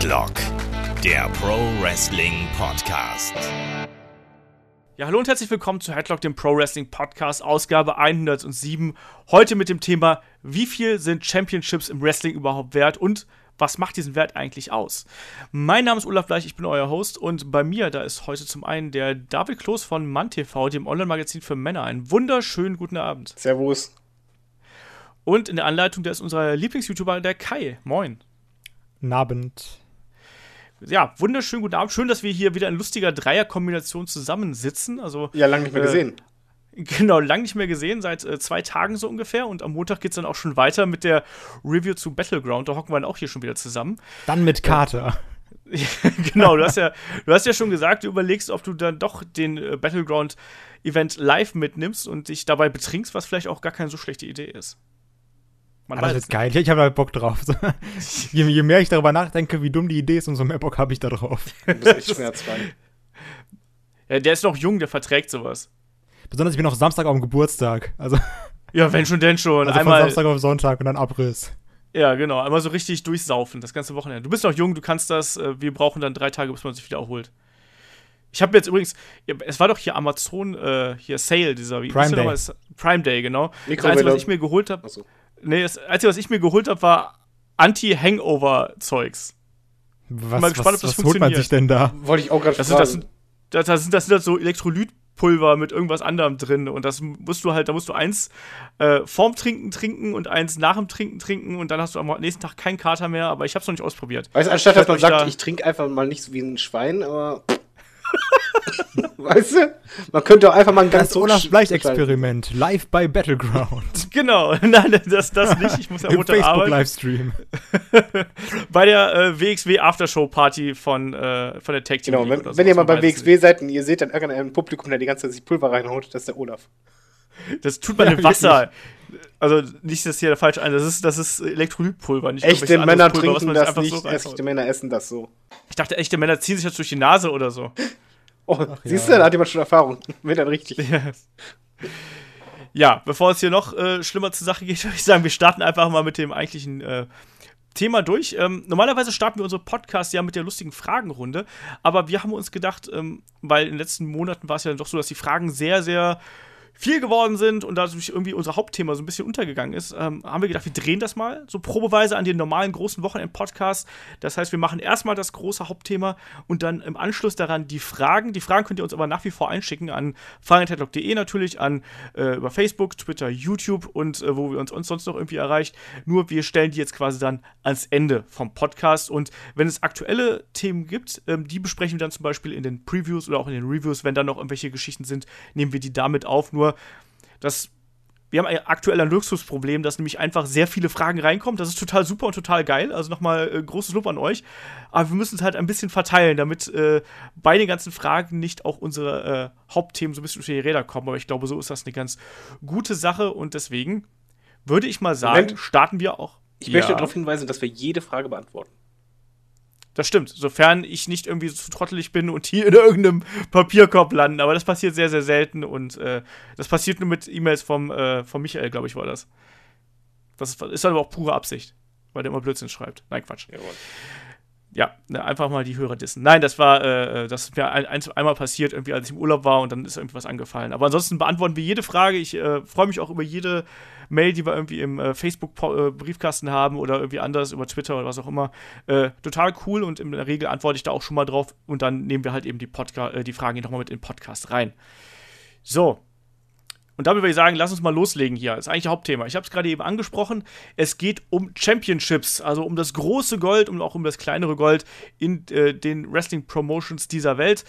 Headlock, der Pro Wrestling Podcast. Ja, hallo und herzlich willkommen zu Headlock, dem Pro Wrestling Podcast, Ausgabe 107. Heute mit dem Thema, wie viel sind Championships im Wrestling überhaupt wert und was macht diesen Wert eigentlich aus? Mein Name ist Olaf Bleich, ich bin euer Host und bei mir, da ist heute zum einen der David Kloß von MannTV, dem Online-Magazin für Männer. Einen wunderschönen guten Abend. Servus. Und in der Anleitung, der ist unser Lieblings-YouTuber, der Kai. Moin. Abend. Ja, wunderschönen guten Abend. Schön, dass wir hier wieder in lustiger Dreierkombination zusammensitzen. Also, ja, lange nicht mehr äh, gesehen. Genau, lang nicht mehr gesehen, seit äh, zwei Tagen so ungefähr. Und am Montag geht es dann auch schon weiter mit der Review zu Battleground. Da hocken wir dann auch hier schon wieder zusammen. Dann mit Karte. genau, du hast, ja, du hast ja schon gesagt, du überlegst, ob du dann doch den äh, Battleground-Event live mitnimmst und dich dabei betrinkst, was vielleicht auch gar keine so schlechte Idee ist. Man ah, das ist geil. Ich, ich habe da Bock drauf. je, je, mehr ich darüber nachdenke, wie dumm die Idee ist, umso mehr Bock habe ich da drauf. Du bist echt schmerzfrei. Ja, der ist noch jung, der verträgt sowas. Besonders ich bin noch Samstag auf dem Geburtstag. Also. Ja, wenn schon, denn schon. Also Einmal, von Samstag auf Sonntag und dann Abriss. Ja, genau. Einmal so richtig durchsaufen, das ganze Wochenende. Du bist noch jung, du kannst das. Äh, wir brauchen dann drei Tage, bis man sich wieder erholt. Ich habe jetzt übrigens, es war doch hier Amazon, äh, hier Sale, dieser, wie Prime Day. Prime Day, genau. Das Einzige, was ich mir geholt habe. So. Nee, das Einzige, was ich mir geholt habe, war Anti-Hangover-Zeugs. Was, mal gespannt, was, ob das was holt man sich denn da? Wollte ich auch gerade fragen. Das, sind, das, das, sind, das sind halt so Elektrolytpulver mit irgendwas anderem drin. Und das musst du halt, da musst du eins äh, vorm Trinken trinken und eins nach dem Trinken trinken und dann hast du am nächsten Tag keinen Kater mehr, aber ich hab's noch nicht ausprobiert. Weißt du, anstatt dass man sagt, da ich trinke einfach mal nicht so wie ein Schwein, aber weißt du? Man könnte auch einfach mal ein ganz Olaf Bleich-Experiment, live bei Battleground. Genau, nein, das, das nicht. Ich muss ja Montag Facebook-Livestream. bei der äh, WXW Aftershow-Party von, äh, von der Tech Team. Genau, wenn, so, wenn ihr mal bei WXW seid und ihr seht dann irgendein Publikum, der die ganze Zeit sich Pulver reinhaut, das ist der Olaf. Das tut man ja, im Wasser. Also nicht, dass hier der falsch ein, das ist, das ist Elektrolytpulver, nicht Echte Männer Pulver, trinken das nicht, so echte Männer essen das so. Ich dachte, echte Männer ziehen sich das durch die Nase oder so. Oh, Ach, siehst ja. du, da hat jemand schon Erfahrung. Wird dann richtig. Ja. ja, bevor es hier noch äh, schlimmer zur Sache geht, würde ich sagen, wir starten einfach mal mit dem eigentlichen äh, Thema durch. Ähm, normalerweise starten wir unsere Podcasts ja mit der lustigen Fragenrunde, aber wir haben uns gedacht, ähm, weil in den letzten Monaten war es ja doch so, dass die Fragen sehr, sehr viel geworden sind und dadurch irgendwie unser Hauptthema so ein bisschen untergegangen ist, ähm, haben wir gedacht, wir drehen das mal so probeweise an den normalen großen Wochenend-Podcast. Das heißt, wir machen erstmal das große Hauptthema und dann im Anschluss daran die Fragen. Die Fragen könnt ihr uns aber nach wie vor einschicken an fragenheadlock.de natürlich, an äh, über Facebook, Twitter, YouTube und äh, wo wir uns, uns sonst noch irgendwie erreicht. Nur wir stellen die jetzt quasi dann ans Ende vom Podcast und wenn es aktuelle Themen gibt, ähm, die besprechen wir dann zum Beispiel in den Previews oder auch in den Reviews, wenn da noch irgendwelche Geschichten sind, nehmen wir die damit auf. Nur dass wir haben aktuell ein Luxusproblem, dass nämlich einfach sehr viele Fragen reinkommen. Das ist total super und total geil. Also nochmal äh, großes Lob an euch. Aber wir müssen es halt ein bisschen verteilen, damit äh, bei den ganzen Fragen nicht auch unsere äh, Hauptthemen so ein bisschen unter die Räder kommen. Aber ich glaube, so ist das eine ganz gute Sache. Und deswegen würde ich mal sagen, Moment. starten wir auch. Ich ja. möchte darauf hinweisen, dass wir jede Frage beantworten. Das stimmt, sofern ich nicht irgendwie so trottelig bin und hier in irgendeinem Papierkorb landen. Aber das passiert sehr, sehr selten und äh, das passiert nur mit E-Mails vom, äh, vom Michael, glaube ich, war das. Das ist, ist aber auch pure Absicht, weil der immer Blödsinn schreibt. Nein, Quatsch. Jawohl. Ja, ne, einfach mal die Hörer dissen. Nein, das war, äh, äh das ist mir ein, ein, einmal passiert, irgendwie, als ich im Urlaub war und dann ist irgendwas angefallen. Aber ansonsten beantworten wir jede Frage. Ich äh, freue mich auch über jede Mail, die wir irgendwie im äh, Facebook-Briefkasten äh, haben oder irgendwie anders über Twitter oder was auch immer. Äh, total cool und in der Regel antworte ich da auch schon mal drauf und dann nehmen wir halt eben die, Podca äh, die Fragen nochmal mit in den Podcast rein. So. Und damit würde ich sagen, lass uns mal loslegen hier. Das ist eigentlich Hauptthema. Ich habe es gerade eben angesprochen. Es geht um Championships, also um das große Gold und auch um das kleinere Gold in äh, den Wrestling-Promotions dieser Welt.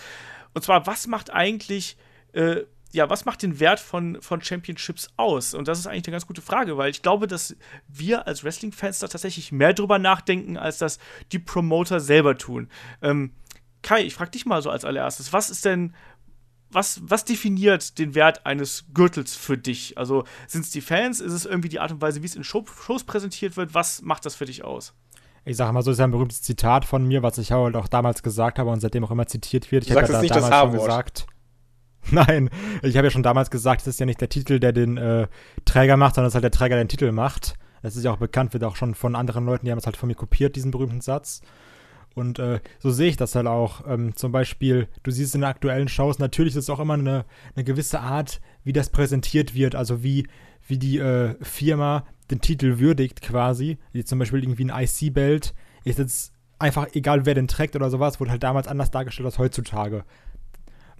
Und zwar, was macht eigentlich äh, ja, was macht den Wert von, von Championships aus? Und das ist eigentlich eine ganz gute Frage, weil ich glaube, dass wir als Wrestling-Fans da tatsächlich mehr drüber nachdenken, als das die Promoter selber tun. Ähm, Kai, ich frage dich mal so als allererstes, was ist denn, was, was definiert den Wert eines Gürtels für dich? Also sind es die Fans? Ist es irgendwie die Art und Weise, wie es in Show, Shows präsentiert wird? Was macht das für dich aus? Ich sage mal so, ist ja ein berühmtes Zitat von mir, was ich halt auch damals gesagt habe und seitdem auch immer zitiert wird. Ich habe ja da damals schon gesagt. Nein, ich habe ja schon damals gesagt, es ist ja nicht der Titel, der den äh, Träger macht, sondern es ist halt der Träger, der den Titel macht. Das ist ja auch bekannt, wird auch schon von anderen Leuten, die haben es halt von mir kopiert, diesen berühmten Satz. Und äh, so sehe ich das halt auch. Ähm, zum Beispiel, du siehst in den aktuellen Shows, natürlich ist es auch immer eine, eine gewisse Art, wie das präsentiert wird, also wie, wie die äh, Firma den Titel würdigt quasi. Wie zum Beispiel irgendwie ein IC-Belt ist jetzt einfach egal, wer den trägt oder sowas, wurde halt damals anders dargestellt als heutzutage.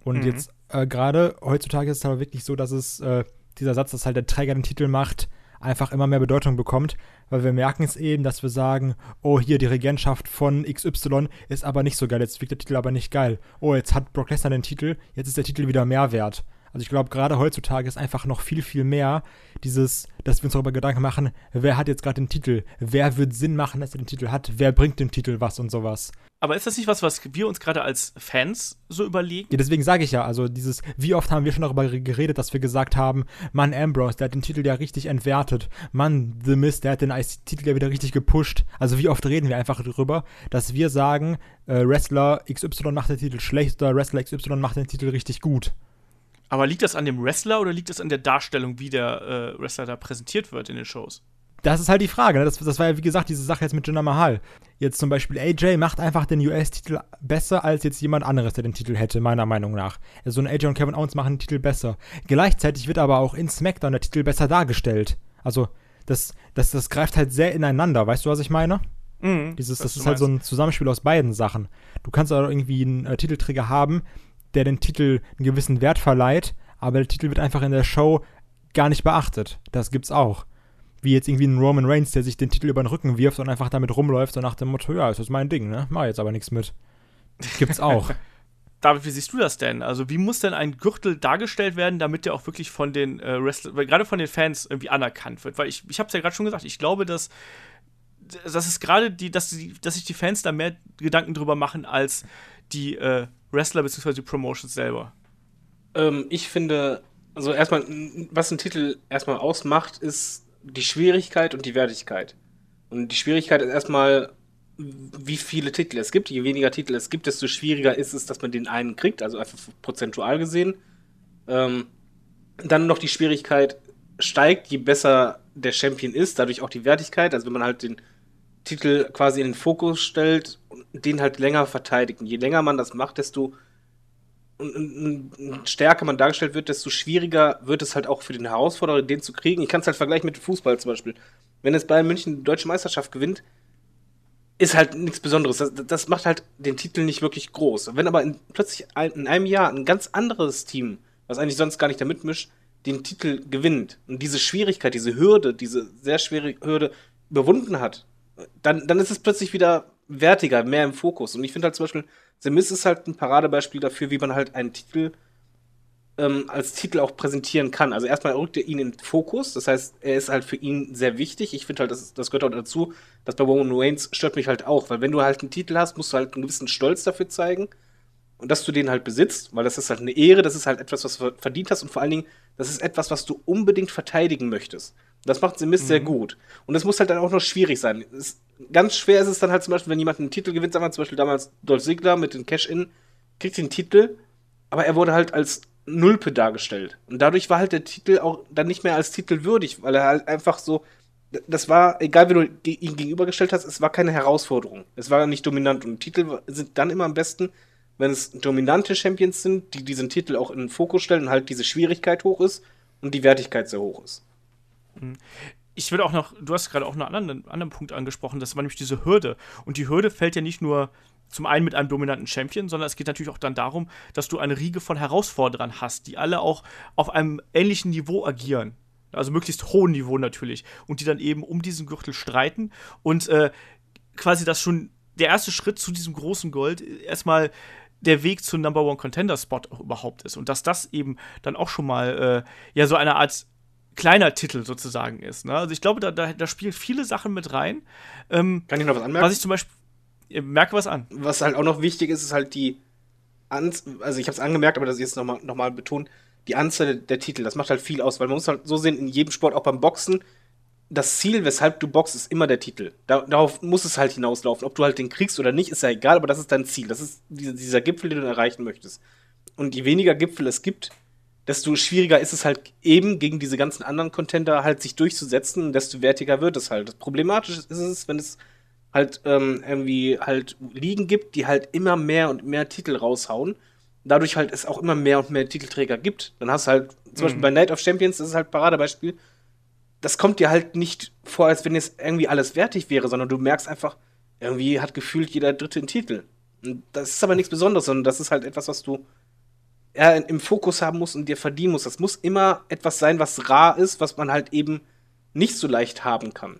Und mhm. jetzt äh, gerade heutzutage ist es aber wirklich so, dass es äh, dieser Satz, dass halt der Träger den Titel macht, einfach immer mehr Bedeutung bekommt, weil wir merken es eben, dass wir sagen, oh, hier die Regentschaft von XY ist aber nicht so geil, jetzt wirkt der Titel aber nicht geil. Oh, jetzt hat Brock Lesnar den Titel, jetzt ist der Titel wieder mehr wert. Also ich glaube, gerade heutzutage ist einfach noch viel, viel mehr dieses, dass wir uns darüber Gedanken machen, wer hat jetzt gerade den Titel, wer wird Sinn machen, dass er den Titel hat, wer bringt dem Titel was und sowas. Aber ist das nicht was, was wir uns gerade als Fans so überlegen? Ja, deswegen sage ich ja, also dieses, wie oft haben wir schon darüber geredet, dass wir gesagt haben, Mann, Ambrose, der hat den Titel ja richtig entwertet. Mann, The Mist, der hat den Titel ja wieder richtig gepusht. Also wie oft reden wir einfach darüber, dass wir sagen, äh, Wrestler XY macht den Titel schlecht oder Wrestler XY macht den Titel richtig gut. Aber liegt das an dem Wrestler oder liegt das an der Darstellung, wie der äh, Wrestler da präsentiert wird in den Shows? Das ist halt die Frage. Ne? Das, das war ja, wie gesagt, diese Sache jetzt mit Jinder Mahal. Jetzt zum Beispiel AJ macht einfach den US-Titel besser als jetzt jemand anderes, der den Titel hätte, meiner Meinung nach. Also ein AJ und Kevin Owens machen den Titel besser. Gleichzeitig wird aber auch in SmackDown der Titel besser dargestellt. Also, das, das, das greift halt sehr ineinander. Weißt du, was ich meine? Mhm, Dieses, das ist halt so ein Zusammenspiel aus beiden Sachen. Du kannst auch irgendwie einen äh, Titelträger haben, der den Titel einen gewissen Wert verleiht, aber der Titel wird einfach in der Show gar nicht beachtet. Das gibt's auch. Wie jetzt irgendwie ein Roman Reigns, der sich den Titel über den Rücken wirft und einfach damit rumläuft, so nach dem Motto, ja, das ist mein Ding, ne? Mach jetzt aber nichts mit. Gibt's auch. David, wie siehst du das denn? Also, wie muss denn ein Gürtel dargestellt werden, damit der auch wirklich von den äh, Wrestlern, gerade von den Fans irgendwie anerkannt wird? Weil ich, ich habe es ja gerade schon gesagt, ich glaube, dass das ist gerade die, dass, die, dass sich die Fans da mehr Gedanken drüber machen als die äh, Wrestler bzw. die Promotions selber? Ähm, ich finde, also erstmal, was ein Titel erstmal ausmacht, ist die Schwierigkeit und die Wertigkeit. Und die Schwierigkeit ist erstmal, wie viele Titel es gibt. Je weniger Titel es gibt, desto schwieriger ist es, dass man den einen kriegt, also einfach prozentual gesehen. Ähm, dann noch die Schwierigkeit steigt, je besser der Champion ist, dadurch auch die Wertigkeit. Also wenn man halt den Titel quasi in den Fokus stellt und den halt länger verteidigt. Und je länger man das macht, desto stärker man dargestellt wird, desto schwieriger wird es halt auch für den Herausforderer, den zu kriegen. Ich kann es halt vergleichen mit Fußball zum Beispiel. Wenn jetzt Bayern München die deutsche Meisterschaft gewinnt, ist halt nichts Besonderes. Das, das macht halt den Titel nicht wirklich groß. Wenn aber in, plötzlich ein, in einem Jahr ein ganz anderes Team, was eigentlich sonst gar nicht da mitmischt, den Titel gewinnt und diese Schwierigkeit, diese Hürde, diese sehr schwere Hürde überwunden hat, dann, dann ist es plötzlich wieder wertiger, mehr im Fokus. Und ich finde halt zum Beispiel, The Miz ist halt ein Paradebeispiel dafür, wie man halt einen Titel ähm, als Titel auch präsentieren kann. Also erstmal rückt er ihn in den Fokus, das heißt, er ist halt für ihn sehr wichtig. Ich finde halt, das, das gehört auch dazu, dass bei Roman Reigns stört mich halt auch, weil wenn du halt einen Titel hast, musst du halt einen gewissen Stolz dafür zeigen und dass du den halt besitzt, weil das ist halt eine Ehre, das ist halt etwas, was du verdient hast und vor allen Dingen, das ist etwas, was du unbedingt verteidigen möchtest. Das macht The Mist mhm. sehr gut. Und es muss halt dann auch noch schwierig sein. Es, ganz schwer ist es dann halt zum Beispiel, wenn jemand einen Titel gewinnt, sagen wir zum Beispiel damals Dolph Ziggler mit den Cash-In, kriegt den Titel, aber er wurde halt als Nulpe dargestellt. Und dadurch war halt der Titel auch dann nicht mehr als Titel würdig, weil er halt einfach so, das war, egal wie du ihn gegenübergestellt hast, es war keine Herausforderung. Es war nicht dominant. Und Titel sind dann immer am besten, wenn es dominante Champions sind, die diesen Titel auch in den Fokus stellen und halt diese Schwierigkeit hoch ist und die Wertigkeit sehr hoch ist. Mhm. Ich würde auch noch, du hast gerade auch noch einen anderen, anderen Punkt angesprochen, das war nämlich diese Hürde. Und die Hürde fällt ja nicht nur zum einen mit einem dominanten Champion, sondern es geht natürlich auch dann darum, dass du eine Riege von Herausforderern hast, die alle auch auf einem ähnlichen Niveau agieren. Also möglichst hohen Niveau natürlich. Und die dann eben um diesen Gürtel streiten und äh, quasi das schon der erste Schritt zu diesem großen Gold erstmal der Weg zum Number One Contender Spot überhaupt ist. Und dass das eben dann auch schon mal äh, ja so eine Art kleiner Titel sozusagen ist. Ne? Also ich glaube, da, da, da spielen viele Sachen mit rein. Ähm, Kann ich noch was anmerken? Was ich zum Beispiel merke was an. Was halt auch noch wichtig ist, ist halt die Anz also ich habe es angemerkt, aber das jetzt nochmal noch mal betont, die Anzahl der Titel, das macht halt viel aus, weil man muss halt so sehen, in jedem Sport, auch beim Boxen, das Ziel, weshalb du boxst, ist immer der Titel. Da, darauf muss es halt hinauslaufen. Ob du halt den kriegst oder nicht, ist ja egal, aber das ist dein Ziel. Das ist dieser Gipfel, den du erreichen möchtest. Und je weniger Gipfel es gibt, desto schwieriger ist es halt eben gegen diese ganzen anderen Contender halt sich durchzusetzen und desto wertiger wird es halt. Das Problematische ist es, wenn es halt ähm, irgendwie halt Ligen gibt, die halt immer mehr und mehr Titel raushauen. Dadurch halt es auch immer mehr und mehr Titelträger gibt. Dann hast du halt, zum Beispiel bei Night of Champions, das ist halt Paradebeispiel, das kommt dir halt nicht vor, als wenn jetzt irgendwie alles wertig wäre, sondern du merkst einfach, irgendwie hat gefühlt jeder Dritte einen Titel. Und das ist aber nichts Besonderes, sondern das ist halt etwas, was du ja, im Fokus haben musst und dir verdienen musst. Das muss immer etwas sein, was rar ist, was man halt eben nicht so leicht haben kann.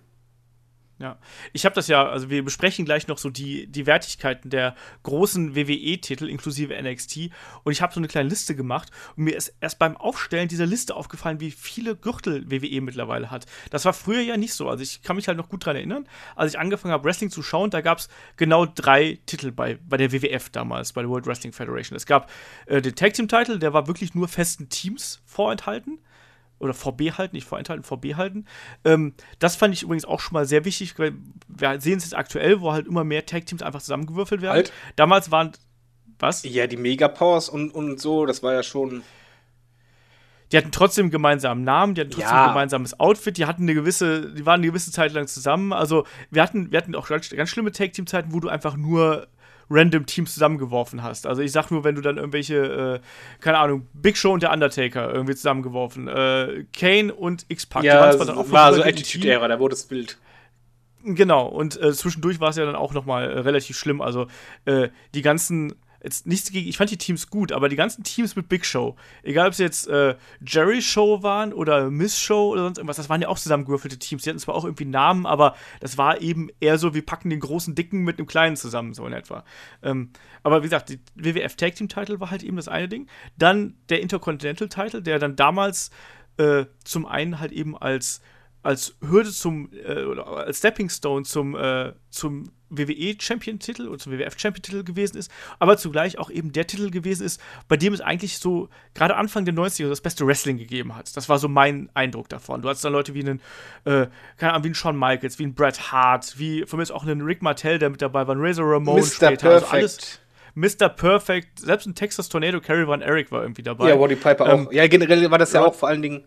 Ja, ich habe das ja, also wir besprechen gleich noch so die, die Wertigkeiten der großen WWE-Titel inklusive NXT und ich habe so eine kleine Liste gemacht und mir ist erst beim Aufstellen dieser Liste aufgefallen, wie viele Gürtel WWE mittlerweile hat. Das war früher ja nicht so, also ich kann mich halt noch gut dran erinnern, als ich angefangen habe Wrestling zu schauen, da gab es genau drei Titel bei, bei der WWF damals, bei der World Wrestling Federation. Es gab äh, den Tag Team Titel, der war wirklich nur festen Teams vorenthalten oder VB halten, nicht vorenthalten, VB halten. Ähm, das fand ich übrigens auch schon mal sehr wichtig. Weil wir sehen es jetzt aktuell, wo halt immer mehr Tag-Teams einfach zusammengewürfelt werden. Halt. Damals waren. Was? Ja, die Megapowers und, und so, das war ja schon. Die hatten trotzdem einen gemeinsamen Namen, die hatten trotzdem ja. ein gemeinsames Outfit, die hatten eine gewisse, die waren eine gewisse Zeit lang zusammen. Also wir hatten, wir hatten auch ganz, ganz schlimme Tag-Team-Zeiten, wo du einfach nur random Teams zusammengeworfen hast. Also ich sag nur, wenn du dann irgendwelche, äh, keine Ahnung, Big Show und der Undertaker irgendwie zusammengeworfen, äh, Kane und X-Pac. Ja, das war so Attitude-Ära, da wurde es wild. Genau, und äh, zwischendurch war es ja dann auch noch mal äh, relativ schlimm. Also äh, die ganzen jetzt nichts gegen, ich fand die Teams gut, aber die ganzen Teams mit Big Show, egal ob es jetzt äh, Jerry Show waren oder Miss Show oder sonst irgendwas, das waren ja auch zusammengewürfelte Teams. Die hatten zwar auch irgendwie Namen, aber das war eben eher so, wir packen den großen Dicken mit dem kleinen zusammen, so in etwa. Ähm, aber wie gesagt, die WWF Tag Team Title war halt eben das eine Ding. Dann der Intercontinental Title, der dann damals äh, zum einen halt eben als als Hürde zum äh, oder als Stepping Stone zum äh, zum WWE Champion Titel oder zum WWF Champion Titel gewesen ist, aber zugleich auch eben der Titel gewesen ist, bei dem es eigentlich so gerade Anfang der 90er das beste Wrestling gegeben hat. Das war so mein Eindruck davon. Du hattest dann Leute wie einen äh, keine Ahnung, wie einen Shawn Michaels, wie einen Bret Hart, wie von mir ist auch einen Rick Martell, der mit dabei war, ein Razor Ramon Mr. später, Perfect. also alles Mr. Perfect, selbst ein Texas Tornado Carry Van Eric war irgendwie dabei. Ja, Waddy Piper ähm, auch. Ja, generell war das ja, ja auch vor allen Dingen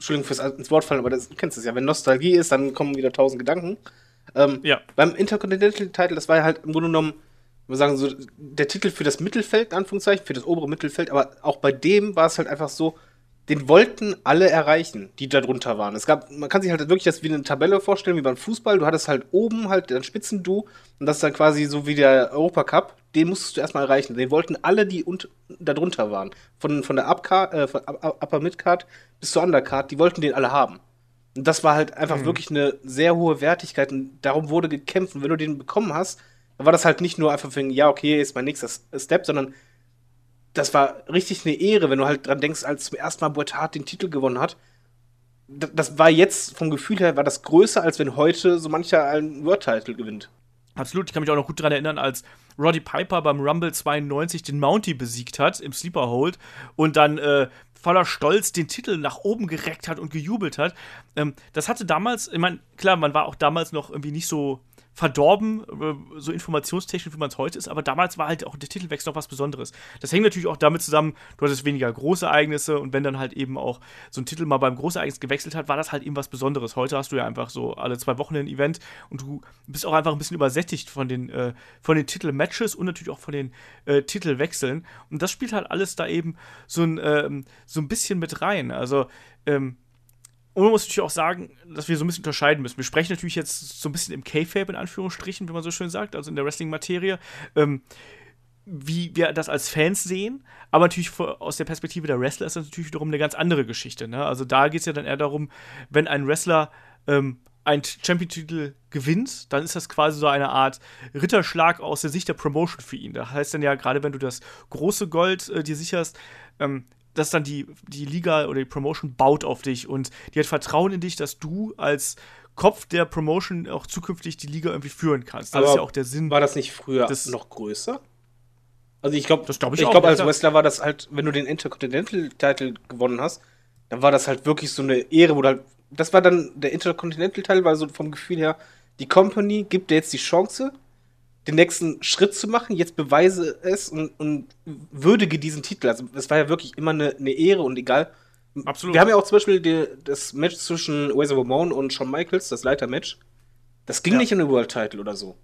Entschuldigung fürs ins Wort fallen, aber das, du kennst es ja. Wenn Nostalgie ist, dann kommen wieder tausend Gedanken. Ähm, ja. Beim Intercontinental-Title, das war ja halt im Grunde genommen, wir sagen so, der Titel für das Mittelfeld, in Anführungszeichen, für das obere Mittelfeld, aber auch bei dem war es halt einfach so, den wollten alle erreichen, die da drunter waren. Es gab, man kann sich halt wirklich das wie eine Tabelle vorstellen, wie beim Fußball. Du hattest halt oben halt den Spitzendu und das ist dann quasi so wie der Europacup. Den musstest du erstmal erreichen. Den wollten alle, die da drunter waren. Von, von der Upcard, äh, von Upper Midcard bis zur Undercard, die wollten den alle haben. Und das war halt einfach mhm. wirklich eine sehr hohe Wertigkeit und darum wurde gekämpft. Und wenn du den bekommen hast, dann war das halt nicht nur einfach für, ja, okay, ist mein nächster Step, sondern das war richtig eine Ehre, wenn du halt dran denkst, als zum ersten Mal Boitard den Titel gewonnen hat. Das war jetzt vom Gefühl her war das größer, als wenn heute so mancher einen World-Title gewinnt. Absolut, ich kann mich auch noch gut daran erinnern, als Roddy Piper beim Rumble 92 den Mountie besiegt hat im Sleeper Hold und dann äh, voller Stolz den Titel nach oben gereckt hat und gejubelt hat. Ähm, das hatte damals, ich meine, klar, man war auch damals noch irgendwie nicht so verdorben, äh, so informationstechnisch, wie man es heute ist, aber damals war halt auch der Titelwechsel noch was Besonderes. Das hängt natürlich auch damit zusammen, du hattest weniger große Ereignisse und wenn dann halt eben auch so ein Titel mal beim Großereignis gewechselt hat, war das halt eben was Besonderes. Heute hast du ja einfach so alle zwei Wochen ein Event und du bist auch einfach ein bisschen übersättigt von den, äh, von den Titelmatches und natürlich auch von den äh, Titelwechseln und das spielt halt alles da eben so ein, ähm, so ein bisschen mit rein. Also, ähm, und man muss natürlich auch sagen, dass wir so ein bisschen unterscheiden müssen. Wir sprechen natürlich jetzt so ein bisschen im K-Fape in Anführungsstrichen, wie man so schön sagt, also in der Wrestling-Materie, ähm, wie wir das als Fans sehen. Aber natürlich aus der Perspektive der Wrestler ist das natürlich wiederum eine ganz andere Geschichte. Ne? Also da geht es ja dann eher darum, wenn ein Wrestler ähm, einen Champion-Titel gewinnt, dann ist das quasi so eine Art Ritterschlag aus der Sicht der Promotion für ihn. Das heißt dann ja, gerade wenn du das große Gold äh, dir sicherst, ähm, dass dann die, die Liga oder die Promotion baut auf dich und die hat Vertrauen in dich, dass du als Kopf der Promotion auch zukünftig die Liga irgendwie führen kannst. Das Aber ist ja auch der Sinn. War das nicht früher noch größer? Also ich glaube, glaub ich, ich glaube, als Wrestler war das halt, wenn du den Intercontinental-Title gewonnen hast, dann war das halt wirklich so eine Ehre, wo halt, das war dann der Intercontinental-Teil, war so vom Gefühl her, die Company gibt dir jetzt die Chance, den nächsten Schritt zu machen. Jetzt beweise es und, und würdige diesen Titel. Also, es war ja wirklich immer eine, eine Ehre und egal. Absolut. Wir haben ja auch zum Beispiel die, das Match zwischen Razor Ramon und Shawn Michaels, das Leiter-Match. Das ging Ja. nicht um den World Title oder so.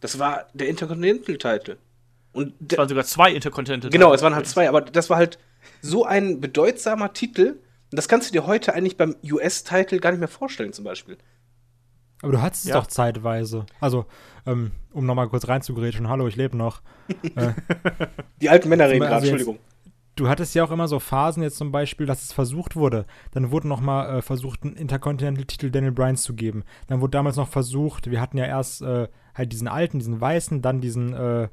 Das war der Intercontinental Title. Und Es waren sogar zwei Intercontinental. genau, es waren halt zwei, aber das war halt so ein bedeutsamer Titel. Und das kannst du dir heute eigentlich beim US-Title gar nicht mehr vorstellen, zum Beispiel. Aber du hattest es Ja. doch zeitweise. Also, ähm, um nochmal kurz reinzugrätschen, hallo, ich lebe noch. Die alten Männer reden Also gerade, jetzt- Entschuldigung. Du hattest ja auch immer so Phasen jetzt zum Beispiel, dass es versucht wurde. Dann wurde noch mal äh, versucht, einen Intercontinental-Titel Daniel Bryan zu geben. Dann wurde damals noch versucht, wir hatten ja erst äh, halt diesen alten, diesen weißen, dann diesen äh,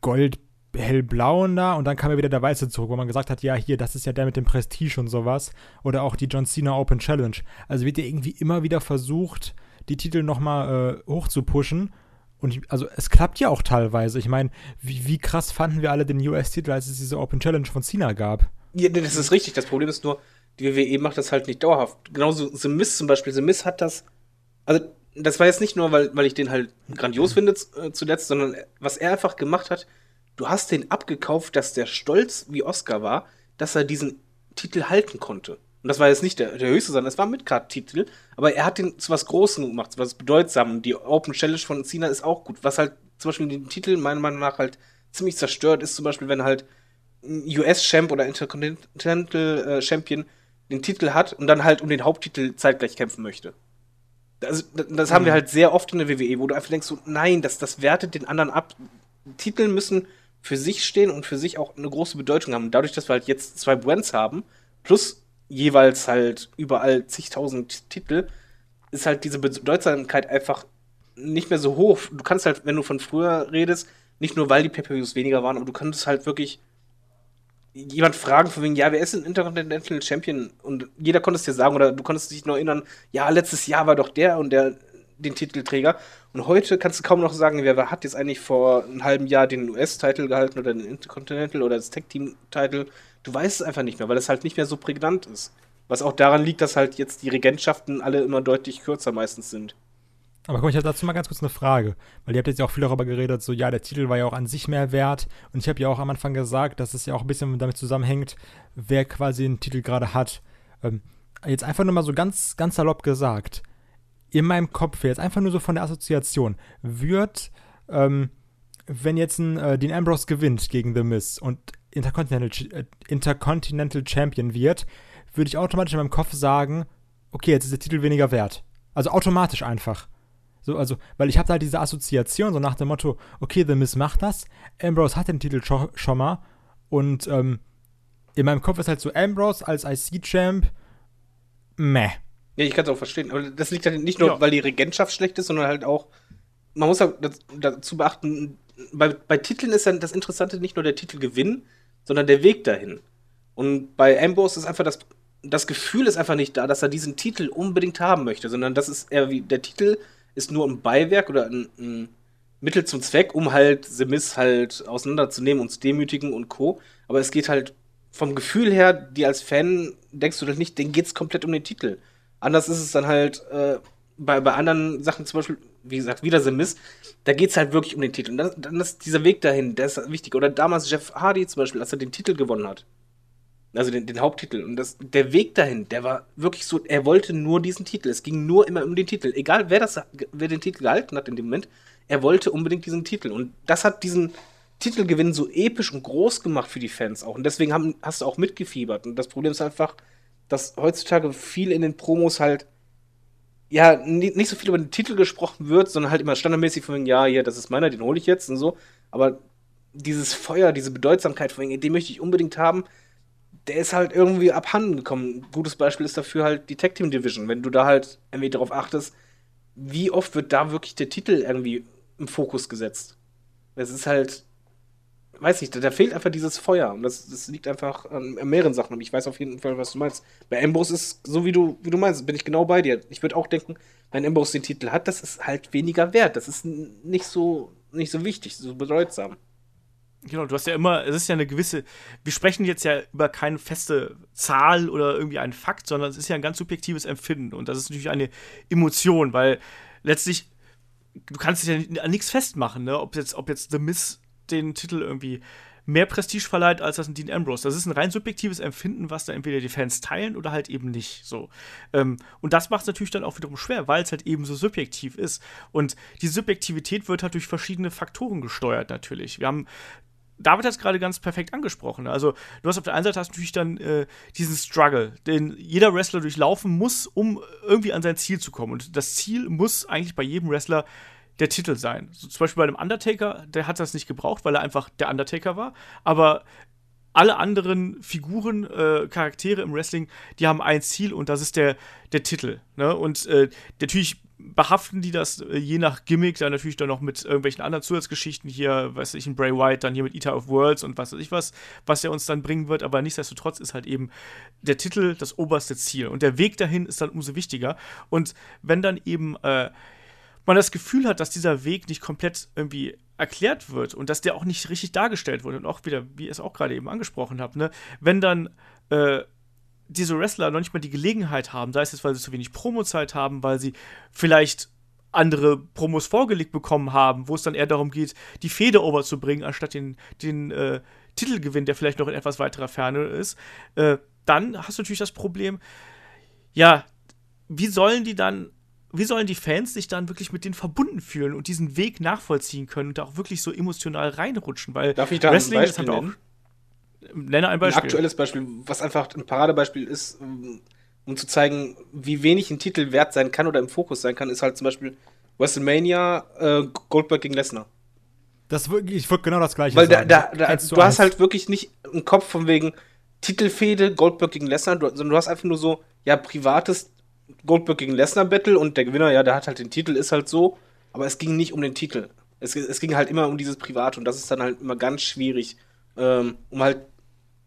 gold hellblauen da und dann kam ja wieder der weiße zurück, wo man gesagt hat, ja hier, das ist ja der mit dem Prestige und sowas. Oder auch die John Cena Open Challenge. Also wird ja irgendwie immer wieder versucht, die Titel noch mal äh, hoch zu pushen. Und ich, also es klappt ja auch teilweise. Ich meine, wie, wie krass fanden wir alle den US-Titel, als es diese Open Challenge von Cena gab? Ja, das ist richtig. Das Problem ist nur, die WWE macht das halt nicht dauerhaft. Genauso The Miz zum Beispiel. The Miz hat das. Also, das war jetzt nicht nur, weil, weil ich den halt grandios finde äh, zuletzt, sondern was er einfach gemacht hat, du hast den abgekauft, dass der stolz wie Oscar war, dass er diesen Titel halten konnte. Und das war jetzt nicht der, der höchste, sondern es war ein Midcard-Titel, aber er hat den zu was Großem gemacht, zu was Bedeutsamem. Die Open Challenge von Cena ist auch gut. Was halt zum Beispiel den Titel meiner Meinung nach halt ziemlich zerstört ist, zum Beispiel, wenn halt US-Champ oder Intercontinental äh, Champion den Titel hat und dann halt um den Haupttitel zeitgleich kämpfen möchte. Also, das, haben wir halt sehr oft in der WWE, wo du einfach denkst, so, nein, das, das wertet den anderen ab. Titel müssen für sich stehen und für sich auch eine große Bedeutung haben. Und dadurch, dass wir halt jetzt zwei Brands haben, plus jeweils halt überall zigtausend Titel, ist halt diese Bedeutsamkeit einfach nicht mehr so hoch. Du kannst halt, wenn du von früher redest, nicht nur weil die Pay-Per-Views weniger waren, aber du kannst halt wirklich jemand fragen von wegen, ja, wer ist ein Intercontinental Champion? Und jeder konnte es dir sagen oder du konntest dich noch erinnern, ja, letztes Jahr war doch der und der den Titelträger. Und heute kannst du kaum noch sagen, wer, wer hat jetzt eigentlich vor einem halben Jahr den US-Titel gehalten oder den Intercontinental oder das Tag-Team-Titel. Du weißt es einfach nicht mehr, weil das halt nicht mehr so prägnant ist. Was auch daran liegt, dass halt jetzt die Regentschaften alle immer deutlich kürzer meistens sind. Aber guck ich habe dazu mal ganz kurz eine Frage, weil ihr habt jetzt ja auch viel darüber geredet, so ja, der Titel war ja auch an sich mehr wert und ich habe ja auch am Anfang gesagt, dass es ja auch ein bisschen damit zusammenhängt, wer quasi den Titel gerade hat. Ähm, jetzt einfach nur mal so ganz, ganz salopp gesagt, in meinem Kopf jetzt einfach nur so von der Assoziation, wird, ähm, wenn jetzt ein äh, Dean Ambrose gewinnt gegen The Miz und Intercontinental, äh, Intercontinental Champion wird, würde ich automatisch in meinem Kopf sagen, okay, jetzt ist der Titel weniger wert. Also automatisch einfach. So, also, weil ich habe halt diese Assoziation, so nach dem Motto, okay, The Miz macht das, Ambrose hat den Titel scho schon mal und ähm, in meinem Kopf ist halt so Ambrose als IC-Champ, meh. Ja, ich kann es auch verstehen. Aber das liegt halt nicht nur, Ja. weil die Regentschaft schlecht ist, sondern halt auch, man muss halt dazu beachten, bei, bei Titeln ist dann das Interessante nicht nur der Titelgewinn, sondern der Weg dahin. Und bei Ambrose ist einfach das, das Gefühl ist einfach nicht da, dass er diesen Titel unbedingt haben möchte, sondern das ist eher wie, der Titel ist nur ein Beiwerk oder ein, ein Mittel zum Zweck, um halt The Miz halt auseinanderzunehmen und zu demütigen und Co. Aber es geht halt vom Gefühl her, die als Fan denkst du doch nicht, denen geht's komplett um den Titel. Anders ist es dann halt äh, bei, bei anderen Sachen, zum Beispiel, wie gesagt, wieder The Miz, da geht's halt wirklich um den Titel. Und dann, dann ist dieser Weg dahin, der ist wichtig. Oder damals Jeff Hardy zum Beispiel, als er den Titel gewonnen hat. Also den, den Haupttitel. Und das, der Weg dahin, der war wirklich so, er wollte nur diesen Titel. Es ging nur immer um den Titel. Egal wer das, wer den Titel gehalten hat in dem Moment, er wollte unbedingt diesen Titel. Und das hat diesen Titelgewinn so episch und groß gemacht für die Fans auch. Und deswegen haben, hast du auch mitgefiebert. Und das Problem ist einfach, dass heutzutage viel in den Promos halt ja, ni- nicht so viel über den Titel gesprochen wird, sondern halt immer standardmäßig von ja, hier, das ist meiner, den hole ich jetzt und so. Aber dieses Feuer, diese Bedeutsamkeit von den möchte ich unbedingt haben, der ist halt irgendwie abhanden gekommen. Ein gutes Beispiel ist dafür halt die Tag Team Division. Wenn du da halt irgendwie darauf achtest, wie oft wird da wirklich der Titel irgendwie im Fokus gesetzt? Es ist halt, weiß nicht, da, fehlt einfach dieses Feuer. Und das, das liegt einfach an, an mehreren Sachen. Und ich weiß auf jeden Fall, was du meinst. Bei Ambrose ist so, wie du, wie du meinst, bin ich genau bei dir. Ich würde auch denken, wenn Ambrose den Titel hat, das ist halt weniger wert. Das ist nicht so, nicht so wichtig, so bedeutsam. Genau, du hast ja immer, es ist ja eine gewisse, wir sprechen jetzt ja über keine feste Zahl oder irgendwie einen Fakt, sondern es ist ja ein ganz subjektives Empfinden und das ist natürlich eine Emotion, weil letztlich, du kannst dich ja an nichts festmachen, ne? ob jetzt, ob jetzt The Miss den Titel irgendwie mehr Prestige verleiht als das ein Dean Ambrose. Das ist ein rein subjektives Empfinden, was da entweder die Fans teilen oder halt eben nicht. So. Ähm, und das macht es natürlich dann auch wiederum schwer, weil es halt eben so subjektiv ist. Und die Subjektivität wird halt durch verschiedene Faktoren gesteuert, natürlich. Wir haben David hat es gerade ganz perfekt angesprochen. Also, du hast auf der einen Seite hast natürlich dann äh, diesen Struggle, den jeder Wrestler durchlaufen muss, um irgendwie an sein Ziel zu kommen. Und das Ziel muss eigentlich bei jedem Wrestler der Titel sein. So, zum Beispiel bei dem Undertaker, der hat das nicht gebraucht, weil er einfach der Undertaker war. Aber alle anderen Figuren, äh, Charaktere im Wrestling, die haben ein Ziel und das ist der, der Titel. Ne? Und äh, natürlich behaften die das äh, je nach Gimmick dann natürlich dann noch mit irgendwelchen anderen Zusatzgeschichten hier, weiß ich, in Bray Wyatt, dann hier mit Eater of Worlds und was weiß ich was, was er uns dann bringen wird, aber nichtsdestotrotz ist halt eben der Titel das oberste Ziel und der Weg dahin ist dann umso wichtiger und wenn dann eben äh, man das Gefühl hat, dass dieser Weg nicht komplett irgendwie erklärt wird und dass der auch nicht richtig dargestellt wurde und auch wieder, wie ihr es auch gerade eben angesprochen habt, ne, wenn dann äh, diese Wrestler noch nicht mal die Gelegenheit haben, sei es jetzt, weil sie zu wenig Promozeit haben, weil sie vielleicht andere Promos vorgelegt bekommen haben, wo es dann eher darum geht, die Fehde overzubringen, anstatt den, den äh, Titelgewinn, der vielleicht noch in etwas weiterer Ferne ist, äh, dann hast du natürlich das Problem, ja, wie sollen die dann wie sollen die Fans sich dann wirklich mit denen verbunden fühlen und diesen Weg nachvollziehen können und da auch wirklich so emotional reinrutschen? Weil Darf ich da Wrestling ein Beispiel halt auch. nennen? Nenne ein Ein Beispiel. aktuelles Beispiel, was einfach ein Paradebeispiel ist, um zu zeigen, wie wenig ein Titel wert sein kann oder im Fokus sein kann, ist halt zum Beispiel WrestleMania äh, Goldberg gegen Lesnar. Das ich würde genau das gleiche Weil da, sagen. da, da, Eins zu du hast eins. halt wirklich nicht einen Kopf von wegen Titelfehde Goldberg gegen Lesnar, du- sondern du hast einfach nur so, ja, privates Goldberg gegen Lesnar Battle und der Gewinner, ja, der hat halt den Titel, ist halt so, aber es ging nicht um den Titel. Es, es ging halt immer um dieses Private und das ist dann halt immer ganz schwierig, ähm, um halt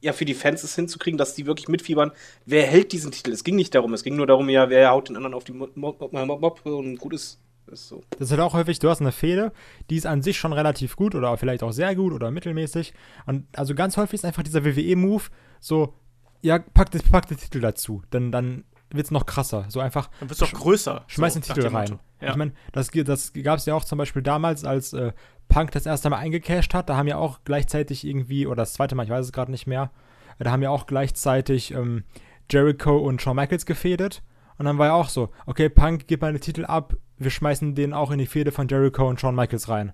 ja für die Fans es hinzukriegen, dass die wirklich mitfiebern, wer hält diesen Titel. Es ging nicht darum, es ging nur darum, ja, wer haut den anderen auf die Mob, und gut ist. Ist so. Das ist halt auch häufig, du hast eine Fehde, die ist an sich schon relativ gut oder vielleicht auch sehr gut oder mittelmäßig. Und also ganz häufig ist einfach dieser WWE-Move so, ja, pack, pack den Titel dazu. Dann, dann wird es noch krasser. So einfach, Dann wird es doch größer. schmeiß so, den Titel rein. Ja. Ich meine, das, das gab es ja auch zum Beispiel damals, als äh, Punk das erste Mal eingecashed hat. Da haben ja auch gleichzeitig irgendwie, oder das zweite Mal, ich weiß es gerade nicht mehr, äh, da haben ja auch gleichzeitig ähm, Jericho und Shawn Michaels gefädet. Und dann war ja auch so, okay, Punk, gib mal den Titel ab, wir schmeißen den auch in die Fehde von Jericho und Shawn Michaels rein.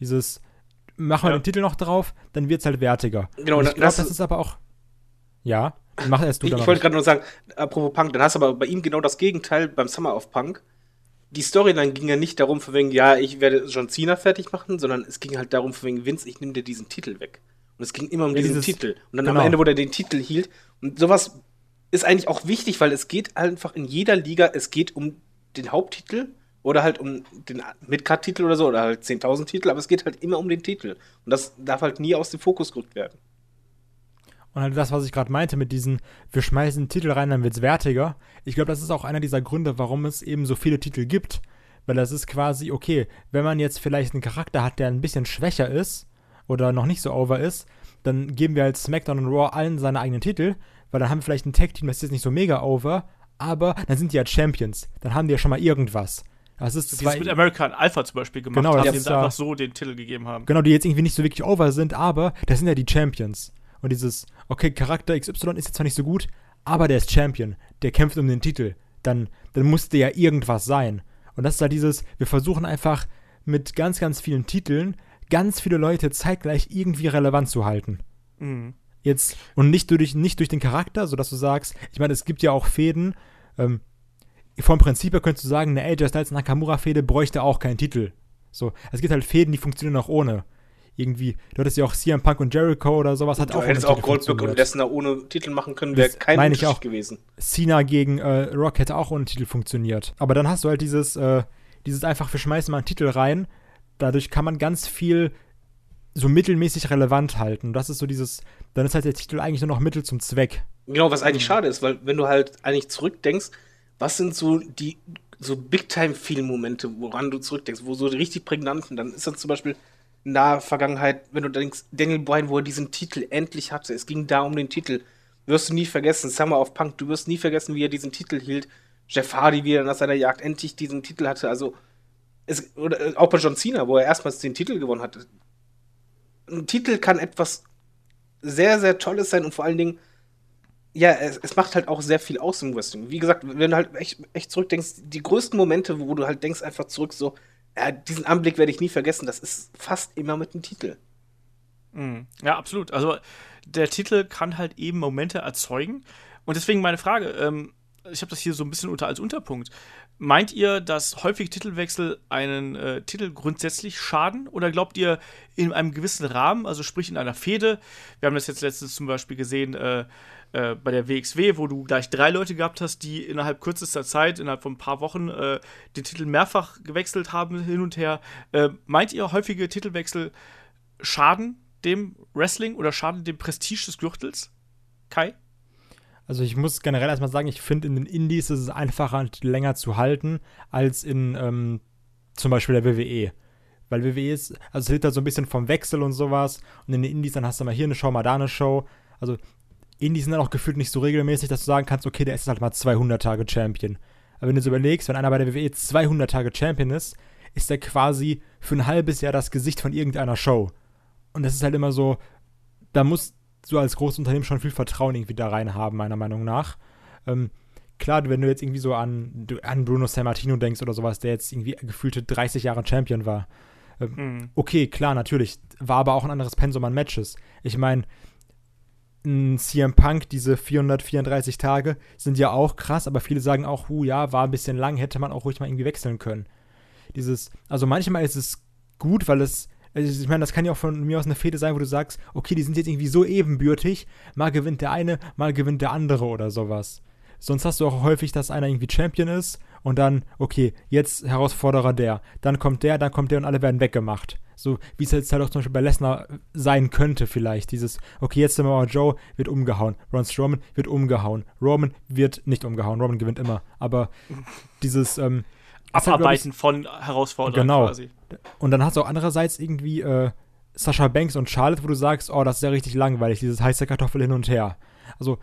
Dieses, machen wir Ja. den Titel noch drauf, dann wird es halt wertiger. Genau, Und ich glaube, das das ist aber auch. Ja, mach erst du Ich, ich wollte gerade nur sagen, apropos Punk, dann hast du aber bei ihm genau das Gegenteil beim Summer of Punk. Die Storyline ging ja nicht darum, von wegen, ja, ich werde John Cena fertig machen, sondern es ging halt darum, von wegen, Vince, ich nehme dir diesen Titel weg. Und es ging immer um Ja, diesen dieses- Titel. Und dann genau. am Ende, wo der den Titel hielt. Und sowas ist eigentlich auch wichtig, weil es geht einfach in jeder Liga, es geht um den Haupttitel oder halt um den Midcard-Titel oder so, oder halt 10.000 Titel, aber es geht halt immer um den Titel. Und das darf halt nie aus dem Fokus gerückt werden. Und halt das, was ich gerade meinte mit diesen, wir schmeißen den Titel rein, dann wird's wertiger. Ich glaube, das ist auch einer dieser Gründe, warum es eben so viele Titel gibt. Weil das ist quasi, okay, wenn man jetzt vielleicht einen Charakter hat, der ein bisschen schwächer ist oder noch nicht so over ist, dann geben wir halt SmackDown und Raw allen seine eigenen Titel, weil dann haben wir vielleicht ein Tag-Team, das ist jetzt nicht so mega over, aber dann sind die ja Champions. Dann haben die ja schon mal irgendwas. Das ist zwar, mit American Alpha zum Beispiel gemacht Genau, haben, sie ja- einfach so den Titel gegeben haben. Genau, die jetzt irgendwie nicht so wirklich over sind, aber das sind ja die Champions. Und dieses, okay, Charakter XY ist jetzt zwar nicht so gut, aber der ist Champion, der kämpft um den Titel. Dann, dann musste ja irgendwas sein. Und das ist halt dieses, wir versuchen einfach mit ganz, ganz vielen Titeln ganz viele Leute zeitgleich irgendwie relevant zu halten. Mhm. Jetzt, und nicht durch, nicht durch den Charakter, sodass du sagst, ich meine, es gibt ja auch Fäden, ähm, vom Prinzip her könntest du sagen, eine AJ Styles Nakamura-Fehde bräuchte auch keinen Titel. So, es gibt halt Fäden, die funktionieren auch ohne. Irgendwie, du hattest ja auch CM Punk und Jericho oder sowas, hat Du auch hättest auch Goldberg und. Lesnar ohne Titel machen können, wäre kein meine ich auch. gewesen. Cena gegen äh, Rock hätte auch ohne Titel funktioniert. Aber dann hast du halt dieses, äh, dieses einfach, wir schmeißen mal einen Titel rein. Dadurch kann man ganz viel so mittelmäßig relevant halten. Das ist so dieses, dann ist halt der Titel eigentlich nur noch Mittel zum Zweck. Genau, was Mhm. eigentlich schade ist, weil wenn du halt eigentlich zurückdenkst, was sind so die so Big-Time-Feel-Momente, woran du zurückdenkst, wo so die richtig prägnanten, dann ist das zum Beispiel der Vergangenheit, wenn du denkst, Daniel Bryan, wo er diesen Titel endlich hatte, es ging da um den Titel, wirst du nie vergessen, Summer of Punk, du wirst nie vergessen, wie er diesen Titel hielt, Jeff Hardy, wie er nach seiner Jagd endlich diesen Titel hatte, also es, oder äh, auch bei John Cena, wo er erstmals den Titel gewonnen hatte, ein Titel kann etwas sehr, sehr Tolles sein und vor allen Dingen, ja, es, es macht halt auch sehr viel aus im Wrestling. Wie gesagt, wenn du halt echt, echt zurückdenkst, die größten Momente, wo du halt denkst einfach zurück so, ja, diesen Anblick werde ich nie vergessen, das ist fast immer mit dem Titel. Mhm. Ja, absolut. Also der Titel kann halt eben Momente erzeugen. Und deswegen meine Frage, ähm, ich habe das hier so ein bisschen unter als Unterpunkt. Meint ihr, dass häufige Titelwechsel einen äh, Titel grundsätzlich schaden? Oder glaubt ihr in einem gewissen Rahmen, also sprich in einer Fehde? Wir haben das jetzt letztens zum Beispiel gesehen äh, äh, bei der WXW, wo du gleich drei Leute gehabt hast, die innerhalb kürzester Zeit, innerhalb von ein paar Wochen, äh, den Titel mehrfach gewechselt haben, hin und her. Äh, meint ihr, häufige Titelwechsel schaden dem Wrestling oder schaden dem Prestige des Gürtels? Kai? Also ich muss generell erstmal sagen, ich finde in den Indies ist es einfacher, länger zu halten, als in ähm, zum Beispiel der WWE. Weil WWE ist, also es hilft da so ein bisschen vom Wechsel und sowas. Und in den Indies, dann hast du mal hier eine Show, mal da eine Show. Also Indies sind dann auch gefühlt nicht so regelmäßig, dass du sagen kannst, okay, der ist halt mal 200 Tage Champion. Aber wenn du so überlegst, wenn einer bei der WWE 200 Tage Champion ist, ist der quasi für ein halbes Jahr das Gesicht von irgendeiner Show. Und das ist halt immer so, da muss so als großes Unternehmen schon viel Vertrauen irgendwie da rein haben, meiner Meinung nach. Ähm, klar, wenn du jetzt irgendwie so an, an Bruno Sammartino denkst oder sowas, der jetzt irgendwie gefühlte 30 Jahre Champion war. Ähm, mhm. Okay, klar, natürlich. War aber auch ein anderes Pensum an Matches. Ich meine, ein CM Punk, diese 434 Tage, sind ja auch krass, aber viele sagen auch, hu, ja, war ein bisschen lang, hätte man auch ruhig mal irgendwie wechseln können. Dieses, also manchmal ist es gut, weil es also ich meine, das kann ja auch von mir aus eine Fehde sein, wo du sagst, okay, die sind jetzt irgendwie so ebenbürtig, mal gewinnt der eine, mal gewinnt der andere oder sowas. Sonst hast du auch häufig, dass einer irgendwie Champion ist und dann, okay, jetzt Herausforderer der, dann kommt der, dann kommt der und alle werden weggemacht. So wie es jetzt halt auch zum Beispiel bei Lesnar sein könnte vielleicht. Dieses, okay, jetzt Samoa Joe wird umgehauen, Ron Strowman wird umgehauen, Roman wird nicht umgehauen, Roman gewinnt immer. Aber dieses, ähm, Abarbeiten halt, von Herausforderungen genau. quasi. Und dann hast du auch andererseits irgendwie äh, Sascha Banks und Charlotte, wo du sagst, oh, das ist ja richtig langweilig, dieses heiße Kartoffel hin und her. Also,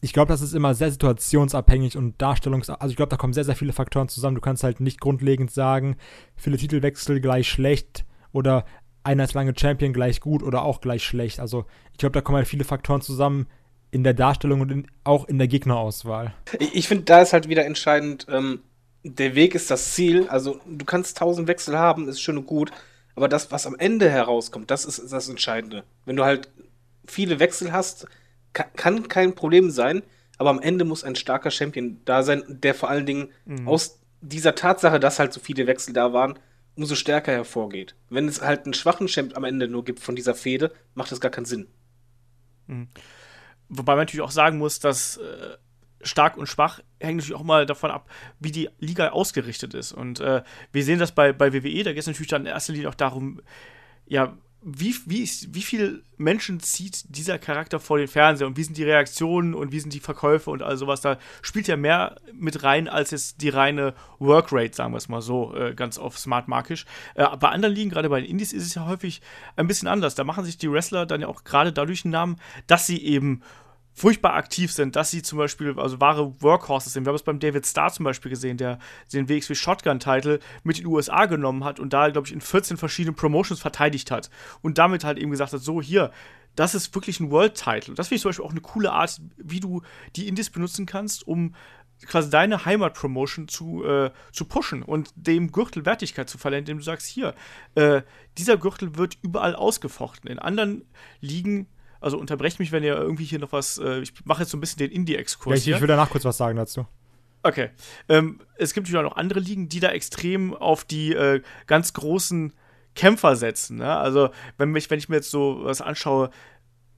ich glaube, das ist immer sehr situationsabhängig und Darstellungs... Also, ich glaube, da kommen sehr, sehr viele Faktoren zusammen. Du kannst halt nicht grundlegend sagen, viele Titelwechsel gleich schlecht oder einer ist lange Champion gleich gut oder auch gleich schlecht. Also, ich glaube, da kommen halt viele Faktoren zusammen in der Darstellung und in, auch in der Gegnerauswahl. Ich, finde, da ist halt wieder entscheidend, ähm, der Weg ist das Ziel. Also du kannst tausend Wechsel haben, ist schön und gut. Aber das, was am Ende herauskommt, das ist das Entscheidende. Wenn du halt viele Wechsel hast, kann, kann kein Problem sein. Aber am Ende muss ein starker Champion da sein, der vor allen Dingen mhm. aus dieser Tatsache, dass halt so viele Wechsel da waren, umso stärker hervorgeht. Wenn es halt einen schwachen Champion am Ende nur gibt von dieser Fehde, macht das gar keinen Sinn. Mhm. Wobei man natürlich auch sagen muss, dass äh, stark und schwach hängt natürlich auch mal davon ab, wie die Liga ausgerichtet ist. Und äh, wir sehen das bei, bei WWE, da geht es natürlich dann in erster Linie auch darum, ja, wie, wie, wie viel Menschen zieht dieser Charakter vor den Fernseher und wie sind die Reaktionen und wie sind die Verkäufe und all sowas. Da spielt ja mehr mit rein als jetzt die reine Workrate, sagen wir es mal so, äh, ganz auf smart markisch. Äh, bei anderen Ligen, gerade bei den Indies, ist es ja häufig ein bisschen anders. Da machen sich die Wrestler dann ja auch gerade dadurch einen Namen, dass sie eben furchtbar aktiv sind, dass sie zum Beispiel, also wahre Workhorses sind. Wir haben es beim David Starr zum Beispiel gesehen, der den WXW Shotgun-Title mit den USA genommen hat und da, glaube ich, in 14 verschiedenen Promotions verteidigt hat. Und damit halt eben gesagt hat, so hier, das ist wirklich ein World-Title. Das finde ich zum Beispiel auch eine coole Art, wie du die Indies benutzen kannst, um quasi deine Heimat-Promotion zu, äh, zu pushen und dem Gürtel Wertigkeit zu verleihen, indem du sagst, hier, äh, dieser Gürtel wird überall ausgefochten. In anderen Ligen also unterbrecht mich, wenn ihr irgendwie hier noch was. Äh, ich mache jetzt so ein bisschen den Indie-Exkurs. Ja, ich, ich will danach kurz was sagen dazu. Okay. Ähm, es gibt natürlich auch noch andere Ligen, die da extrem auf die äh, ganz großen Kämpfer setzen. Ne? Also, wenn, mich, wenn ich mir jetzt so was anschaue,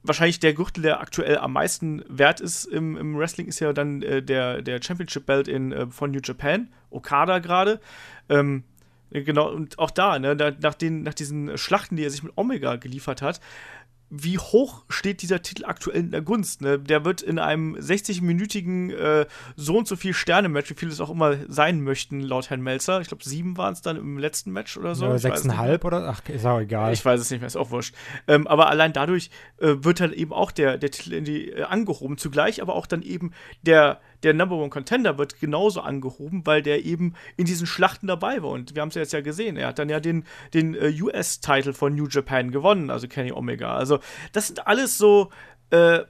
wahrscheinlich der Gürtel, der aktuell am meisten wert ist im, im Wrestling, ist ja dann äh, der, der Championship Belt in, äh, von New Japan, Okada gerade. Ähm, genau, und auch da, ne, da, nach, den, nach diesen Schlachten, die er sich mit Omega geliefert hat, wie hoch steht dieser Titel aktuell in der Gunst? Ne? Der wird in einem 60-minütigen äh, so und so viel Sterne-Match, wie viele es auch immer sein möchten, laut Herrn Melzer. Ich glaube, sieben waren es dann im letzten Match oder so. Ja, sechseinhalb oder? Ach, ist auch egal. Ich weiß es nicht mehr, ist auch wurscht. Ähm, aber allein dadurch äh, wird dann eben auch der, der Titel in die, äh, angehoben. Zugleich aber auch dann eben der, der Number One Contender wird genauso angehoben, weil der eben in diesen Schlachten dabei war. Und wir haben es ja jetzt ja gesehen. Er hat dann ja den, den äh, US-Title von New Japan gewonnen, also Kenny Omega. Also, das sind alles so äh,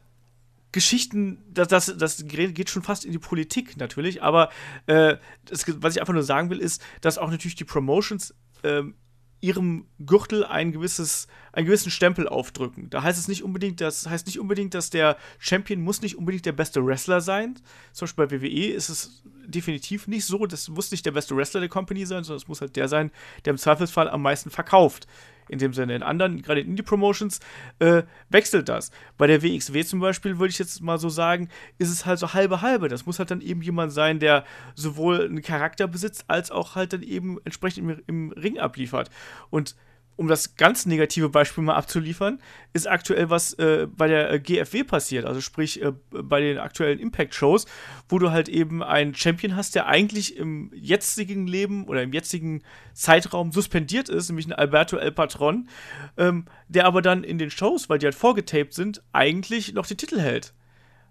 Geschichten, das, das, das geht schon fast in die Politik natürlich, aber äh, das, was ich einfach nur sagen will, ist, dass auch natürlich die Promotions ähm, ihrem Gürtel ein gewisses, einen gewissen Stempel aufdrücken. Da heißt es nicht unbedingt, das heißt nicht unbedingt, dass der Champion muss nicht unbedingt der beste Wrestler sein. Zum Beispiel bei WWE ist es definitiv nicht so. Das muss nicht der beste Wrestler der Company sein, sondern es muss halt der sein, der im Zweifelsfall am meisten verkauft in dem Sinne. In anderen, gerade in Indie-Promotions, äh, wechselt das. Bei der WXW zum Beispiel, würde ich jetzt mal so sagen, ist es halt so halbe halbe. Das muss halt dann eben jemand sein, der sowohl einen Charakter besitzt, als auch halt dann eben entsprechend im, im Ring abliefert. Und um das ganz negative Beispiel mal abzuliefern, ist aktuell was äh, bei der äh, GFW passiert, also sprich äh, bei den aktuellen Impact-Shows, wo du halt eben einen Champion hast, der eigentlich im jetzigen Leben oder im jetzigen Zeitraum suspendiert ist, nämlich ein Alberto El Patron, ähm, der aber dann in den Shows, weil die halt vorgetaped sind, eigentlich noch den Titel hält.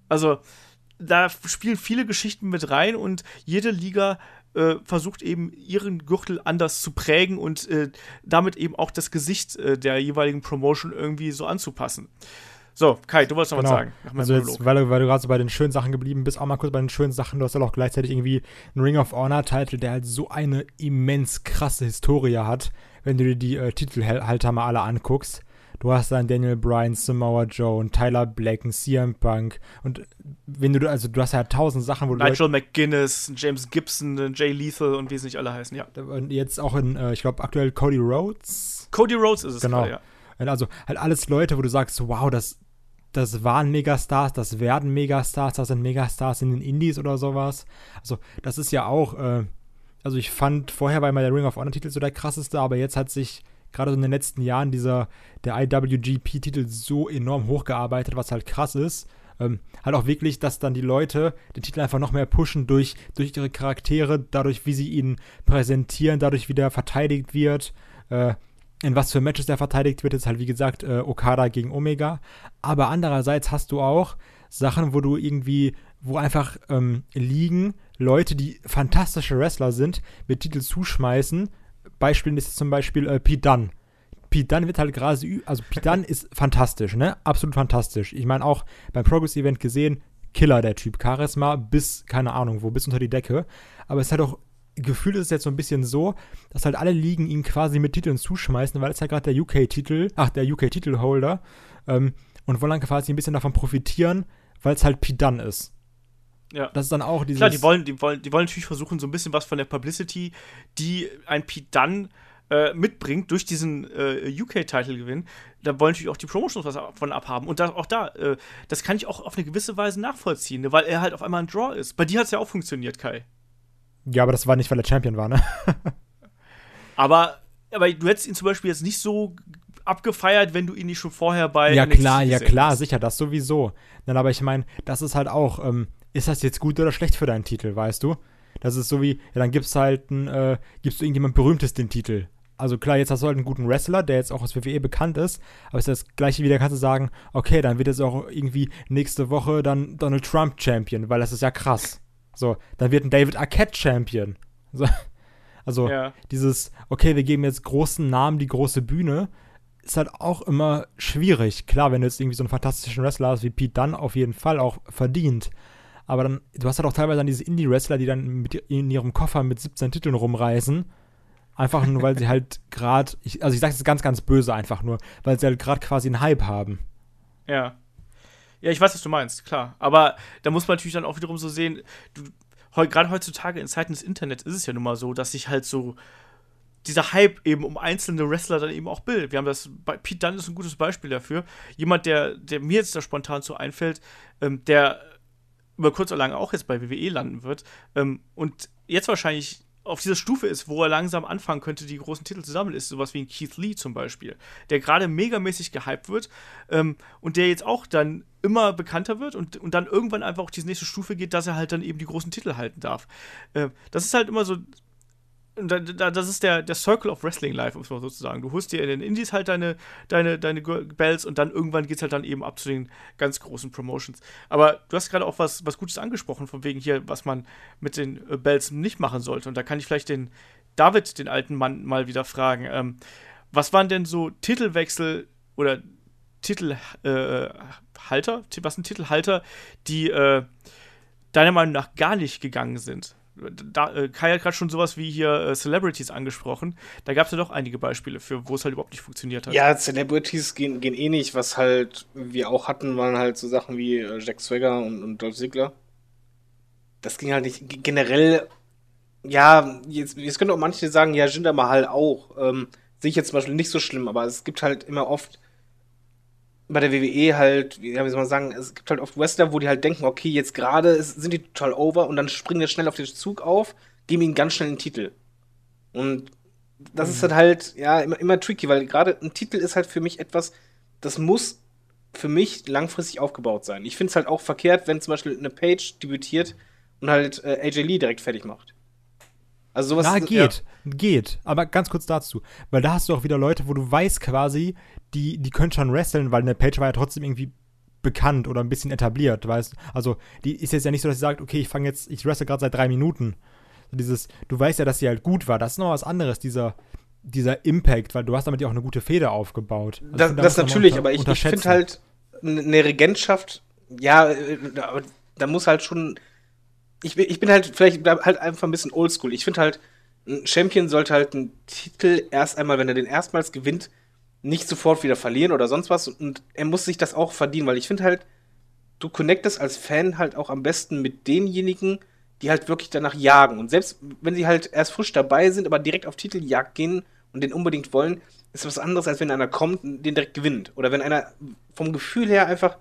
Also da spielen viele Geschichten mit rein und jede Liga äh, versucht eben ihren Gürtel anders zu prägen und äh, damit eben auch das Gesicht äh, der jeweiligen Promotion irgendwie so anzupassen. So, Kai, du wolltest noch genau. was sagen. Also jetzt, weil, weil du gerade so bei den schönen Sachen geblieben bist, auch mal kurz bei den schönen Sachen. Du hast ja auch gleichzeitig irgendwie einen Ring of Honor-Titel, der halt so eine immens krasse Historie hat, wenn du dir die äh, Titelhalter mal alle anguckst. Du hast dann Daniel Bryan, Samoa Joe und Tyler Black, und CM Punk und wenn du, also du hast ja tausend Sachen, wo du. Nigel McGuinness, James Gibson, Jay Lethal und wie sie nicht alle heißen, ja. Und jetzt auch in, äh, ich glaube, aktuell Cody Rhodes. Cody Rhodes ist es genau. Gerade, ja. Also halt alles Leute, wo du sagst, wow, das, das waren Megastars, das werden Megastars, das sind Megastars in den Indies oder sowas. Also, das ist ja auch, äh, also ich fand, vorher war immer der Ring of Honor-Titel so der krasseste, aber jetzt hat sich gerade so in den letzten Jahren dieser, der IWGP-Titel so enorm hochgearbeitet, was halt krass ist. Ähm, halt auch wirklich, dass dann die Leute den Titel einfach noch mehr pushen durch, durch ihre Charaktere, dadurch, wie sie ihn präsentieren, dadurch, wie der verteidigt wird, äh, in was für Matches der verteidigt wird, ist halt wie gesagt äh, Okada gegen Omega. Aber andererseits hast du auch Sachen, wo du irgendwie, wo einfach ähm, liegen, Leute, die fantastische Wrestler sind, mit Titel zuschmeißen, Beispielen ist zum Beispiel äh, Pete Dunne. Pete Dunne wird halt gerade, also Pete Dunne ist fantastisch, ne? Absolut fantastisch. Ich meine auch beim Progress-Event gesehen, Killer der Typ. Charisma bis, keine Ahnung wo, bis unter die Decke. Aber es ist halt auch, gefühlt ist es jetzt so ein bisschen so, dass halt alle Ligen ihn quasi mit Titeln zuschmeißen, weil es halt gerade der UK-Titel, ach, der UK-Titelholder, ähm, und wollen dann quasi ein bisschen davon profitieren, weil es halt Dunne ist. Ja. Das ist dann auch dieses. Klar, die wollen, die, wollen, die wollen natürlich versuchen, so ein bisschen was von der Publicity, die ein Pete Dunn äh, mitbringt durch diesen äh, UK-Title-Gewinn. Da wollen natürlich auch die Promotions was davon abhaben. Und da, auch da, äh, das kann ich auch auf eine gewisse Weise nachvollziehen, ne? weil er halt auf einmal ein Draw ist. Bei dir hat es ja auch funktioniert, Kai. Ja, aber das war nicht, weil er Champion war, ne? aber, aber du hättest ihn zum Beispiel jetzt nicht so abgefeiert, wenn du ihn nicht schon vorher bei. Ja, NXT klar, ja, klar, sicher, das sowieso. Dann, aber ich meine, das ist halt auch. Ähm, ist das jetzt gut oder schlecht für deinen Titel, weißt du? Das ist so wie, ja, dann gibst halt ein, äh, gibst du irgendjemand Berühmtes den Titel. Also klar, jetzt hast du halt einen guten Wrestler, der jetzt auch aus WWE bekannt ist, aber es ist das gleiche wieder, kannst du sagen, okay, dann wird jetzt auch irgendwie nächste Woche dann Donald Trump Champion, weil das ist ja krass. So, dann wird ein David Arquette Champion. So, also ja. dieses, okay, wir geben jetzt großen Namen die große Bühne, ist halt auch immer schwierig. Klar, wenn du jetzt irgendwie so einen fantastischen Wrestler hast wie Pete Dunne, auf jeden Fall auch verdient. Aber dann, du hast halt auch teilweise dann diese Indie-Wrestler, die dann mit in ihrem Koffer mit 17 Titeln rumreisen. Einfach nur, weil sie halt gerade, also ich sage es ganz, ganz böse einfach nur, weil sie halt gerade quasi einen Hype haben. Ja. Ja, ich weiß, was du meinst, klar. Aber da muss man natürlich dann auch wiederum so sehen, du, gerade heutzutage in Zeiten des Internets ist es ja nun mal so, dass sich halt so dieser Hype eben um einzelne Wrestler dann eben auch bildet. Wir haben das, Pete Dunne ist ein gutes Beispiel dafür. Jemand, der, der mir jetzt da spontan so einfällt, ähm, der über kurz oder lang auch jetzt bei WWE landen wird ähm, und jetzt wahrscheinlich auf dieser Stufe ist, wo er langsam anfangen könnte, die großen Titel zu sammeln, ist sowas wie ein Keith Lee zum Beispiel, der gerade megamäßig gehypt wird ähm, und der jetzt auch dann immer bekannter wird und, und dann irgendwann einfach auf diese nächste Stufe geht, dass er halt dann eben die großen Titel halten darf. Äh, das ist halt immer so das ist der, der Circle of Wrestling Life, um es mal so zu sagen. Du holst dir in den Indies halt deine, deine, deine Bells und dann irgendwann geht es halt dann eben ab zu den ganz großen Promotions. Aber du hast gerade auch was, was Gutes angesprochen, von wegen hier, was man mit den äh, Bells nicht machen sollte. Und da kann ich vielleicht den David, den alten Mann, mal wieder fragen. Ähm, was waren denn so Titelwechsel oder Titelhalter, äh, was sind Titelhalter, die äh, deiner Meinung nach gar nicht gegangen sind? Da, äh, Kai hat gerade schon sowas wie hier äh, Celebrities angesprochen. Da gab es ja doch einige Beispiele für, wo es halt überhaupt nicht funktioniert hat. Ja, Celebrities gehen, gehen eh nicht. Was halt wir auch hatten, waren halt so Sachen wie äh, Jack Swagger und, und Dolph Ziggler. Das ging halt nicht. Generell, ja, jetzt, jetzt können auch manche sagen, ja, Jinder Mahal auch. Ähm, Sehe ich jetzt zum Beispiel nicht so schlimm, aber es gibt halt immer oft bei der WWE halt, wie soll man sagen, es gibt halt oft Wrestler, wo die halt denken, okay, jetzt gerade sind die total over und dann springen die schnell auf den Zug auf, geben ihnen ganz schnell einen Titel. Und das mhm. ist halt halt, ja, immer, immer tricky, weil gerade ein Titel ist halt für mich etwas, das muss für mich langfristig aufgebaut sein. Ich finde es halt auch verkehrt, wenn zum Beispiel eine Page debütiert und halt äh, AJ Lee direkt fertig macht. Also sowas. Na, geht, ja. geht. Aber ganz kurz dazu. Weil da hast du auch wieder Leute, wo du weißt quasi, die, die können schon wresteln, weil eine Page war ja trotzdem irgendwie bekannt oder ein bisschen etabliert, weißt Also, die ist jetzt ja nicht so, dass sie sagt, okay, ich fange jetzt, ich wrestle gerade seit drei Minuten. Dieses, du weißt ja, dass sie halt gut war. Das ist noch was anderes, dieser, dieser Impact, weil du hast damit ja auch eine gute Feder aufgebaut. Also das, find, das natürlich, unter, aber ich, ich finde halt, eine Regentschaft, ja, äh, da, da muss halt schon ich bin, ich bin halt vielleicht halt einfach ein bisschen oldschool. Ich finde halt, ein Champion sollte halt einen Titel erst einmal, wenn er den erstmals gewinnt, nicht sofort wieder verlieren oder sonst was. Und er muss sich das auch verdienen, weil ich finde halt, du connectest als Fan halt auch am besten mit denjenigen, die halt wirklich danach jagen. Und selbst wenn sie halt erst frisch dabei sind, aber direkt auf Titeljagd gehen und den unbedingt wollen, ist was anderes, als wenn einer kommt und den direkt gewinnt. Oder wenn einer vom Gefühl her einfach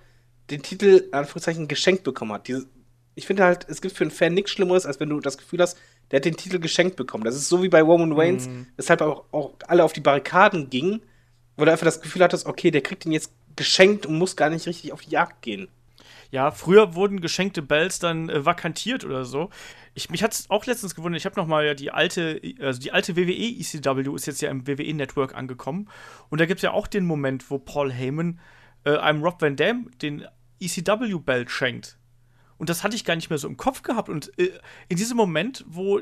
den Titel, Anführungszeichen, geschenkt bekommen hat. Diese, ich finde halt, es gibt für einen Fan nichts Schlimmeres, als wenn du das Gefühl hast, der hat den Titel geschenkt bekommen. Das ist so wie bei Roman Reigns, mhm. weshalb auch, auch alle auf die Barrikaden gingen, wo du einfach das Gefühl hattest, okay, der kriegt ihn jetzt geschenkt und muss gar nicht richtig auf die Jagd gehen. Ja, früher wurden geschenkte Bells dann äh, vakantiert oder so. Ich, mich hat es auch letztens gewundert, ich habe nochmal ja die alte, also die alte WWE ECW ist jetzt ja im WWE Network angekommen. Und da gibt es ja auch den Moment, wo Paul Heyman äh, einem Rob Van Dam den ECW-Belt schenkt. Und das hatte ich gar nicht mehr so im Kopf gehabt. Und äh, in diesem Moment, wo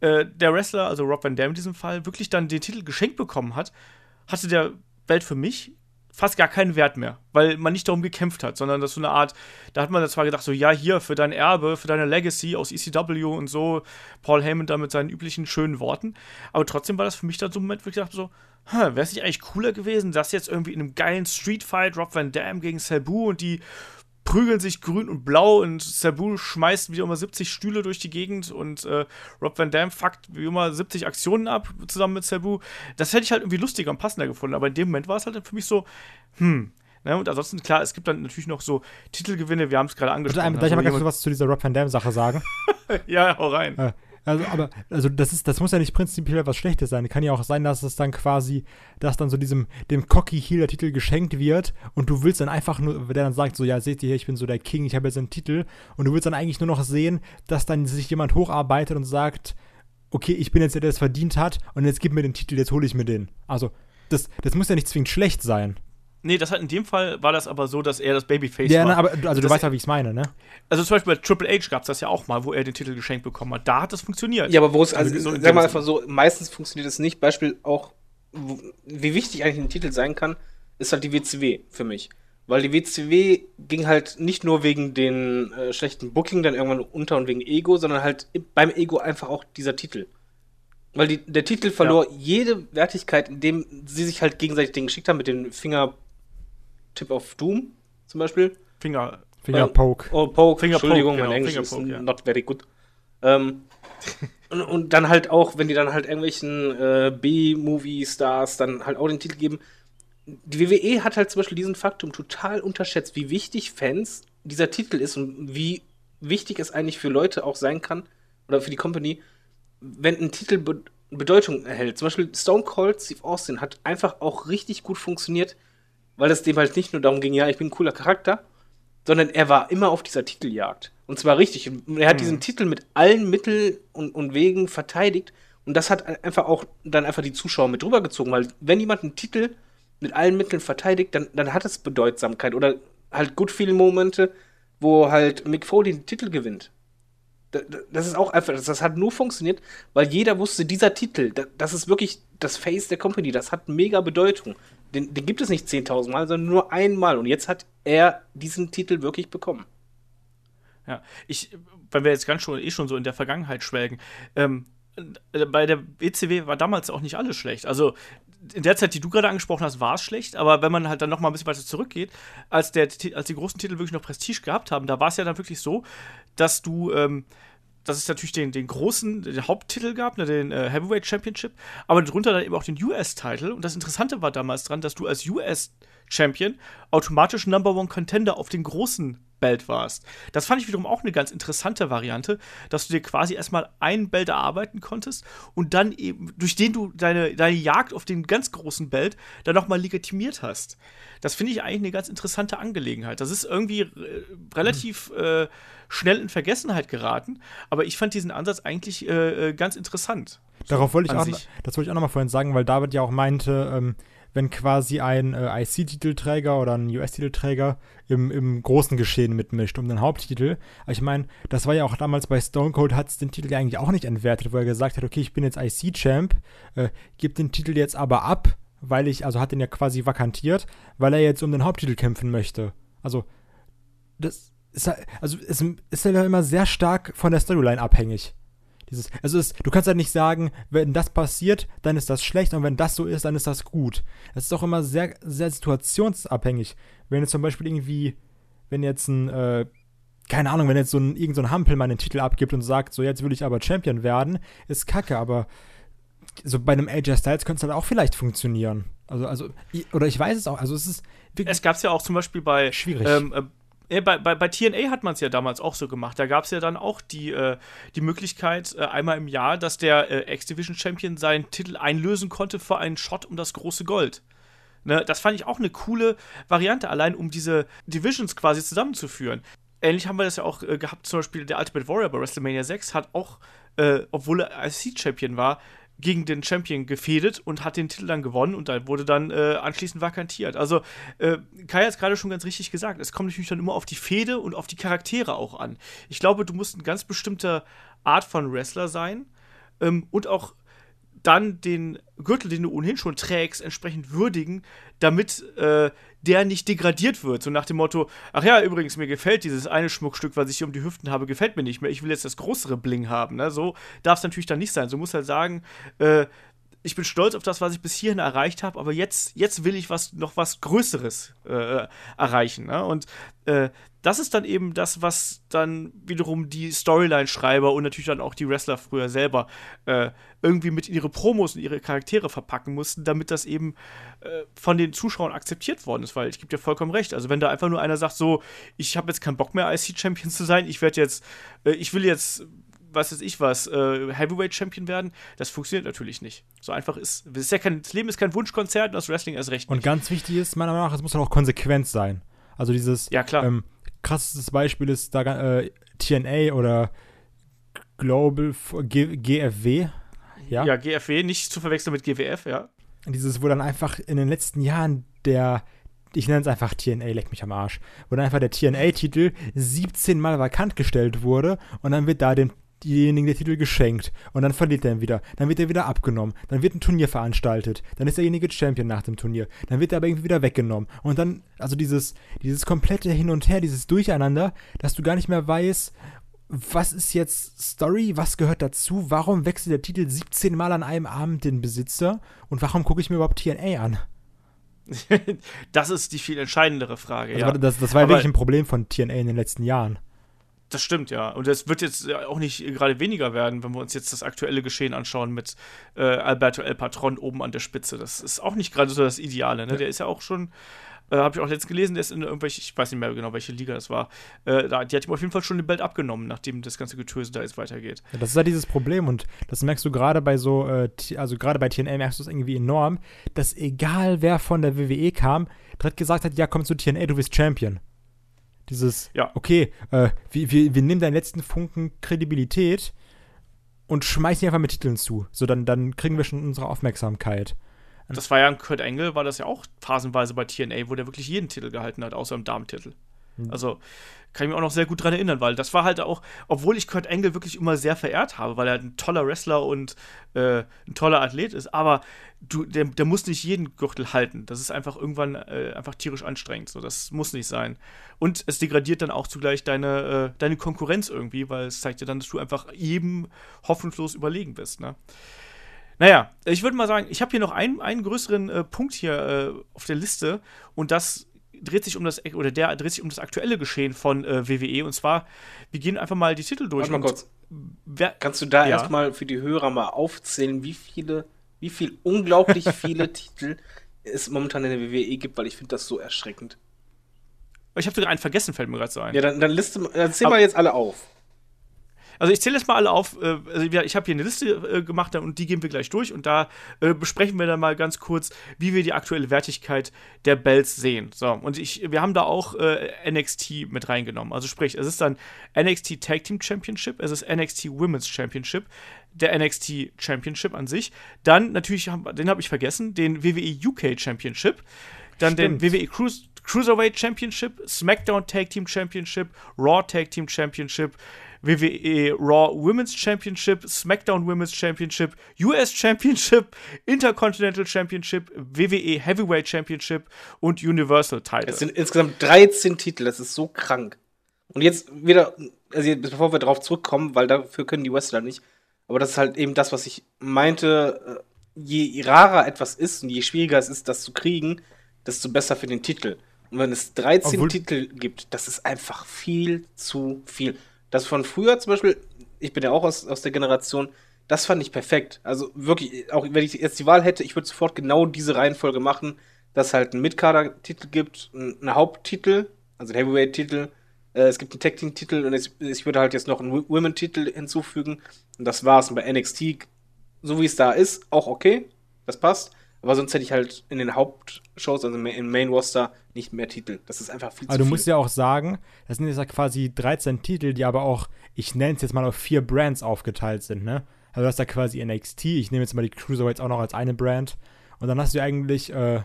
äh, der Wrestler, also Rob Van Dam in diesem Fall, wirklich dann den Titel geschenkt bekommen hat, hatte der Welt für mich fast gar keinen Wert mehr, weil man nicht darum gekämpft hat, sondern das so eine Art, da hat man zwar gedacht, so, ja, hier, für dein Erbe, für deine Legacy aus ECW und so, Paul Heyman da mit seinen üblichen schönen Worten, aber trotzdem war das für mich dann so ein Moment, wo ich dachte so, wäre es nicht eigentlich cooler gewesen, dass jetzt irgendwie in einem geilen Streetfight Rob Van Dam gegen Sabu und die prügeln sich grün und blau und Sabu schmeißt wieder immer 70 Stühle durch die Gegend und äh, Rob Van Dam fuckt wie immer 70 Aktionen ab zusammen mit Sabu. Das hätte ich halt irgendwie lustiger und passender gefunden, aber in dem Moment war es halt für mich so, hm. Ne, und ansonsten, klar, es gibt dann natürlich noch so Titelgewinne, wir haben es gerade angesprochen. Darf ich also, mal was zu dieser Rob Van Dam-Sache sagen? ja, hau rein. Äh, also, aber, also das ist, das muss ja nicht prinzipiell was Schlechtes sein. Kann ja auch sein, dass es dann quasi, dass dann so diesem, dem Cocky Heel der Titel geschenkt wird und du willst dann einfach nur, der dann sagt, so, ja, seht ihr hier, ich bin so der King, ich habe jetzt einen Titel und du willst dann eigentlich nur noch sehen, dass dann sich jemand hocharbeitet und sagt, okay, ich bin jetzt der, der es verdient hat und jetzt gib mir den Titel, jetzt hole ich mir den. Also, das, das muss ja nicht zwingend schlecht sein. Nee, das hat in dem Fall war das aber so, dass er das Babyface ja, war. Ja, aber also du weißt ja, wie ich es meine, ne? Also zum Beispiel bei Triple H gab es das ja auch mal, wo er den Titel geschenkt bekommen hat. Da hat das funktioniert. Ja, aber wo es, also, also so, sag mal einfach so, meistens funktioniert es nicht. Beispiel auch, wo, wie wichtig eigentlich ein Titel sein kann, ist halt die WCW für mich. Weil die WCW ging halt nicht nur wegen den äh, schlechten Booking dann irgendwann unter und wegen Ego, sondern halt beim Ego einfach auch dieser Titel. Weil die, der Titel verlor ja. jede Wertigkeit, indem sie sich halt gegenseitig den geschickt haben mit den Finger Tip of Doom zum Beispiel. Finger. Fingerpoke. Oh, Poke, Finger Entschuldigung, Poke, mein genau, Englisch ist ja. not very good. Ähm, und, und, dann halt auch, wenn die dann halt irgendwelchen äh, B-Movie-Stars dann halt auch den Titel geben. Die WWE hat halt zum Beispiel diesen Faktum total unterschätzt, wie wichtig Fans dieser Titel ist und wie wichtig es eigentlich für Leute auch sein kann, oder für die Company, wenn ein Titel be Bedeutung erhält. Zum Beispiel Stone Cold Steve Austin hat einfach auch richtig gut funktioniert, weil es dem halt nicht nur darum ging, ja, ich bin ein cooler Charakter, sondern er war immer auf dieser Titeljagd. Und zwar richtig. Und er hat Mhm. diesen Titel mit allen Mitteln und, und Wegen verteidigt. Und das hat einfach auch dann einfach die Zuschauer mit rübergezogen, weil wenn jemand einen Titel mit allen Mitteln verteidigt, dann, dann hat es Bedeutsamkeit oder halt good feeling Momente, wo halt Mick Foley den Titel gewinnt. Da- da- Das ist auch einfach, das, hat nur funktioniert, weil jeder wusste, dieser Titel, da- das ist wirklich das Face der Company, das hat mega Bedeutung. Den, den gibt es nicht 10.000 Mal, sondern nur einmal. Und jetzt hat er diesen Titel wirklich bekommen. Ja, ich, weil wir jetzt ganz schon eh schon so in der Vergangenheit schwelgen, ähm, äh, bei der ECW war damals auch nicht alles schlecht. Also in der Zeit, die du gerade angesprochen hast, war es schlecht, aber wenn man halt dann noch mal ein bisschen weiter zurückgeht, als, der, als die großen Titel wirklich noch Prestige gehabt haben, da war es ja dann wirklich so, dass du, ähm, dass es natürlich den, den großen, den Haupttitel gab, ne, den äh, Heavyweight Championship, aber darunter dann eben auch den US-Titel. Und das Interessante war damals dran, dass du als US-Champion automatisch Number One Contender auf den großen Belt warst. Das fand ich wiederum auch eine ganz interessante Variante, dass du dir quasi erstmal einen Belt erarbeiten konntest und dann eben, durch den du deine, deine Jagd auf den ganz großen Belt dann nochmal legitimiert hast. Das finde ich eigentlich eine ganz interessante Angelegenheit. Das ist irgendwie äh, relativ äh, schnell in Vergessenheit geraten, aber ich fand diesen Ansatz eigentlich äh, äh, ganz interessant. Darauf wollte ich auch, sich. das wollte ich auch nochmal vorhin sagen, weil David ja auch meinte, ähm, wenn quasi ein äh, IC-Titelträger oder ein US-Titelträger im, im großen Geschehen mitmischt um den Haupttitel. Aber ich meine, das war ja auch damals bei Stone Cold, hat es den Titel ja eigentlich auch nicht entwertet, wo er gesagt hat, okay, ich bin jetzt IC-Champ, äh, gib den Titel jetzt aber ab, weil ich, also hat den ja quasi vakantiert, weil er jetzt um den Haupttitel kämpfen möchte. Also, das ist halt, also es ist halt immer sehr stark von der Storyline abhängig. Dieses, also es, du kannst halt nicht sagen, wenn das passiert, dann ist das schlecht und wenn das so ist, dann ist das gut. Das ist auch immer sehr, sehr situationsabhängig. Wenn jetzt zum Beispiel irgendwie, wenn jetzt ein, äh, keine Ahnung, wenn jetzt so ein, irgend so ein Hampelmann den Titel abgibt und sagt, so jetzt will ich aber Champion werden, ist kacke, aber so bei einem AJ Styles könnte es halt auch vielleicht funktionieren. Also, also, oder ich weiß es auch, also es ist Es gab es ja auch zum Beispiel bei schwierig. Ähm, äh, ja, bei, bei, bei TNA hat man es ja damals auch so gemacht. Da gab es ja dann auch die, äh, die Möglichkeit, äh, einmal im Jahr, dass der äh, X-Division-Champion seinen Titel einlösen konnte für einen Shot um das große Gold. Ne, das fand ich auch eine coole Variante, allein um diese Divisions quasi zusammenzuführen. Ähnlich haben wir das ja auch äh, gehabt, zum Beispiel der Ultimate Warrior bei WrestleMania 6 hat auch, äh, obwohl er IC-Champion war, gegen den Champion gefädet und hat den Titel dann gewonnen und dann wurde dann äh, anschließend vakantiert. Also, äh, Kai hat es gerade schon ganz richtig gesagt. Es kommt natürlich dann immer auf die Fehde und auf die Charaktere auch an. Ich glaube, du musst eine ganz bestimmte Art von Wrestler sein ähm, und auch dann den Gürtel, den du ohnehin schon trägst, entsprechend würdigen, damit äh, der nicht degradiert wird. So nach dem Motto, ach ja, übrigens, mir gefällt dieses eine Schmuckstück, was ich hier um die Hüften habe, gefällt mir nicht mehr. Ich will jetzt das größere Bling haben. Ne? So darf es natürlich dann nicht sein. So muss halt sagen, äh, ich bin stolz auf das, was ich bis hierhin erreicht habe, aber jetzt, jetzt will ich was, noch was Größeres äh, erreichen. Ne? Und äh, das ist dann eben das, was dann wiederum die Storyline-Schreiber und natürlich dann auch die Wrestler früher selber äh, irgendwie mit ihre Promos und ihre Charaktere verpacken mussten, damit das eben äh, von den Zuschauern akzeptiert worden ist. Weil ich gebe dir vollkommen recht. Also wenn da einfach nur einer sagt, so, ich habe jetzt keinen Bock mehr IC-Champion zu sein, ich werde jetzt, äh, ich will jetzt was weiß ich was, äh, Heavyweight Champion werden, das funktioniert natürlich nicht. So einfach ist, ist ja kein, das Leben ist kein Wunschkonzert und das Wrestling erst recht Und nicht. ganz wichtig ist, meiner Meinung nach, es muss auch konsequent sein. Also dieses Ja, klar. ähm, krassestes Beispiel ist da äh, TNA oder Global G GFW. Ja? ja, GFW, nicht zu verwechseln mit GWF, ja. Dieses, wo dann einfach in den letzten Jahren der, ich nenne es einfach TNA, leck mich am Arsch, wo dann einfach der TNA-Titel 17 Mal vakant gestellt wurde und dann wird da dem demjenigen der Titel geschenkt und dann verliert er ihn wieder. Dann wird er wieder abgenommen. Dann wird ein Turnier veranstaltet. Dann ist derjenige Champion nach dem Turnier. Dann wird er aber irgendwie wieder weggenommen. Und dann, also dieses, dieses komplette Hin und Her, dieses Durcheinander, dass du gar nicht mehr weißt, was ist jetzt Story, was gehört dazu, warum wechselt der Titel 17 Mal an einem Abend den Besitzer und warum gucke ich mir überhaupt TNA an? das ist die viel entscheidendere Frage, Also ja. das, das war Aber- wirklich ein Problem von TNA in den letzten Jahren. Das stimmt, ja. Und es wird jetzt auch nicht gerade weniger werden, wenn wir uns jetzt das aktuelle Geschehen anschauen mit äh, Alberto El Patron oben an der Spitze. Das ist auch nicht gerade so das Ideale. Ne? Ja. Der ist ja auch schon, äh, habe ich auch letztens gelesen, der ist in irgendwelche, ich weiß nicht mehr genau, welche Liga das war. Äh, da, die hat ihm auf jeden Fall schon den Belt abgenommen, nachdem das ganze Getöse da jetzt weitergeht. Ja, das ist ja dieses Problem und das merkst du gerade bei so, äh, also gerade bei TNA merkst du es irgendwie enorm, dass egal wer von der WWE kam, direkt gesagt hat, ja komm zu TNA, du bist Champion. Dieses, ja. okay, äh, wir, wir, wir nehmen deinen letzten Funken Kredibilität und schmeißen ihn einfach mit Titeln zu. So, dann, dann kriegen wir schon unsere Aufmerksamkeit. Das war ja ein Kurt Engel, war das ja auch phasenweise bei TNA, wo der wirklich jeden Titel gehalten hat, außer im Damentitel. Mhm. Also kann ich mich auch noch sehr gut dran erinnern, weil das war halt auch, obwohl ich Kurt Engel wirklich immer sehr verehrt habe, weil er ein toller Wrestler und äh, ein toller Athlet ist, aber du, der, der, muss nicht jeden Gürtel halten. Das ist einfach irgendwann äh, einfach tierisch anstrengend. So, das muss nicht sein. Und es degradiert dann auch zugleich deine, äh, deine Konkurrenz irgendwie, weil es zeigt dir dann, dass du einfach jedem hoffnungslos überlegen bist. Ne? Naja, ich würde mal sagen, ich habe hier noch einen, einen größeren äh, Punkt hier äh, auf der Liste und das dreht sich um das oder der dreht sich um das aktuelle Geschehen von äh, WWE und zwar wir gehen einfach mal die Titel durch. Warte mal kurz. Wer, Kannst du da ja. erstmal für die Hörer mal aufzählen, wie viele, wie viel unglaublich viele Titel es momentan in der WWE gibt, weil ich finde das so erschreckend. Ich habe sogar einen vergessen, fällt mir gerade so ein. Ja, dann, dann, liste, dann zähl mal jetzt alle auf. Also ich zähle jetzt mal alle auf. Äh, also ich habe hier eine Liste äh, gemacht und die gehen wir gleich durch und da äh, besprechen wir dann mal ganz kurz, wie wir die aktuelle Wertigkeit der Bells sehen. So, und ich, wir haben da auch NXT mit reingenommen. Also sprich, es ist dann NXT Tag Team Championship, es ist NXT Women's Championship, der NXT Championship an sich. Dann natürlich, den habe ich vergessen, den WWE UK Championship. Dann Stimmt. den WWE Cruise Cruiserweight Championship, SmackDown Tag Team Championship, Raw Tag Team Championship, WWE Raw Women's Championship, SmackDown Women's Championship, US Championship, Intercontinental Championship, WWE Heavyweight Championship und Universal Title. Es sind insgesamt 13 Titel, das ist so krank. Und jetzt wieder, also jetzt, bevor wir darauf zurückkommen, weil dafür können die Wrestler nicht, aber das ist halt eben das, was ich meinte, äh, je rarer etwas ist und je schwieriger es ist, das zu kriegen, desto besser für den Titel. Und wenn es 13 Obwohl Titel gibt, das ist einfach viel zu viel. Das von früher zum Beispiel, ich bin ja auch aus, aus der Generation, das fand ich perfekt. Also wirklich, auch wenn ich jetzt die Wahl hätte, ich würde sofort genau diese Reihenfolge machen, dass es halt einen Midcarder-Titel gibt, einen Haupttitel, also einen Heavyweight-Titel, äh, es gibt einen Tag-Team-Titel und es, ich würde halt jetzt noch einen Women-Titel hinzufügen. Und das war's. Und bei NXT, so wie es da ist, auch okay, das passt. Aber sonst hätte ich halt in den Hauptshows, also im Main Roster, nicht mehr Titel. Das ist einfach viel aber zu viel. Aber du musst ja auch sagen, das sind jetzt ja quasi 13 Titel, die aber auch, ich nenne es jetzt mal auf vier Brands aufgeteilt sind, ne? Also du hast da quasi NXT, ich nehme jetzt mal die Cruiserweights auch noch als eine Brand. Und dann hast du eigentlich äh,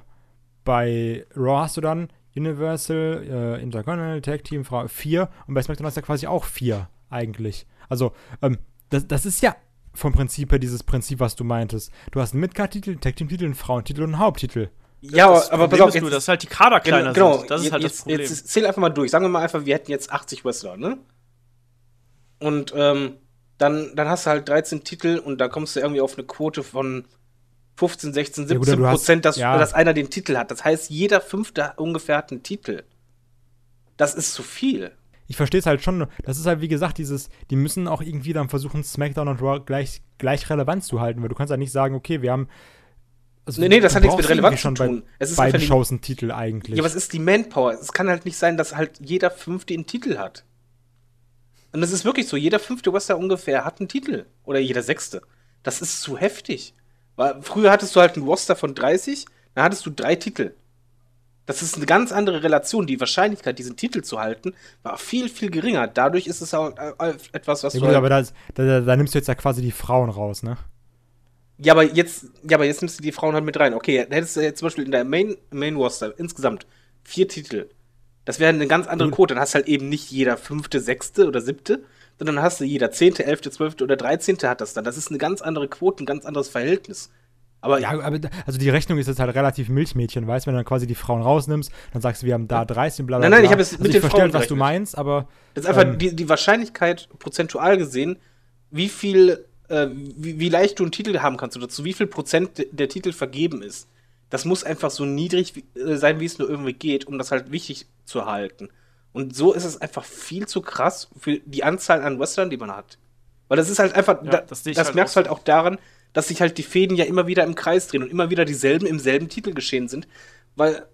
bei Raw hast du dann Universal, äh, Intercontinental, Tag Team, Frau 4 und bei SmackDown hast du ja quasi auch vier eigentlich. Also, ähm, das, das ist ja vom Prinzip her dieses Prinzip, was du meintest. Du hast einen Midcard-Titel, einen Tag-Team-Titel, einen Frauentitel und einen Haupttitel. Ja, das aber pass auf, jetzt, dass halt die Kader kleiner genau, sind. Das ist halt jetzt, das Problem. Jetzt zähl einfach mal durch. Sagen wir mal einfach, wir hätten jetzt 80 Wrestler, ne? Und ähm, dann, dann hast du halt 13 Titel und da kommst du irgendwie auf eine Quote von 15, 16, 17 ja, Prozent, dass, ja. dass einer den Titel hat. Das heißt, jeder fünfte ungefähr hat einen Titel. Das ist zu viel ich verstehe es halt schon. Das ist halt, wie gesagt, dieses, die müssen auch irgendwie dann versuchen, SmackDown und Raw gleich, gleich relevant zu halten, weil du kannst halt nicht sagen, okay, wir haben. Also, nee, nee, das hat nichts mit Relevanz zu tun. es ist beiden Shows ein Titel eigentlich. Ja, was ist die Manpower? Es kann halt nicht sein, dass halt jeder Fünfte einen Titel hat. Und das ist wirklich so. Jeder fünfte Wrestler ungefähr hat einen Titel. Oder jeder sechste. Das ist zu heftig. Weil früher hattest du halt einen Roster von 30, dann hattest du drei Titel. Das ist eine ganz andere Relation. Die Wahrscheinlichkeit, diesen Titel zu halten, war viel, viel geringer. Dadurch ist es auch äh, etwas, was ja, du. Gut, halt aber da, da, da, nimmst du jetzt ja quasi die Frauen raus, ne? Ja, aber jetzt, ja, aber jetzt nimmst du die Frauen halt mit rein. Okay, hättest du jetzt zum Beispiel in der Main, Main Roster insgesamt vier Titel. Das wäre eine ganz andere Quote. Dann hast du halt eben nicht jeder fünfte, sechste oder siebte, sondern hast du jeder zehnte, elfte, zwölfte oder dreizehnte hat das dann. Das ist eine ganz andere Quote, ein ganz anderes Verhältnis. Aber ja, aber also die Rechnung ist jetzt halt relativ Milchmädchen, weißt du, wenn du dann quasi die Frauen rausnimmst, dann sagst du, wir haben da 13, bla bla Nein, nein, ich habe es also mit den Frauen halt, was du meinst, aber. Das ist einfach ähm, die, die Wahrscheinlichkeit, prozentual gesehen, wie viel, äh, wie, wie, leicht du einen Titel haben kannst oder zu wie viel Prozent der Titel vergeben ist. Das muss einfach so niedrig äh, sein, wie es nur irgendwie geht, um das halt wichtig zu halten. Und so ist es einfach viel zu krass für die Anzahl an Wrestlern, die man hat. Weil das ist halt einfach, Ja, da, das das, halt merkst auch du halt auch daran, dass sich halt die Fäden ja immer wieder im Kreis drehen und immer wieder dieselben im selben Titel geschehen sind. Weil,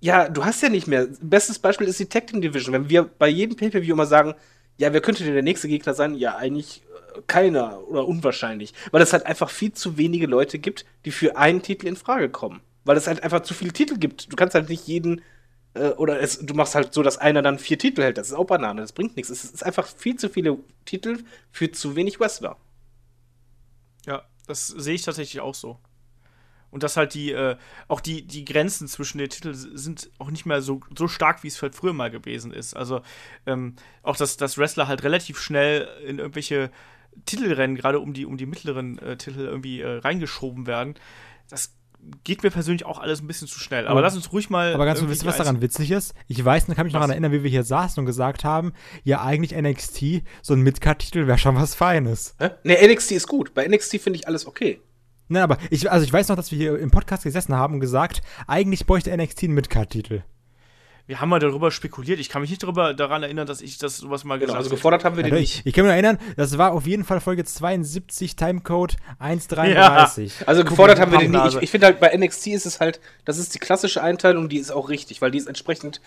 ja, du hast ja nicht mehr. Bestes Beispiel ist die Tag Team Division. Wenn wir bei jedem Pay-Per-View immer sagen, ja, wer könnte denn der nächste Gegner sein? Ja, eigentlich äh, keiner oder unwahrscheinlich. Weil es halt einfach viel zu wenige Leute gibt, die für einen Titel in Frage kommen. Weil es halt einfach zu viele Titel gibt. Du kannst halt nicht jeden äh, oder es, du machst halt so, dass einer dann vier Titel hält. Das ist auch Banane, das bringt nichts. Es ist einfach viel zu viele Titel für zu wenig Wrestler. Ja, das sehe ich tatsächlich auch so. Und dass halt die, äh, auch die, die Grenzen zwischen den Titeln sind auch nicht mehr so, so stark, wie es halt früher mal gewesen ist. Also ähm, auch, dass, dass Wrestler halt relativ schnell in irgendwelche Titelrennen, gerade um die, um die mittleren äh, Titel irgendwie äh, reingeschoben werden. Das geht mir persönlich auch alles ein bisschen zu schnell. Aber, Aber- lass uns ruhig mal. Aber ganz ihr, was daran witzig ist? Ich weiß, kann mich noch Was? daran erinnern, wie wir hier saßen und gesagt haben, ja, eigentlich NXT, so ein Midcard-Titel wäre schon was Feines. Hä? Ne, NXT ist gut. Bei NXT finde ich alles okay. Nein, aber ich, also ich weiß noch, dass wir hier im Podcast gesessen haben und gesagt, eigentlich bräuchte NXT einen Midcard-Titel. Wir haben mal darüber spekuliert. Ich kann mich nicht darüber daran erinnern, dass ich das sowas mal Genau, gesagt also habe. gefordert haben wir Ja, den ich, nicht. ich kann mich erinnern, das war auf jeden Fall Folge 72, Timecode 133. Also gefordert haben wir den nicht. Ich, ich finde halt, bei NXT ist es halt, das ist die klassische Einteilung, die ist auch richtig, weil die ist entsprechend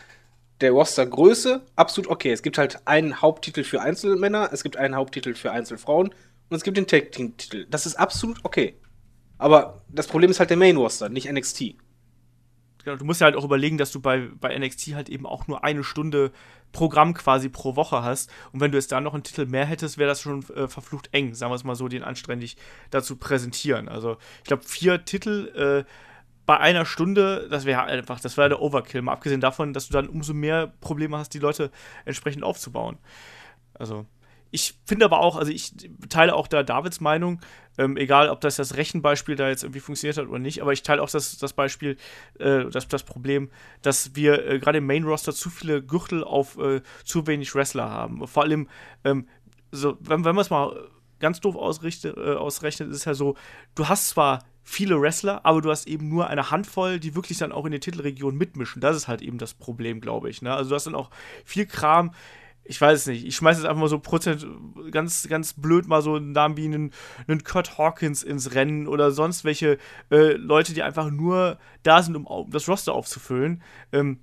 der Rostergröße absolut okay. Es gibt halt einen Haupttitel für Einzelmänner, es gibt einen Haupttitel für Einzelfrauen und es gibt den Tag Team Titel. Das ist absolut okay. Aber das Problem ist halt der Main Roster, nicht NXT. Genau, du musst ja halt auch überlegen, dass du bei, bei NXT halt eben auch nur eine Stunde Programm quasi pro Woche hast. Und wenn du jetzt da noch einen Titel mehr hättest, wäre das schon äh, verflucht eng, sagen wir es mal so, den anständig dazu präsentieren. Also ich glaube, vier Titel äh, bei einer Stunde, das wäre einfach, das wäre der Overkill. Mal abgesehen davon, dass du dann umso mehr Probleme hast, die Leute entsprechend aufzubauen. Also ich finde aber auch, also ich teile auch da Davids Meinung, ähm, egal ob das das Rechenbeispiel da jetzt irgendwie funktioniert hat oder nicht, aber ich teile auch das, das Beispiel, äh, das, das Problem, dass wir äh, gerade im Main Roster zu viele Gürtel auf äh, zu wenig Wrestler haben. Vor allem, ähm, so, wenn, wenn man es mal ganz doof äh, ausrechnet, ist es ja so, du hast zwar viele Wrestler, aber du hast eben nur eine Handvoll, die wirklich dann auch in den Titelregionen mitmischen. Das ist halt eben das Problem, glaube ich. Ne? Also du hast dann auch viel Kram, ich weiß es nicht, ich schmeiße jetzt einfach mal so Prozent, ganz, ganz blöd mal so einen Namen wie einen, einen Kurt Hawkins ins Rennen oder sonst welche äh, Leute, die einfach nur da sind, um das Roster aufzufüllen. Ähm,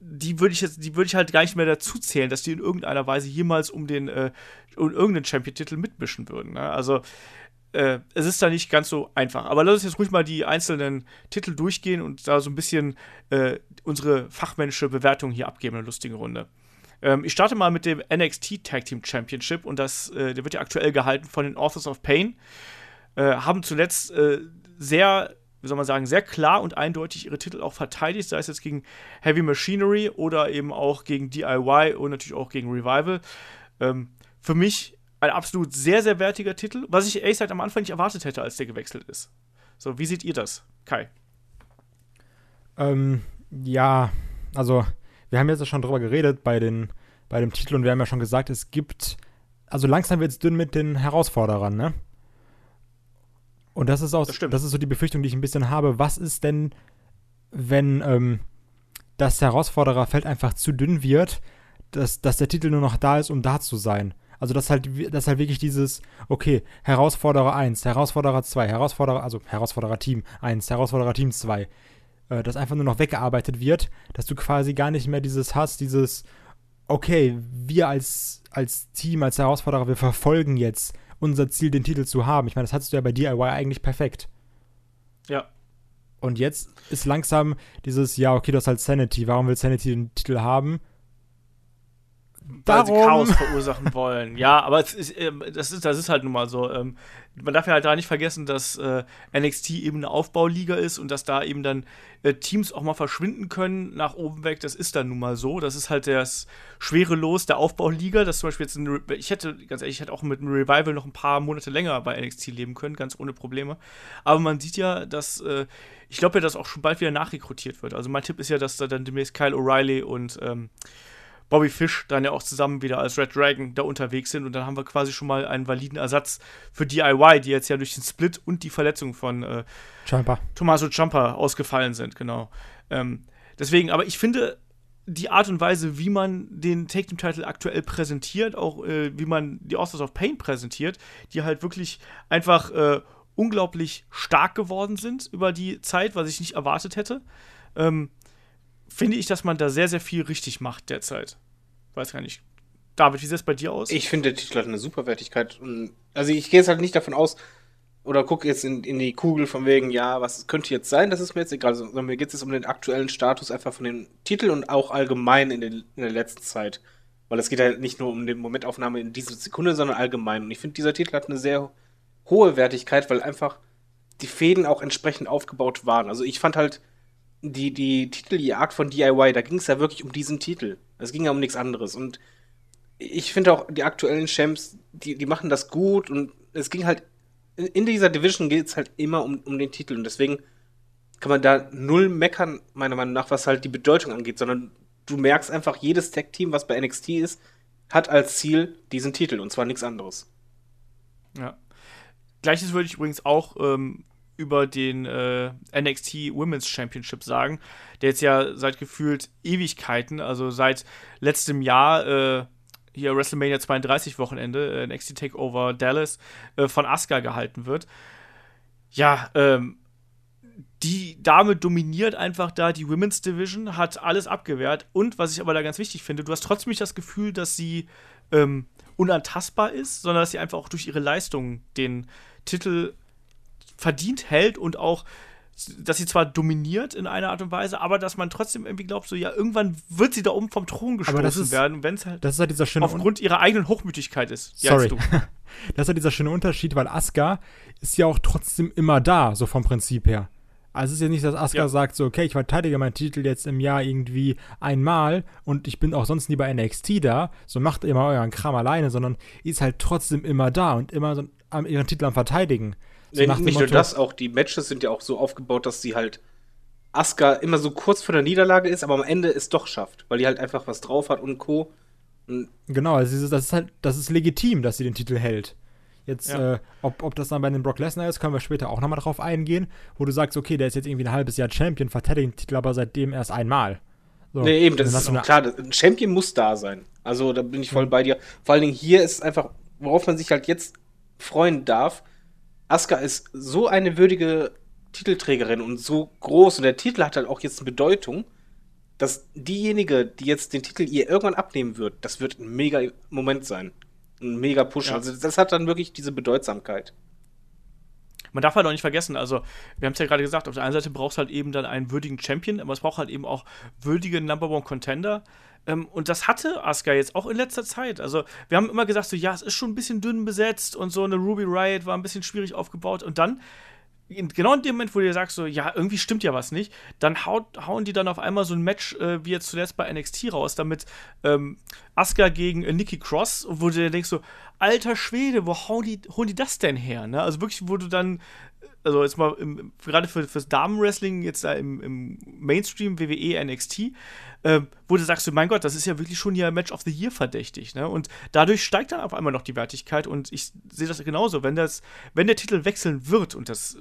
die würde ich jetzt, die würde ich halt gar nicht mehr dazu zählen, dass die in irgendeiner Weise jemals um den, äh, um irgendeinen Champion-Titel mitmischen würden. Ne? Also äh, es ist da nicht ganz so einfach. Aber lass uns jetzt ruhig mal die einzelnen Titel durchgehen und da so ein bisschen äh, unsere fachmännische Bewertung hier abgeben, eine lustige Runde. Ähm, ich starte mal mit dem NXT Tag Team Championship und das, äh, der wird ja aktuell gehalten von den Authors of Pain. Äh, haben zuletzt äh, sehr, wie soll man sagen, sehr klar und eindeutig ihre Titel auch verteidigt, sei es jetzt gegen Heavy Machinery oder eben auch gegen DIY und natürlich auch gegen Revival. Ähm, für mich ein absolut sehr, sehr wertiger Titel, was ich ehrlich gesagt am Anfang nicht erwartet hätte, als der gewechselt ist. So, wie seht ihr das, Kai? Ähm, ja, also wir haben jetzt ja schon drüber geredet bei, den, bei dem Titel und wir haben ja schon gesagt, es gibt, also langsam wird es dünn mit den Herausforderern, ne? Und das ist auch, Das das ist so die Befürchtung, die ich ein bisschen habe. Was ist denn, wenn ähm, das Herausfordererfeld einfach zu dünn wird, dass, dass der Titel nur noch da ist, um da zu sein? Also das halt, wi- das halt wirklich dieses, okay, Herausforderer 1, Herausforderer 2, Herausforderer, also Herausforderer Team 1, Herausforderer Team 2, äh, dass einfach nur noch weggearbeitet wird, dass du quasi gar nicht mehr dieses hast, dieses, okay, wir als, als Team, als Herausforderer, wir verfolgen jetzt unser Ziel, den Titel zu haben. Ich meine, das hattest du ja bei DIY eigentlich perfekt. Ja. Und jetzt ist langsam dieses, ja, okay, du hast halt Sanity, warum will Sanity den Titel haben? Weil sie Chaos verursachen wollen. Ja, aber ist, ähm, das, ist, das ist halt nun mal so. Ähm, man darf ja halt da nicht vergessen, dass äh, NXT eben eine Aufbauliga ist und dass da eben dann äh, Teams auch mal verschwinden können nach oben weg. Das ist dann nun mal so. Das ist halt das schwere Los der Aufbauliga. Das zum Beispiel jetzt ein, Re- ich hätte, ganz ehrlich, ich hätte auch mit einem Revival noch ein paar Monate länger bei NXT leben können, ganz ohne Probleme. Aber man sieht ja, dass äh, ich glaube ja, dass auch schon bald wieder nachrekrutiert wird. Also mein Tipp ist ja, dass da dann demnächst Kyle O'Reilly und ähm, Bobby Fish dann ja auch zusammen wieder als Red Dragon da unterwegs sind und dann haben wir quasi schon mal einen validen Ersatz für DIY, die jetzt ja durch den Split und die Verletzung von äh, Scheinbar. Tommaso Ciampa ausgefallen sind, genau. Ähm, deswegen, aber ich finde, die Art und Weise, wie man den Take Team Title aktuell präsentiert, auch äh, wie man die Authors of Pain präsentiert, die halt wirklich einfach äh, unglaublich stark geworden sind über die Zeit, was ich nicht erwartet hätte, ähm, finde ich, dass man da sehr, sehr viel richtig macht derzeit. Weiß gar nicht. David, wie sieht es bei dir aus? Ich finde, der Titel hat eine Superwertigkeit. Und, also ich gehe jetzt halt nicht davon aus, oder gucke jetzt in, in die Kugel von wegen, ja, was könnte jetzt sein, das ist mir jetzt egal, sondern mir geht es jetzt um den aktuellen Status einfach von den Titeln und auch allgemein in, den, in der letzten Zeit. Weil es geht halt nicht nur um die Momentaufnahme in dieser Sekunde, sondern allgemein. Und ich finde, dieser Titel hat eine sehr hohe Wertigkeit, weil einfach die Fäden auch entsprechend aufgebaut waren. Also ich fand halt die, die Titeljagd von DIY, da ging es ja wirklich um diesen Titel. Es ging ja um nichts anderes. Und ich finde auch die aktuellen Champs, die, die machen das gut und es ging halt in dieser Division geht es halt immer um, um den Titel und deswegen kann man da null meckern, meiner Meinung nach, was halt die Bedeutung angeht, sondern du merkst einfach, jedes Tag-Team, was bei NXT ist, hat als Ziel diesen Titel und zwar nichts anderes. Ja. Gleiches würde ich übrigens auch ähm, über den äh, NXT Women's Championship sagen, der jetzt ja seit gefühlt Ewigkeiten, also seit letztem Jahr, äh, hier WrestleMania 32 Wochenende, äh, NXT Takeover Dallas, äh, von Asuka gehalten wird. Ja, ähm, die Dame dominiert einfach da die Women's Division, hat alles abgewehrt. Und was ich aber da ganz wichtig finde, du hast trotzdem nicht das Gefühl, dass sie ähm, unantastbar ist, sondern dass sie einfach auch durch ihre Leistung den Titel verdient hält und auch dass sie zwar dominiert in einer Art und Weise, aber dass man trotzdem irgendwie glaubt, so ja, irgendwann wird sie da oben vom Thron gestoßen das ist, werden, wenn es halt, das ist halt dieser schöne aufgrund ihrer eigenen Hochmütigkeit ist. Sorry. das ist halt dieser schöne Unterschied, weil Asuka ist ja auch trotzdem immer da, so vom Prinzip her. Also es ist ja nicht, dass Asuka ja. sagt so, okay, ich verteidige meinen Titel jetzt im Jahr irgendwie einmal und ich bin auch sonst nie bei NXT da, so macht immer euren Kram alleine, sondern ist halt trotzdem immer da und immer so ihren Titel am Verteidigen. So nee, nicht nur das, auch die Matches sind ja auch so aufgebaut, dass sie halt Asuka immer so kurz vor der Niederlage ist, aber am Ende es doch schafft, weil die halt einfach was drauf hat und Co. Und genau, also das ist halt, das ist legitim, dass sie den Titel hält. Jetzt, ja. äh, ob, ob das dann bei den Brock Lesnar ist, können wir später auch nochmal drauf eingehen, wo du sagst, okay, der ist jetzt irgendwie ein halbes Jahr Champion, verteidigt den Titel aber seitdem erst einmal. So, nee, eben, das ist klar, ein Champion muss da sein. Also da bin ich voll mhm. bei dir. Vor allen Dingen hier ist einfach, worauf man sich halt jetzt freuen darf, Asuka ist so eine würdige Titelträgerin und so groß und der Titel hat halt auch jetzt eine Bedeutung, dass diejenige, die jetzt den Titel ihr irgendwann abnehmen wird, das wird ein mega Moment sein. Ein mega Push. Ja. Also das hat dann wirklich diese Bedeutsamkeit. Man darf halt auch nicht vergessen, also wir haben es ja gerade gesagt, auf der einen Seite braucht es halt eben dann einen würdigen Champion, aber es braucht halt eben auch würdige Number One Contender. Ähm, und das hatte Asuka jetzt auch in letzter Zeit. Also, wir haben immer gesagt, so, ja, es ist schon ein bisschen dünn besetzt und so eine Ruby Riot war ein bisschen schwierig aufgebaut. Und dann, genau in dem Moment, wo du dir sagst, so, ja, irgendwie stimmt ja was nicht, dann haut, hauen die dann auf einmal so ein Match, äh, wie jetzt zuletzt bei NXT raus, damit ähm, Asuka gegen äh, Nikki Cross, wo du dir denkst, so, alter Schwede, wo hauen die, holen die das denn her? Ne? Also wirklich, wo du dann also jetzt mal im, gerade für, fürs Damenwrestling, jetzt da im, im Mainstream WWE NXT, äh, wo du sagst, mein Gott, das ist ja wirklich schon hier Match of the Year verdächtig, ne? Und dadurch steigt dann auf einmal noch die Wertigkeit und ich sehe das genauso, wenn das, wenn der Titel wechseln wird, und das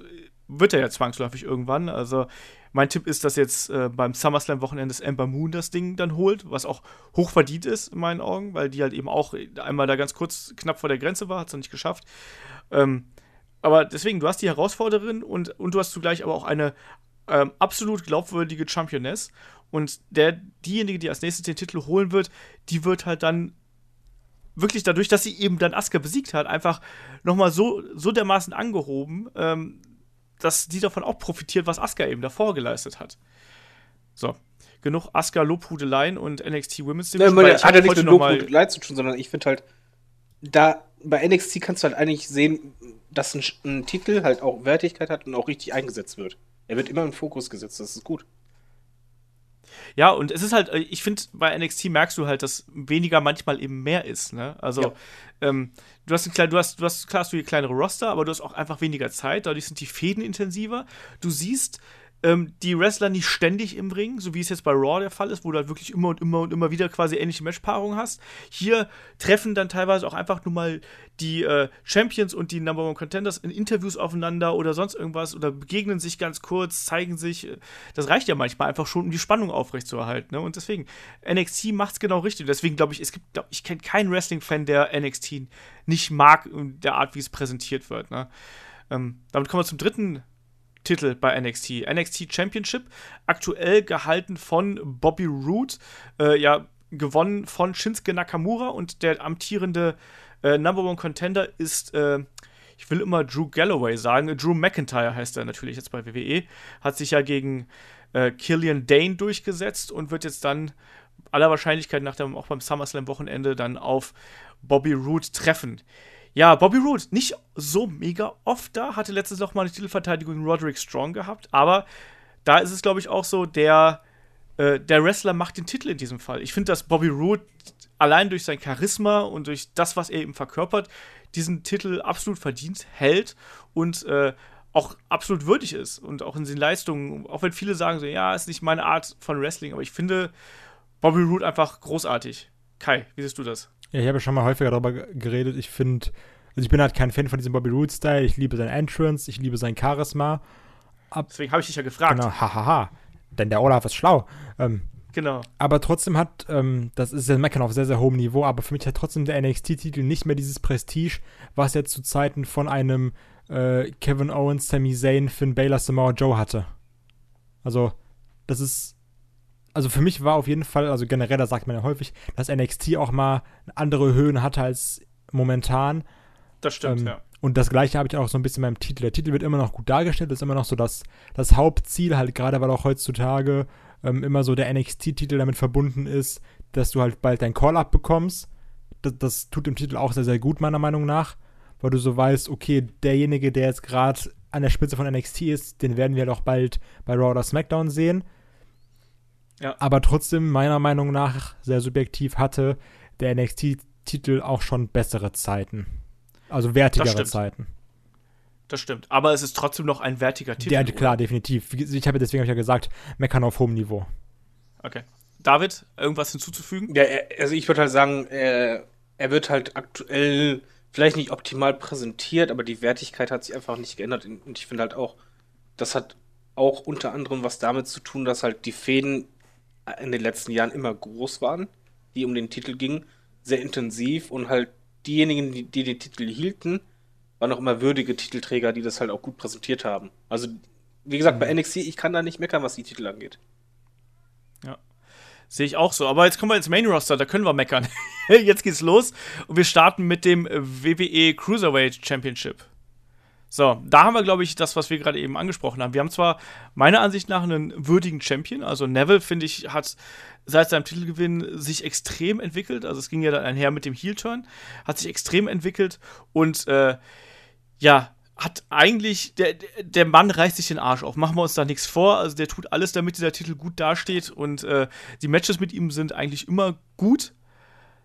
wird er ja zwangsläufig irgendwann, also mein Tipp ist, dass jetzt äh, beim SummerSlam-Wochenende das Ember Moon das Ding dann holt, was auch hoch verdient ist in meinen Augen, weil die halt eben auch einmal da ganz kurz knapp vor der Grenze war, hat es noch nicht geschafft. Ähm, aber deswegen, du hast die Herausforderin und, und du hast zugleich aber auch eine ähm, absolut glaubwürdige Championess. Und der, diejenige, die als nächstes den Titel holen wird, die wird halt dann wirklich dadurch, dass sie eben dann Asuka besiegt hat, einfach nochmal so, so dermaßen angehoben, ähm, dass die davon auch profitiert, was Asuka eben davor geleistet hat. So, genug Asuka Lobhudeleien und NXT Women's Division. Ja, hat ja nicht mit Lobhudeleien zu tun, sondern ich finde halt, da bei NXT kannst du halt eigentlich sehen, dass ein, ein, Titel halt auch Wertigkeit hat und auch richtig eingesetzt wird. Er wird immer im Fokus gesetzt, das ist gut. Ja, und es ist halt, äh, ich finde, bei NXT merkst du halt, dass weniger manchmal eben mehr ist, ne? Also, ja. ähm, du hast ein du hast, du hast, klar hast du hier kleinere Roster, aber du hast auch einfach weniger Zeit, dadurch sind die Fäden intensiver. Du siehst ähm, die Wrestler nicht ständig im Ring, so wie es jetzt bei Raw der Fall ist, wo du halt wirklich immer und immer und immer wieder quasi ähnliche Matchpaarungen hast. Hier treffen dann teilweise auch einfach nur mal die äh, Champions und die Number One Contenders in Interviews aufeinander oder sonst irgendwas oder begegnen sich ganz kurz, zeigen sich. Das reicht ja manchmal einfach schon, um die Spannung aufrechtzuerhalten. Ne? Und deswegen, NXT macht es genau richtig. Deswegen glaube ich, es gibt, glaub, ich kenne keinen Wrestling-Fan, der NXT nicht mag, der Art, wie es präsentiert wird. Ne? Ähm, damit kommen wir zum dritten Titel bei NXT. NXT Championship, aktuell gehalten von Bobby Roode, äh, ja, gewonnen von Shinsuke Nakamura und der amtierende äh, Number One Contender ist, äh, ich will immer Drew Galloway sagen, Drew McIntyre heißt er natürlich jetzt bei WWE, hat sich ja gegen äh, Killian Dane durchgesetzt und wird jetzt dann aller Wahrscheinlichkeit nach dem, auch beim SummerSlam-Wochenende dann auf Bobby Roode treffen. Ja, Bobby Roode, nicht so mega oft da, hatte letztes noch mal eine Titelverteidigung gegen Roderick Strong gehabt, aber da ist es, glaube ich, auch so, der, äh, der Wrestler macht den Titel in diesem Fall. Ich finde, dass Bobby Roode allein durch sein Charisma und durch das, was er eben verkörpert, diesen Titel absolut verdient hält und äh, auch absolut würdig ist und auch in den Leistungen, auch wenn viele sagen so, ja, ist nicht meine Art von Wrestling, aber ich finde Bobby Roode einfach großartig. Kai, wie siehst du das? Ja, ich habe ja schon mal häufiger darüber geredet. Ich finde, also ich bin halt kein Fan von diesem Bobby Roode-Style. Ich liebe sein Entrance, ich liebe sein Charisma. Ab Deswegen habe ich dich ja gefragt. Genau, hahaha. Ha, ha. Denn der Olaf ist schlau. Ähm, genau. Aber trotzdem hat, ähm, das ist ja Meckern auf sehr, sehr hohem Niveau, aber für mich hat trotzdem der NXT-Titel nicht mehr dieses Prestige, was er zu Zeiten von einem äh, Kevin Owens, Sami Zayn, Finn Balor, Samoa Joe hatte. Also, das ist also für mich war auf jeden Fall, also generell, da sagt man ja häufig, dass NXT auch mal andere Höhen hatte als momentan. Das stimmt, ähm, ja. Und das gleiche habe ich auch so ein bisschen beim Titel. Der Titel wird immer noch gut dargestellt, ist immer noch so das, das Hauptziel, halt gerade weil auch heutzutage ähm, immer so der NXT-Titel damit verbunden ist, dass du halt bald dein Call-Up bekommst. Das, das tut dem Titel auch sehr, sehr gut, meiner Meinung nach, weil du so weißt, okay, derjenige, der jetzt gerade an der Spitze von NXT ist, den werden wir doch bald bei Raw oder SmackDown sehen. Ja. Aber trotzdem, meiner Meinung nach, sehr subjektiv, hatte der NXT-Titel auch schon bessere Zeiten. Also wertigere Zeiten. Das stimmt. Aber es ist trotzdem noch ein wertiger Titel. Ja, klar, oder? definitiv. Ich habe deswegen hab ich ja gesagt, meckern auf hohem Niveau. Okay. David, irgendwas hinzuzufügen? Ja, also ich würde halt sagen, er, er wird halt aktuell vielleicht nicht optimal präsentiert, aber die Wertigkeit hat sich einfach nicht geändert. Und ich finde halt auch, das hat auch unter anderem was damit zu tun, dass halt die Fäden in den letzten Jahren immer groß waren, die um den Titel gingen, sehr intensiv und halt diejenigen, die, die den Titel hielten, waren auch immer würdige Titelträger, die das halt auch gut präsentiert haben. Also, wie gesagt, bei mhm. NXT, ich kann da nicht meckern, was die Titel angeht. Ja. Sehe ich auch so. Aber jetzt kommen wir ins Main Roster, da können wir meckern. jetzt geht's los und wir starten mit dem WWE Cruiserweight Championship. So, da haben wir, glaube ich, das, was wir gerade eben angesprochen haben. Wir haben zwar meiner Ansicht nach einen würdigen Champion, also Neville, finde ich, hat seit seinem Titelgewinn sich extrem entwickelt. Also es ging ja dann einher mit dem Heel-Turn, hat sich extrem entwickelt und äh, ja, hat eigentlich, der, der Mann reißt sich den Arsch auf. Machen wir uns da nichts vor. Also der tut alles, damit dieser Titel gut dasteht und äh, die Matches mit ihm sind eigentlich immer gut.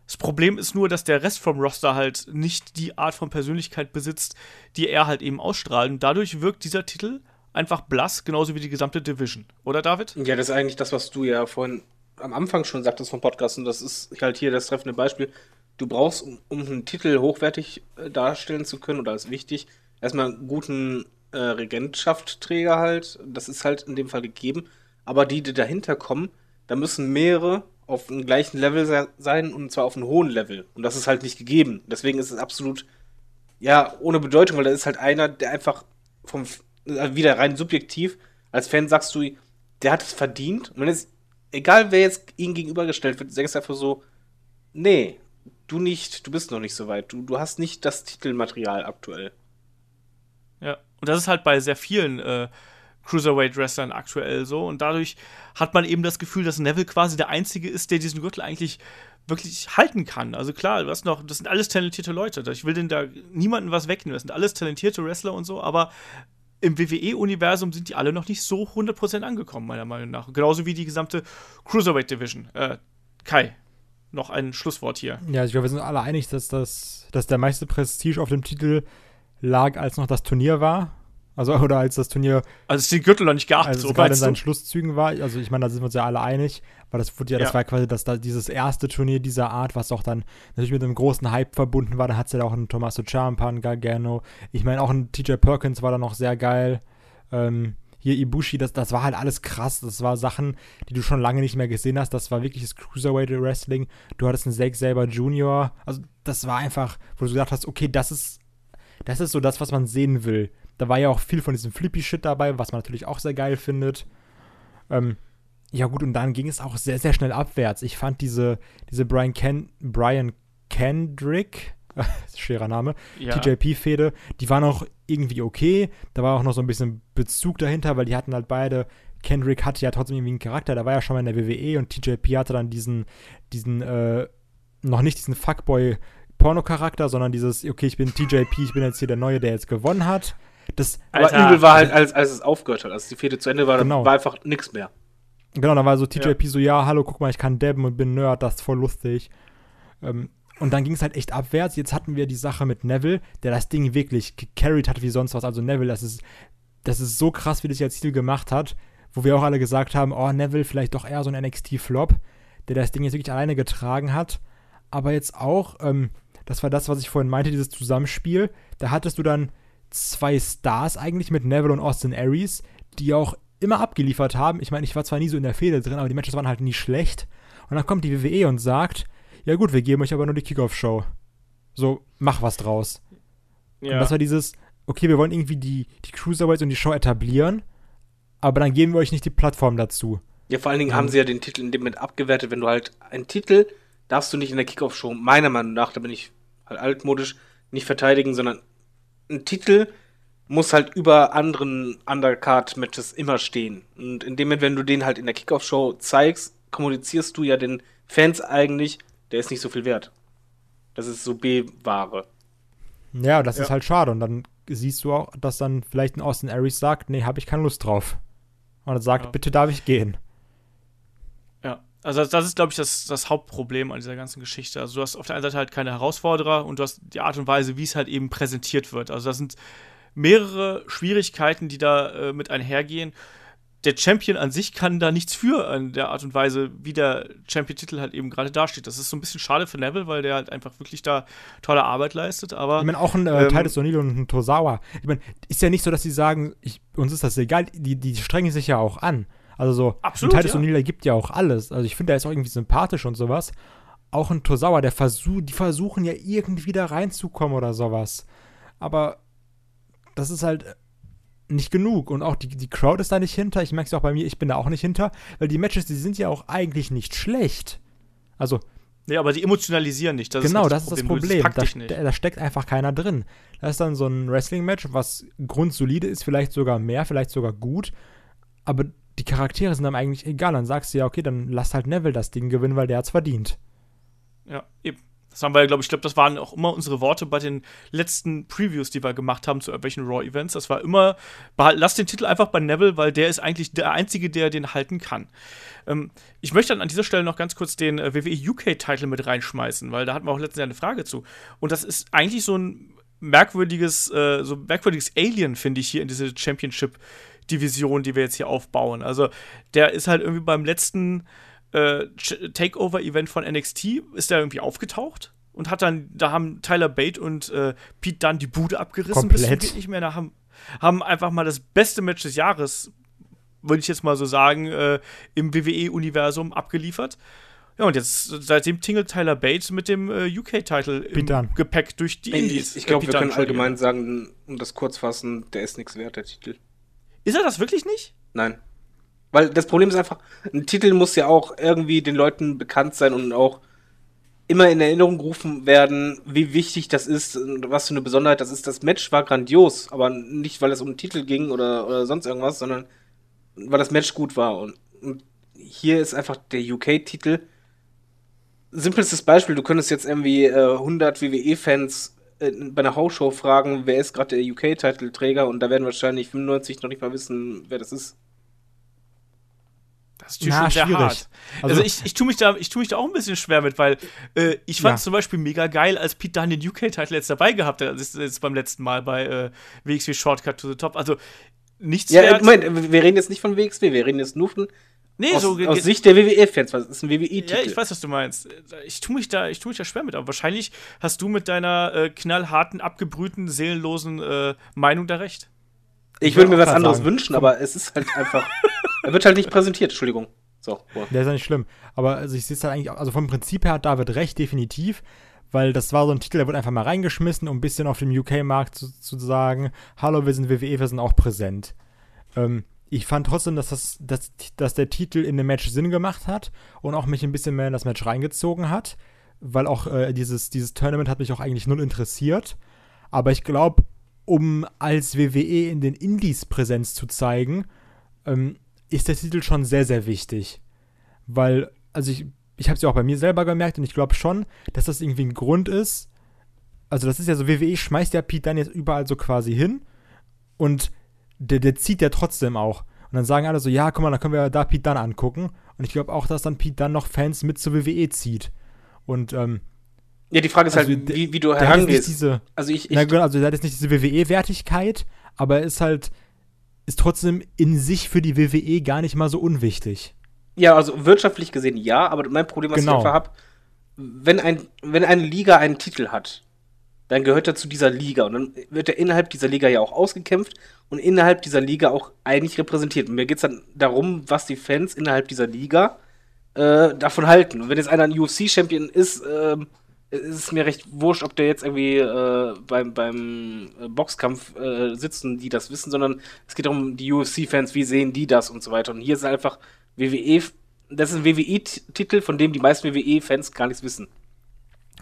Das Problem ist nur, dass der Rest vom Roster halt nicht die Art von Persönlichkeit besitzt, die er halt eben ausstrahlt. Und dadurch wirkt dieser Titel einfach blass, genauso wie die gesamte Division. Oder, David? Ja, das ist eigentlich das, was du ja vorhin am Anfang schon sagtest vom Podcast. Und das ist halt hier das treffende Beispiel. Du brauchst, um, um einen Titel hochwertig äh, darstellen zu können, oder ist wichtig, erstmal einen guten äh, Regentschaftsträger halt. Das ist halt in dem Fall gegeben. Aber die, die dahinter kommen, da müssen mehrere auf dem gleichen Level sein und zwar auf einem hohen Level. Und das ist halt nicht gegeben. Deswegen ist es absolut, ja, ohne Bedeutung, weil da ist halt einer, der einfach vom, also wieder rein subjektiv, als Fan sagst du, der hat es verdient. Und wenn es, egal wer jetzt ihm gegenübergestellt wird, sagst du einfach so, nee, du nicht, du bist noch nicht so weit. Du, du hast nicht das Titelmaterial aktuell. Ja, und das ist halt bei sehr vielen äh, Cruiserweight-Wrestlern aktuell so. Und dadurch hat man eben das Gefühl, dass Neville quasi der Einzige ist, der diesen Gürtel eigentlich wirklich halten kann. Also klar, hast noch, das sind alles talentierte Leute. Ich will denn da niemanden was wegnehmen. Das sind alles talentierte Wrestler und so, aber im WWE-Universum sind die alle noch nicht so 100% angekommen, meiner Meinung nach. Genauso wie die gesamte Cruiserweight-Division. Äh, Kai, noch ein Schlusswort hier. Ja, ich glaube, wir sind alle einig, dass, das, dass der meiste Prestige auf dem Titel lag, als noch das Turnier war Also, oder als das Turnier, Also ist den Gürtel noch nicht geachtet, als es so gerade in seinen du? Schlusszügen war, also ich meine, da sind wir uns ja alle einig, weil das wurde ja, das Ja. war quasi das, da, dieses erste Turnier dieser Art, was auch dann natürlich mit einem großen Hype verbunden war. Da hat es ja auch einen Tommaso Ciampa, einen Gargano. Ich meine, auch ein TJ Perkins war da noch sehr geil. Ähm, hier Ibushi, das, das war halt alles krass. Das war Sachen, die du schon lange nicht mehr gesehen hast. Das war wirklich das Cruiserweight Wrestling. Du hattest einen Zack Saber Jr. Also das war einfach, wo du gesagt hast, okay, das ist, das ist so das, was man sehen will. Da war ja auch viel von diesem Flippy-Shit dabei, was man natürlich auch sehr geil findet. Ähm, ja gut, und dann ging es auch sehr, sehr schnell abwärts. Ich fand diese, diese Brian, Ken, Brian Kendrick, schwerer Name, Ja. TJP-Fehde, die waren auch irgendwie okay. Da war auch noch so ein bisschen Bezug dahinter, weil die hatten halt beide. Kendrick hatte ja trotzdem irgendwie einen Charakter, der war ja schon mal in der WWE und TJP hatte dann diesen, diesen, äh, noch nicht diesen Fuckboy-Porno-Charakter, sondern dieses, okay, ich bin TJP, ich bin jetzt hier der Neue, der jetzt gewonnen hat. Das, Aber Alter. übel war halt, als, als es aufgehört hat, als die Fehde zu Ende war, Genau. dann war einfach nichts mehr. Genau, dann war so TJP so, ja, hallo, guck mal, ich kann dabben und bin Nerd, das ist voll lustig. Ähm, und dann ging es halt echt abwärts. Jetzt hatten wir die Sache mit Neville, der das Ding wirklich gecarried hat wie sonst was. Also Neville, das ist, das ist so krass, wie das jetzt Ziel gemacht hat, wo wir auch alle gesagt haben, oh, Neville vielleicht doch eher so ein NXT-Flop, der das Ding jetzt wirklich alleine getragen hat. Aber jetzt auch, ähm, das war das, was ich vorhin meinte, dieses Zusammenspiel. Da hattest du dann zwei Stars eigentlich mit Neville und Austin Aries, die auch immer abgeliefert haben. Ich meine, ich war zwar nie so in der Fehde drin, aber die Matches waren halt nie schlecht. Und dann kommt die WWE und sagt, ja gut, wir geben euch aber nur die Kickoff-Show. So, mach was draus. Ja. Und das war dieses, okay, wir wollen irgendwie die, die Cruiserweights und die Show etablieren, aber dann geben wir euch nicht die Plattform dazu. Ja, vor allen Dingen haben sie ja den Titel in dem Moment abgewertet, wenn du halt einen Titel darfst du nicht in der Kickoff-Show, meiner Meinung nach, da bin ich halt altmodisch, nicht verteidigen, sondern ein Titel muss halt über anderen Undercard-Matches immer stehen. Und in dem Moment, wenn du den halt in der Kickoff-Show zeigst, kommunizierst du ja den Fans eigentlich, der ist nicht so viel wert. Das ist so B-Ware. Ja, das Ja. ist halt schade. Und dann siehst du auch, dass dann vielleicht ein Austin Aries sagt, nee, habe ich keine Lust drauf. Und er sagt, Ja. bitte darf ich gehen. Also das- das ist, glaube ich, das, das Hauptproblem an dieser ganzen Geschichte. Also du hast auf der einen Seite halt keine Herausforderer und du hast die Art und Weise, wie es halt eben präsentiert wird. Also da sind mehrere Schwierigkeiten, die da äh, mit einhergehen. Der Champion an sich kann da nichts für an der Art und Weise, wie der Champion-Titel halt eben gerade dasteht. Das ist so ein bisschen schade für Neville, weil der halt einfach wirklich da tolle Arbeit leistet, aber Ich meine, auch ein äh, Ähm, Titus O'Neill und ein Tosawa. Ich meine, ist ja nicht so, dass sie sagen, ich, uns ist das egal. Die, die strengen sich ja auch an. Also so, Absolut, ein Titus ja. O'Neill gibt ja auch alles. Also ich finde, der ist auch irgendwie sympathisch und sowas. Auch ein Tosawa, der versucht, die versuchen ja irgendwie da reinzukommen oder sowas. Aber das ist halt nicht genug. Und auch die, die Crowd ist da nicht hinter. Ich merke es auch bei mir, ich bin da auch nicht hinter. Weil die Matches, die sind ja auch eigentlich nicht schlecht. Also nee, aber die emotionalisieren nicht. Das genau, ist das ist das Du- Problem. Da, dich nicht. da, da steckt einfach keiner drin. Das ist dann so ein Wrestling-Match, was grundsolide ist, vielleicht sogar mehr, vielleicht sogar gut. Aber die Charaktere sind dann eigentlich egal. Dann sagst du ja, okay, dann lass halt Neville das Ding gewinnen, weil der hat's verdient. Ja, eben. Das haben wir, glaube ich, glaube, das waren auch immer unsere Worte bei den letzten Previews, die wir gemacht haben zu irgendwelchen Raw-Events. Das war immer, lass den Titel einfach bei Neville, weil der ist eigentlich der Einzige, der den halten kann. Ähm, ich möchte dann an dieser Stelle noch ganz kurz den äh, WWE UK-Titel mit reinschmeißen, weil da hatten wir auch letztens ja eine Frage zu. Und das ist eigentlich so ein merkwürdiges, äh, so merkwürdiges Alien, finde ich, hier in diese Championship-Division, die wir jetzt hier aufbauen. Also, der ist halt irgendwie beim letzten äh, Takeover-Event von NXT ist der irgendwie aufgetaucht und hat dann, da haben Tyler Bate und äh, Pete Dunne die Bude abgerissen bis geht nicht mehr. Da haben, haben einfach mal das beste Match des Jahres, würde ich jetzt mal so sagen, äh, im WWE-Universum abgeliefert. Ja, und jetzt, seitdem tingelt Tyler Bate mit dem äh, UK-Titel im Dunne. Gepäck durch die Indies. Ich, ich glaube, Äh, wir können allgemein sagen, um das kurz fassen, der ist nichts wert, der Titel. Ist er das wirklich nicht? Nein. Weil das Problem ist einfach, ein Titel muss ja auch irgendwie den Leuten bekannt sein und auch immer in Erinnerung gerufen werden, wie wichtig das ist und was für eine Besonderheit das ist. Das Match war grandios, aber nicht, weil es um den Titel ging oder, oder sonst irgendwas, sondern weil das Match gut war. Und, und hier ist einfach der UK-Titel. Simpelstes Beispiel, du könntest jetzt irgendwie äh, 100 WWE-Fans äh, bei einer Hausshow fragen, wer ist gerade der UK-Titelträger und da werden wahrscheinlich 95 noch nicht mal wissen, wer das ist. Das ist natürlich Na, schon sehr schwierig. hart. Also, Also- ich, ich tue mich, da- ich tu mich da auch ein bisschen schwer mit, weil äh, ich fand Ja. es zum Beispiel mega geil, als Pete Dunne den UK-Titel jetzt dabei gehabt hat. Das ist jetzt beim letzten Mal bei äh, WXW Shortcut to the Top. Also nichts Ja, äh, wert. Moment, wir reden jetzt nicht von WXW, wir reden jetzt nur von nee, aus, so aus Sicht der WWE-Fans, weil es ist ein WWE-Titel. Ja, ich weiß, was du meinst. Ich tue mich da, ich tue mich da schwer mit, aber wahrscheinlich hast du mit deiner äh, knallharten, abgebrühten, seelenlosen äh, Meinung da recht. Ich würde mir was anderes sagen. wünschen, aber es ist halt einfach. er wird halt nicht präsentiert, Entschuldigung. So, boah. Der ist ja nicht schlimm. Aber also ich sehe es halt eigentlich, also vom Prinzip her hat David recht, definitiv. Weil das war so ein Titel, der wurde einfach mal reingeschmissen, um ein bisschen auf dem UK-Markt zu, zu sagen, hallo, wir sind WWE, wir sind auch präsent. Ähm, ich fand trotzdem, dass, das, dass, dass der Titel in dem Match Sinn gemacht hat und auch mich ein bisschen mehr in das Match reingezogen hat. Weil auch äh, dieses, dieses Tournament hat mich auch eigentlich null interessiert. Aber ich glaube, um als WWE in den Indies Präsenz zu zeigen, ähm, ist der Titel schon sehr, sehr wichtig. Weil, also ich, ich habe es ja auch bei mir selber gemerkt und ich glaube schon, dass das irgendwie ein Grund ist. Also, das ist ja so, WWE schmeißt ja Pete dann jetzt überall so quasi hin und der, der zieht ja trotzdem auch. Und dann sagen alle so, ja, guck mal, dann können wir da Pete Dunne angucken. Und ich glaube auch, dass dann Pete Dunne noch Fans mit zur WWE zieht. Und ähm, Ja, die Frage ist Also, halt, wie, wie du herangehst. diese, Also ich, ich na gut, also der hat jetzt nicht diese WWE-Wertigkeit, aber er ist halt, ist trotzdem in sich für die WWE gar nicht mal so unwichtig. Ja, also wirtschaftlich gesehen ja, aber mein Problem, was Genau. ich einfach habe, wenn, ein, wenn eine Liga einen Titel hat, dann gehört er zu dieser Liga und dann wird er innerhalb dieser Liga ja auch ausgekämpft und innerhalb dieser Liga auch eigentlich repräsentiert. Und mir geht es dann darum, was die Fans innerhalb dieser Liga äh, davon halten. Und wenn jetzt einer ein UFC-Champion ist, ähm, ist es mir recht wurscht, ob der jetzt irgendwie äh, beim, beim äh, Boxkampf äh, sitzen, die das wissen, sondern es geht darum, die UFC-Fans, wie sehen die das und so weiter. Und hier ist einfach WWE, das ist ein WWE-Titel, von dem die meisten WWE-Fans gar nichts wissen.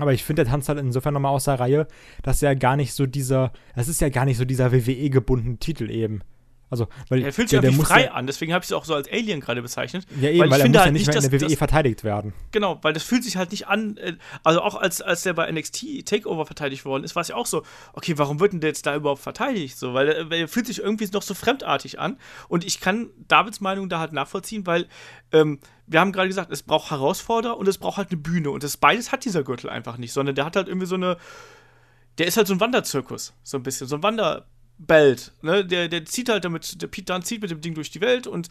Aber ich finde, der tanzt halt insofern nochmal aus der Reihe, dass er gar nicht so dieser, das ist ja gar nicht so dieser WWE-gebundene Titel eben. Also, weil Er fühlt sich der, der frei ja, an, deswegen habe ich es auch so als Alien gerade bezeichnet. ja, eben, weil, ich er finde muss halt ja nicht mehr in der WWE dass- verteidigt werden. Genau, weil das fühlt sich halt nicht an, äh, also auch als, als der bei NXT Takeover verteidigt worden ist, war es ja auch so, okay, warum wird denn der jetzt da überhaupt verteidigt? So, weil, äh, weil er fühlt sich irgendwie noch so fremdartig an. Und ich kann Davids Meinung da halt nachvollziehen, weil ähm, wir haben gerade gesagt, es braucht Herausforderer und es braucht halt eine Bühne. Und das beides hat dieser Gürtel einfach nicht, sondern der hat halt irgendwie so eine, der ist halt so ein Wanderzirkus, so ein bisschen, so ein Wanderbelt. Ne? Der, der zieht halt damit, der Pete Dunne zieht mit dem Ding durch die Welt und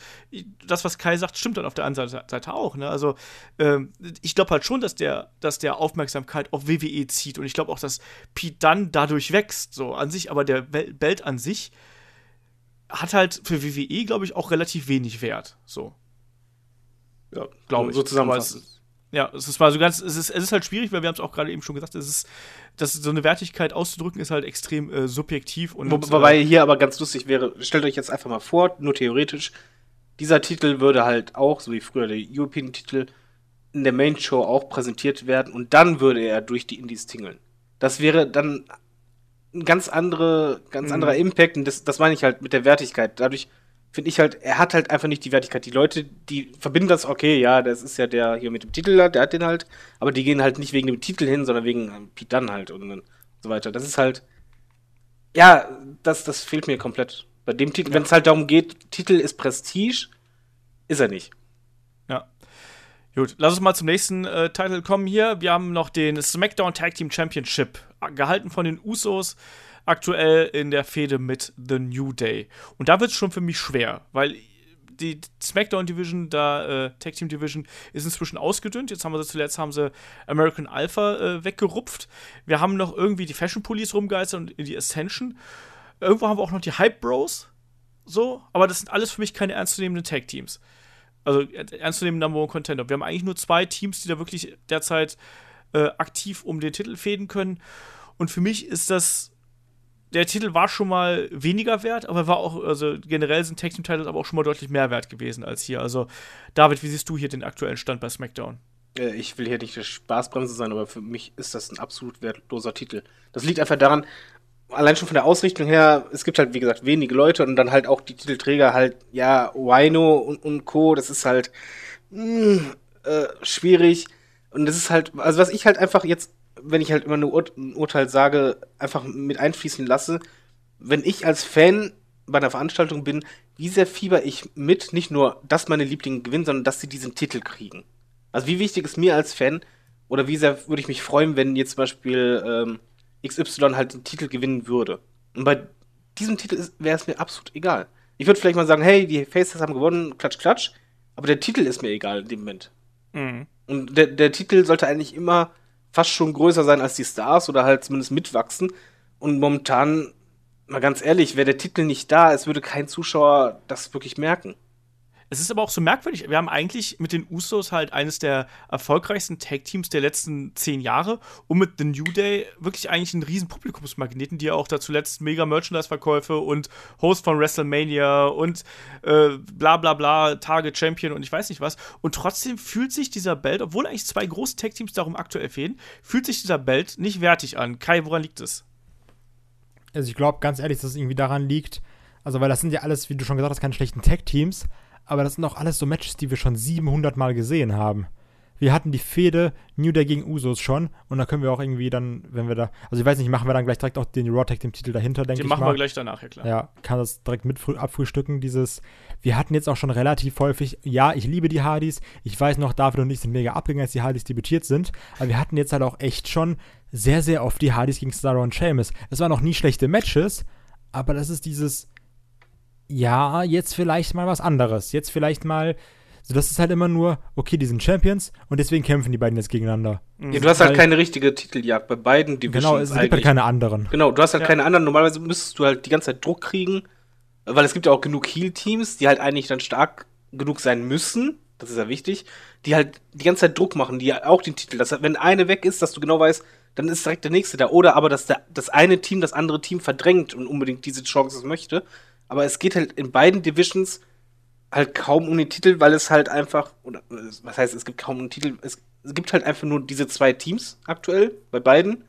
das, was Kai sagt, stimmt dann auf der anderen Seite- auch. Ne? Also ähm, ich glaube halt schon, dass der, dass der Aufmerksamkeit auf WWE zieht und ich glaube auch, dass Pete Dunne dadurch wächst, so an sich, aber der Belt an sich hat halt für WWE, glaube ich, auch relativ wenig Wert. So. Ja, Glaube ich. So zusammenfassend. Ja, es ist mal so ganz, es ist, es ist halt schwierig, weil wir haben es auch gerade eben schon gesagt, es ist, dass so eine Wertigkeit auszudrücken, ist halt extrem äh, subjektiv und Wo, äh, wobei hier aber ganz lustig wäre, stellt euch jetzt einfach mal vor, nur theoretisch, dieser Titel würde halt auch, so wie früher der European-Titel, in der Main-Show auch präsentiert werden und dann würde er durch die Indies tingeln. Das wäre dann ein ganz, andere, ganz Mhm. anderer Impact und das, das meine ich halt mit der Wertigkeit. Dadurch finde ich halt, er hat halt einfach nicht die Wertigkeit. Die Leute, die verbinden das, okay, ja, das ist ja der hier mit dem Titel, der hat den halt, aber die gehen halt nicht wegen dem Titel hin, sondern wegen ähm, Pete Dunne halt und, so weiter. Das ist halt, ja, das, das fehlt mir komplett. Bei dem Titel, wenn es halt darum geht, Titel ist Prestige, ist er nicht. Ja. Gut, lass uns mal zum nächsten äh, Titel kommen hier. Wir haben noch den SmackDown Tag Team Championship, äh, gehalten von den Usos, aktuell in der Fehde mit The New Day. Und da wird es schon für mich schwer, weil die SmackDown Division, da äh, Tag Team Division, ist inzwischen ausgedünnt. Jetzt haben wir sie zuletzt haben sie American Alpha äh, weggerupft. Wir haben noch irgendwie die Fashion Police rumgeistert und die Ascension. Irgendwo haben wir auch noch die Hype Bros. So, aber das sind alles für mich keine ernstzunehmenden Tag Teams also ernstzunehmenden Number One Contender. Wir haben eigentlich nur zwei Teams, die da wirklich derzeit äh, aktiv um den Titel fäden können. Und für mich ist das. Der Titel war schon mal weniger wert, aber war auch, also generell sind Tag Team Titles aber auch schon mal deutlich mehr wert gewesen als hier. Also, David, wie siehst du hier den aktuellen Stand bei SmackDown? Äh, Ich will hier nicht der Spaßbremse sein, aber für mich ist das ein absolut wertloser Titel. Das liegt einfach daran, allein schon von der Ausrichtung her, es gibt halt, wie gesagt, wenige Leute und dann halt auch die Titelträger halt, ja, Wino und, und Co., das ist halt mh, äh, schwierig. Und das ist halt, also was ich halt einfach jetzt, wenn ich halt immer nur Ur ein Urteil sage, einfach mit einfließen lasse, wenn ich als Fan bei einer Veranstaltung bin, wie sehr fieber ich mit, nicht nur, dass meine Lieblinge gewinnen, sondern dass sie diesen Titel kriegen. Also wie wichtig ist mir als Fan, oder wie sehr würde ich mich freuen, wenn jetzt zum Beispiel ähm, XY halt den Titel gewinnen würde. Und bei diesem Titel wäre es mir absolut egal. Ich würde vielleicht mal sagen, hey, die Faces haben gewonnen, klatsch, klatsch. Aber der Titel ist mir egal in dem Moment. Mhm. Und der, der Titel sollte eigentlich immer fast schon größer sein als die Stars oder halt zumindest mitwachsen. Und momentan, mal ganz ehrlich, wäre der Titel nicht da, es würde kein Zuschauer das wirklich merken. Es ist aber auch so merkwürdig. Wir haben eigentlich mit den Usos halt eines der erfolgreichsten Tag-Teams der letzten zehn Jahre und mit The New Day wirklich eigentlich einen riesen Publikumsmagneten, die ja auch da zuletzt mega Merchandise-Verkäufe und Host von WrestleMania und äh, bla bla bla, Tage Champion und ich weiß nicht was. Und trotzdem fühlt sich dieser Belt, obwohl eigentlich zwei große Tag-Teams darum aktuell fehlen, fühlt sich dieser Belt nicht wertig an. Kai, woran liegt es? Also ich glaube ganz ehrlich, dass es irgendwie daran liegt, also weil das sind ja alles, wie du schon gesagt hast, keine schlechten Tag-Teams, aber das sind auch alles so Matches, die wir schon 700 Mal gesehen haben. Wir hatten die Fehde New Day gegen Usos schon und da können wir auch irgendwie dann, wenn wir da, also ich weiß nicht, machen wir dann gleich direkt auch den Raw Tag Team Titel dahinter, denke ich Den machen mal. wir gleich danach, ja klar. Ja, kann das direkt mit früh- abfrühstücken, dieses, wir hatten jetzt auch schon relativ häufig, ja, ich liebe die Hardys, ich weiß noch, David und ich sind mega abgegangen, als die Hardys debütiert sind, aber wir hatten jetzt halt auch echt schon sehr, sehr oft die Hardys gegen Cesaro und Sheamus. Es waren auch nie schlechte Matches, aber das ist dieses, ja, jetzt vielleicht mal was anderes, jetzt vielleicht mal, so das ist halt immer nur, okay, die sind Champions und deswegen kämpfen die beiden jetzt gegeneinander. Ja, du hast halt Weil- keine richtige Titeljagd bei beiden Divisions. Genau, es gibt halt keine anderen. Genau, du hast halt Ja. keine anderen. Normalerweise müsstest du halt die ganze Zeit Druck kriegen, weil es gibt ja auch genug Heal-Teams, die halt eigentlich dann stark genug sein müssen. Das ist ja wichtig. Die halt die ganze Zeit Druck machen, die auch den Titel. Das, wenn eine weg ist, dass du genau weißt, dann ist direkt der nächste da. Oder aber, dass der, das eine Team das andere Team verdrängt und unbedingt diese Chance möchte. Aber es geht halt in beiden Divisions halt kaum um den Titel, weil es halt einfach, oder was heißt, es gibt kaum um den Titel, es, gibt halt einfach nur diese zwei Teams aktuell bei beiden,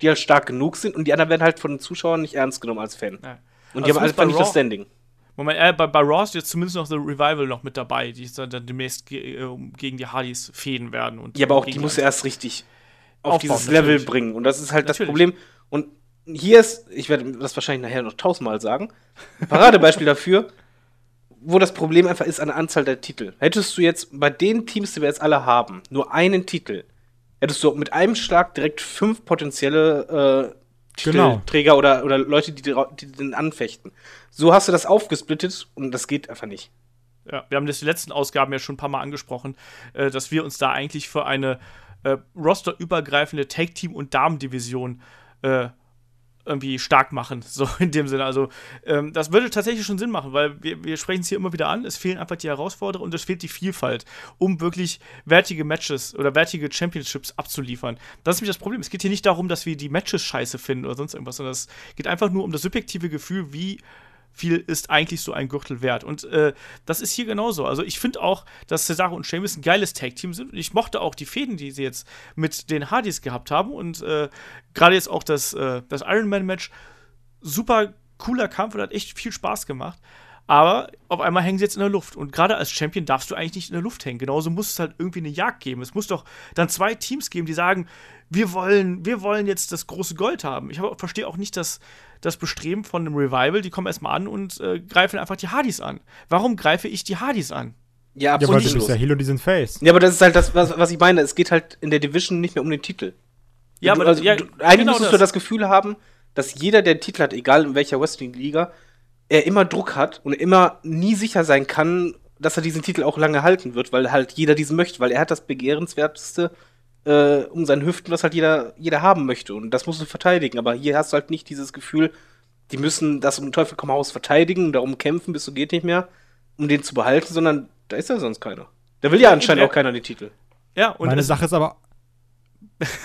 die halt stark genug sind und die anderen werden halt von den Zuschauern nicht ernst genommen als Fan. Ja. Und Also die haben einfach nicht das Standing. Moment, äh, bei, bei Raw ist jetzt zumindest noch The Revival noch mit dabei, die dann, dann demnächst ge äh, gegen die Hardys fäden werden. Und Ja, aber auch die muss er erst richtig auf dieses Level natürlich. bringen. Und das ist halt das Natürlich. Problem. Und hier ist, ich werde das wahrscheinlich nachher noch tausendmal sagen, Paradebeispiel dafür, wo das Problem einfach ist an der Anzahl der Titel. Hättest du jetzt bei den Teams, die wir jetzt alle haben, nur einen Titel, hättest du mit einem Schlag direkt fünf potenzielle äh, Genau. Titelträger oder, oder Leute, die, die den anfechten. So hast du das aufgesplittet und das geht einfach nicht. Ja, wir haben das in den letzten Ausgaben ja schon ein paar Mal angesprochen, äh, dass wir uns da eigentlich für eine äh, rosterübergreifende Tag-Team- und Damendivision äh, irgendwie stark machen, so in dem Sinne. Also, ähm, das würde tatsächlich schon Sinn machen, weil wir, wir sprechen es hier immer wieder an. Es fehlen einfach die Herausforderer und es fehlt die Vielfalt, um wirklich wertige Matches oder wertige Championships abzuliefern. Das ist nämlich das Problem. Es geht hier nicht darum, dass wir die Matches scheiße finden oder sonst irgendwas, sondern es geht einfach nur um das subjektive Gefühl, wie viel ist eigentlich so ein Gürtel wert. Und äh, das ist hier genauso. Also ich finde auch, dass Cesaro und Sheamus ein geiles Tag-Team sind. Und ich mochte auch die Fäden, die sie jetzt mit den Hardys gehabt haben. Und äh, gerade jetzt auch das, äh, das Iron Man-Match, super cooler Kampf und hat echt viel Spaß gemacht. Aber auf einmal hängen sie jetzt in der Luft. Und gerade als Champion darfst du eigentlich nicht in der Luft hängen. Genauso muss es halt irgendwie eine Jagd geben. Es muss doch dann zwei Teams geben, die sagen, wir wollen, wir wollen jetzt das große Gold haben. Ich verstehe auch nicht das, das Bestreben von einem Revival. Die kommen erstmal an und äh, greifen einfach die Hardys an. Warum greife ich die Hardys an? Ja, Ja, absolut du nicht bist ja Heel und die sind Face. Ja, aber das ist halt das, was, was ich meine. Es geht halt in der Division nicht mehr um den Titel. Ja, du, aber also, ja, du, eigentlich genau müsstest du das Gefühl haben, dass jeder, der einen Titel hat, egal in welcher Wrestling-Liga, er immer Druck hat und immer nie sicher sein kann, dass er diesen Titel auch lange halten wird, weil halt jeder diesen möchte, weil er hat das begehrenswerteste äh, um seine Hüften, was halt jeder, jeder haben möchte. Und das musst du verteidigen. Aber hier hast du halt nicht dieses Gefühl, die müssen das um den Teufel komm raus verteidigen und darum kämpfen, bis du geht nicht mehr, um den zu behalten, sondern da ist ja sonst keiner. Da will ja anscheinend auch keiner den Titel. Ja, und Meine Sache ist aber.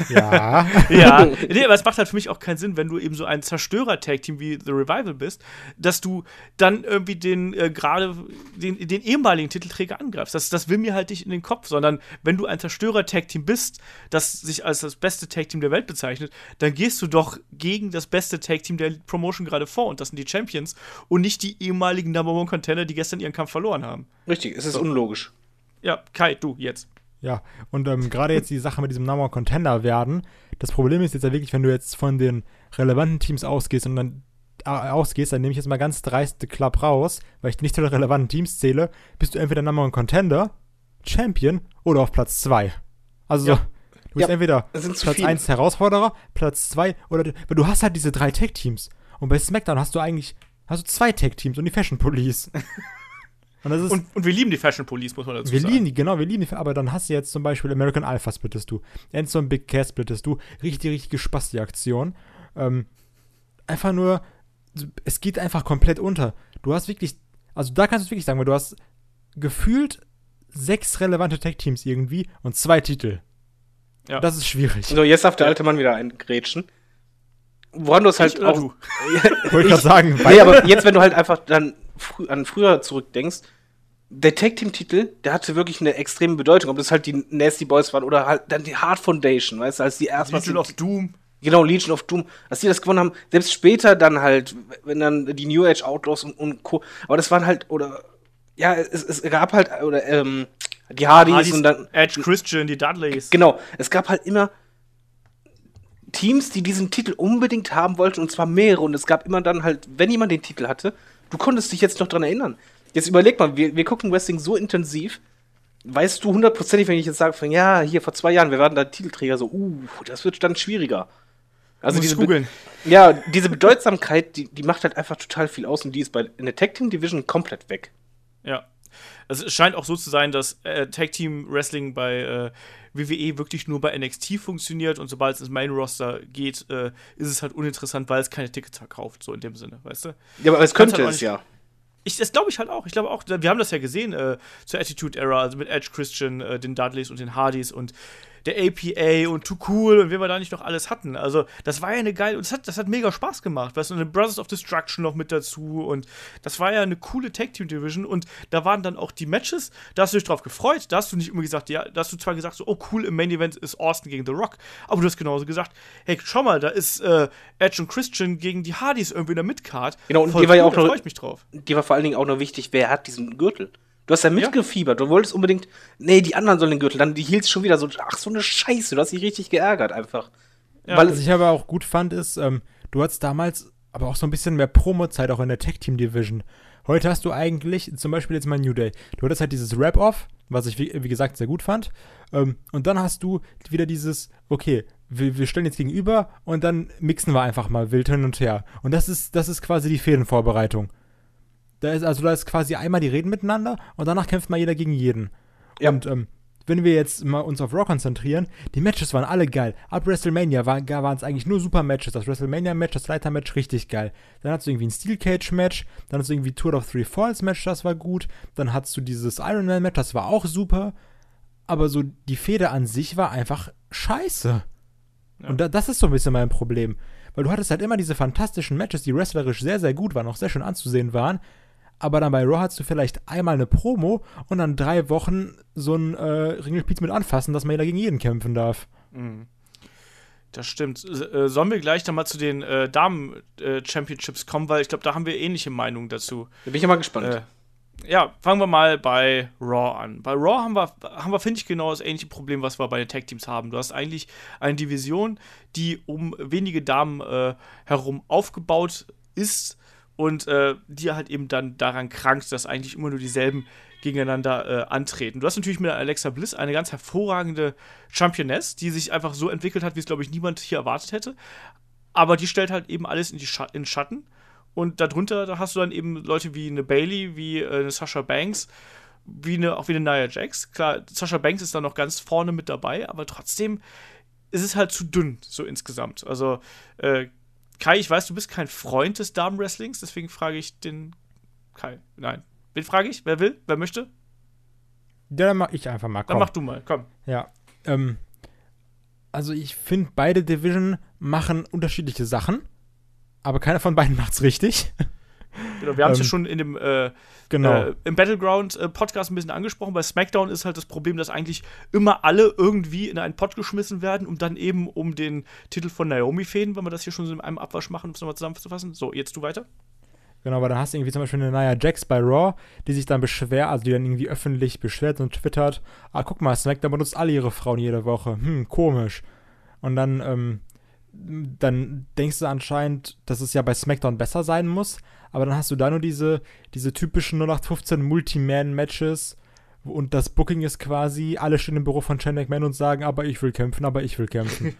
Ja. ja, nee, aber es macht halt für mich auch keinen Sinn, wenn du eben so ein Zerstörer-Tag-Team wie The Revival bist, dass du dann irgendwie den äh, gerade den, den ehemaligen Titelträger angreifst. Das, das will mir halt nicht in den Kopf, sondern wenn du ein Zerstörer-Tag-Team bist, das sich als das beste Tag-Team der Welt bezeichnet, dann gehst du doch gegen das beste Tag-Team der Promotion gerade vor und das sind die Champions und nicht die ehemaligen Number One Contender, die gestern ihren Kampf verloren haben. Richtig, es ist unlogisch. Ja, Kai, du jetzt. Ja, und ähm, gerade jetzt die Sache mit diesem Number Contender werden. Das Problem ist jetzt ja wirklich, wenn du jetzt von den relevanten Teams ausgehst und dann ausgehst, dann nehme ich jetzt mal ganz dreiste Club raus, weil ich nicht zu den relevanten Teams zähle, bist du entweder Number Contender, Champion oder auf Platz 2. Also, Ja. du bist Ja, entweder Platz viele. 1 Herausforderer, Platz 2 oder weil du hast halt diese drei Tag-Teams. Und bei SmackDown hast du eigentlich hast du zwei Tag-Teams und die Fashion Police. und das ist Und, und wir lieben die Fashion Police, muss man dazu wir sagen. lieben die, genau, wir lieben die, aber dann hast du jetzt zum Beispiel American Alpha splittest du, Enzo und Big Cass splittest du, richtig, richtig gespaßt die Aktion. Ähm, einfach nur, es geht einfach komplett unter. Du hast wirklich, also da kannst du wirklich sagen, weil du hast gefühlt sechs relevante Tech-Teams irgendwie und zwei Titel. Ja. Das ist schwierig. So, jetzt darf der alte Mann wieder eingrätschen. Woran du es halt Ich auch. du? Wollte gerade sagen, Nee, aber jetzt, wenn du halt einfach dann frü an früher zurückdenkst, der Tag Team Titel, der hatte wirklich eine extreme Bedeutung, ob das halt die Nasty Boys waren oder halt dann die Hard Foundation, weißt du, als die erstmal Legion of Doom. genau Legion of Doom, als die das gewonnen haben, selbst später dann halt, wenn dann die New Age Outlaws und, und Co. Aber das waren halt oder ja, es, es gab halt oder ähm, die Hardys, Hardys, und dann Edge Christian, die Dudleys. Genau, es gab halt immer Teams, die diesen Titel unbedingt haben wollten, und zwar mehrere. Und es gab immer dann halt, wenn jemand den Titel hatte, du konntest dich jetzt noch dran erinnern. Jetzt überleg mal, wir, wir gucken Wrestling so intensiv. Weißt du hundertprozentig, wenn ich jetzt sage, von, ja, hier vor zwei Jahren, wir waren da Titelträger, so, uh, das wird dann schwieriger. Also diese, googeln. Ja, diese Bedeutsamkeit, die, die macht halt einfach total viel aus und die ist bei in der Tag Team Division komplett weg. Ja. Also es scheint auch so zu sein, dass äh, Tag Team Wrestling bei äh, WWE wirklich nur bei NXT funktioniert und sobald es ins Main Roster geht, äh, ist es halt uninteressant, weil es keine Tickets verkauft, so in dem Sinne, weißt du? Ja, aber es könnte halt es ja. Ich, das glaube ich halt auch. Ich glaube auch, wir haben das ja gesehen äh, zur Attitude Era, also mit Edge Christian, äh, den Dudleys und den Hardys und der APA und Too Cool und wen wir da nicht noch alles hatten. Also, das war ja eine geile, und das hat, das hat mega Spaß gemacht. Weißt du, und eine Brothers of Destruction noch mit dazu und das war ja eine coole Tag Team Division und da waren dann auch die Matches, da hast du dich drauf gefreut. Da hast du nicht immer gesagt, ja, da hast du zwar gesagt, so, oh cool, im Main Event ist Austin gegen The Rock, aber du hast genauso gesagt, hey, schau mal, da ist äh, Edge und Christian gegen die Hardys irgendwie in der Midcard. Genau, und Voll die war ja cool, auch da noch- freue ich mich drauf. dir war vor allen Dingen auch noch wichtig, wer hat diesen Gürtel. Du hast ja mitgefiebert. Du wolltest unbedingt, nee, die anderen sollen den Gürtel. Dann die Heels schon wieder so, ach, so eine Scheiße. Du hast dich richtig geärgert einfach. Ja, Weil Was ich aber auch gut fand, ist, ähm, du hattest damals aber auch so ein bisschen mehr Promo-Zeit auch in der Tech-Team-Division. Heute hast du eigentlich, zum Beispiel jetzt mal New Day, du hattest halt dieses Rap-Off, was ich wie, wie gesagt sehr gut fand. Ähm, und dann hast du wieder dieses, okay, wir, wir stellen jetzt gegenüber und dann mixen wir einfach mal wild hin und her. Und das ist, das ist quasi die Fädenvorbereitung. Da ist, also da ist quasi einmal die Reden miteinander und danach kämpft mal jeder gegen jeden. Ja. Und ähm, wenn wir jetzt mal uns auf Raw konzentrieren, die Matches waren alle geil. Ab WrestleMania war- waren es eigentlich nur super Matches. Das WrestleMania-Match, das Leiter-Match, richtig geil. Dann hattest du irgendwie ein Steel Cage-Match, dann hattest du irgendwie Tour of Three Falls-Match, das war gut. Dann hattest du dieses Iron Man-Match, das war auch super. Aber so die Feder an sich war einfach scheiße. Ja. Und da, das ist so ein bisschen mein Problem. Weil du hattest halt immer diese fantastischen Matches, die wrestlerisch sehr, sehr gut waren, auch sehr schön anzusehen waren. Aber dann bei Raw hast du vielleicht einmal eine Promo und dann drei Wochen so ein äh, Ringelpiez mit anfassen, dass man jeder gegen jeden kämpfen darf. Das stimmt. Äh, sollen wir gleich dann mal zu den äh, Damen-Championships kommen, weil ich glaube, da haben wir ähnliche Meinungen dazu. Da bin ich ja mal gespannt. Äh, ja, fangen wir mal bei Raw an. Bei Raw haben wir, haben wir finde ich, genau das ähnliche Problem, was wir bei den Tag-Teams haben. Du hast eigentlich eine Division, die um wenige Damen äh, herum aufgebaut ist und äh, die halt eben dann daran krankt, dass eigentlich immer nur dieselben gegeneinander äh, antreten. Du hast natürlich mit Alexa Bliss eine ganz hervorragende Championess, die sich einfach so entwickelt hat, wie es, glaube ich, niemand hier erwartet hätte. Aber die stellt halt eben alles in, die Scha in Schatten. Und darunter da hast du dann eben Leute wie eine Bailey, wie äh, eine Sasha Banks, wie eine, auch wie eine Nia Jax. Klar, Sasha Banks ist da noch ganz vorne mit dabei, aber trotzdem ist es halt zu dünn, so insgesamt. Also, äh, Kai, ich weiß, du bist kein Freund des Damenwrestlings, deswegen frage ich den Kai. Nein. Wen frage ich? Wer will? Wer möchte? Ja, dann mach ich einfach mal. Dann Komm. mach du mal, komm. Ja. Ähm, also ich finde, beide Division machen unterschiedliche Sachen, aber keiner von beiden macht's richtig. Genau, wir haben es ja Ähm, schon in dem äh, genau. äh, im Battleground-Podcast ein bisschen angesprochen. Bei SmackDown ist halt das Problem, dass eigentlich immer alle irgendwie in einen Pot geschmissen werden, um dann eben um den Titel von Naomi fäden, wenn wir das hier schon so in einem Abwasch machen, um es nochmal zusammenzufassen. So, jetzt du weiter. Genau, aber dann hast du irgendwie zum Beispiel eine Nia Jax bei Raw, die sich dann beschwert, also die dann irgendwie öffentlich beschwert und twittert, ah, guck mal, SmackDown benutzt alle ihre Frauen jede Woche. Hm, komisch. Und dann, ähm, dann denkst du anscheinend, dass es ja bei SmackDown besser sein muss, aber dann hast du da nur diese, diese typischen 0815 Multi-Man-Matches und das Booking ist quasi, alle stehen im Büro von Shane McMahon und sagen, aber ich will kämpfen, aber ich will kämpfen.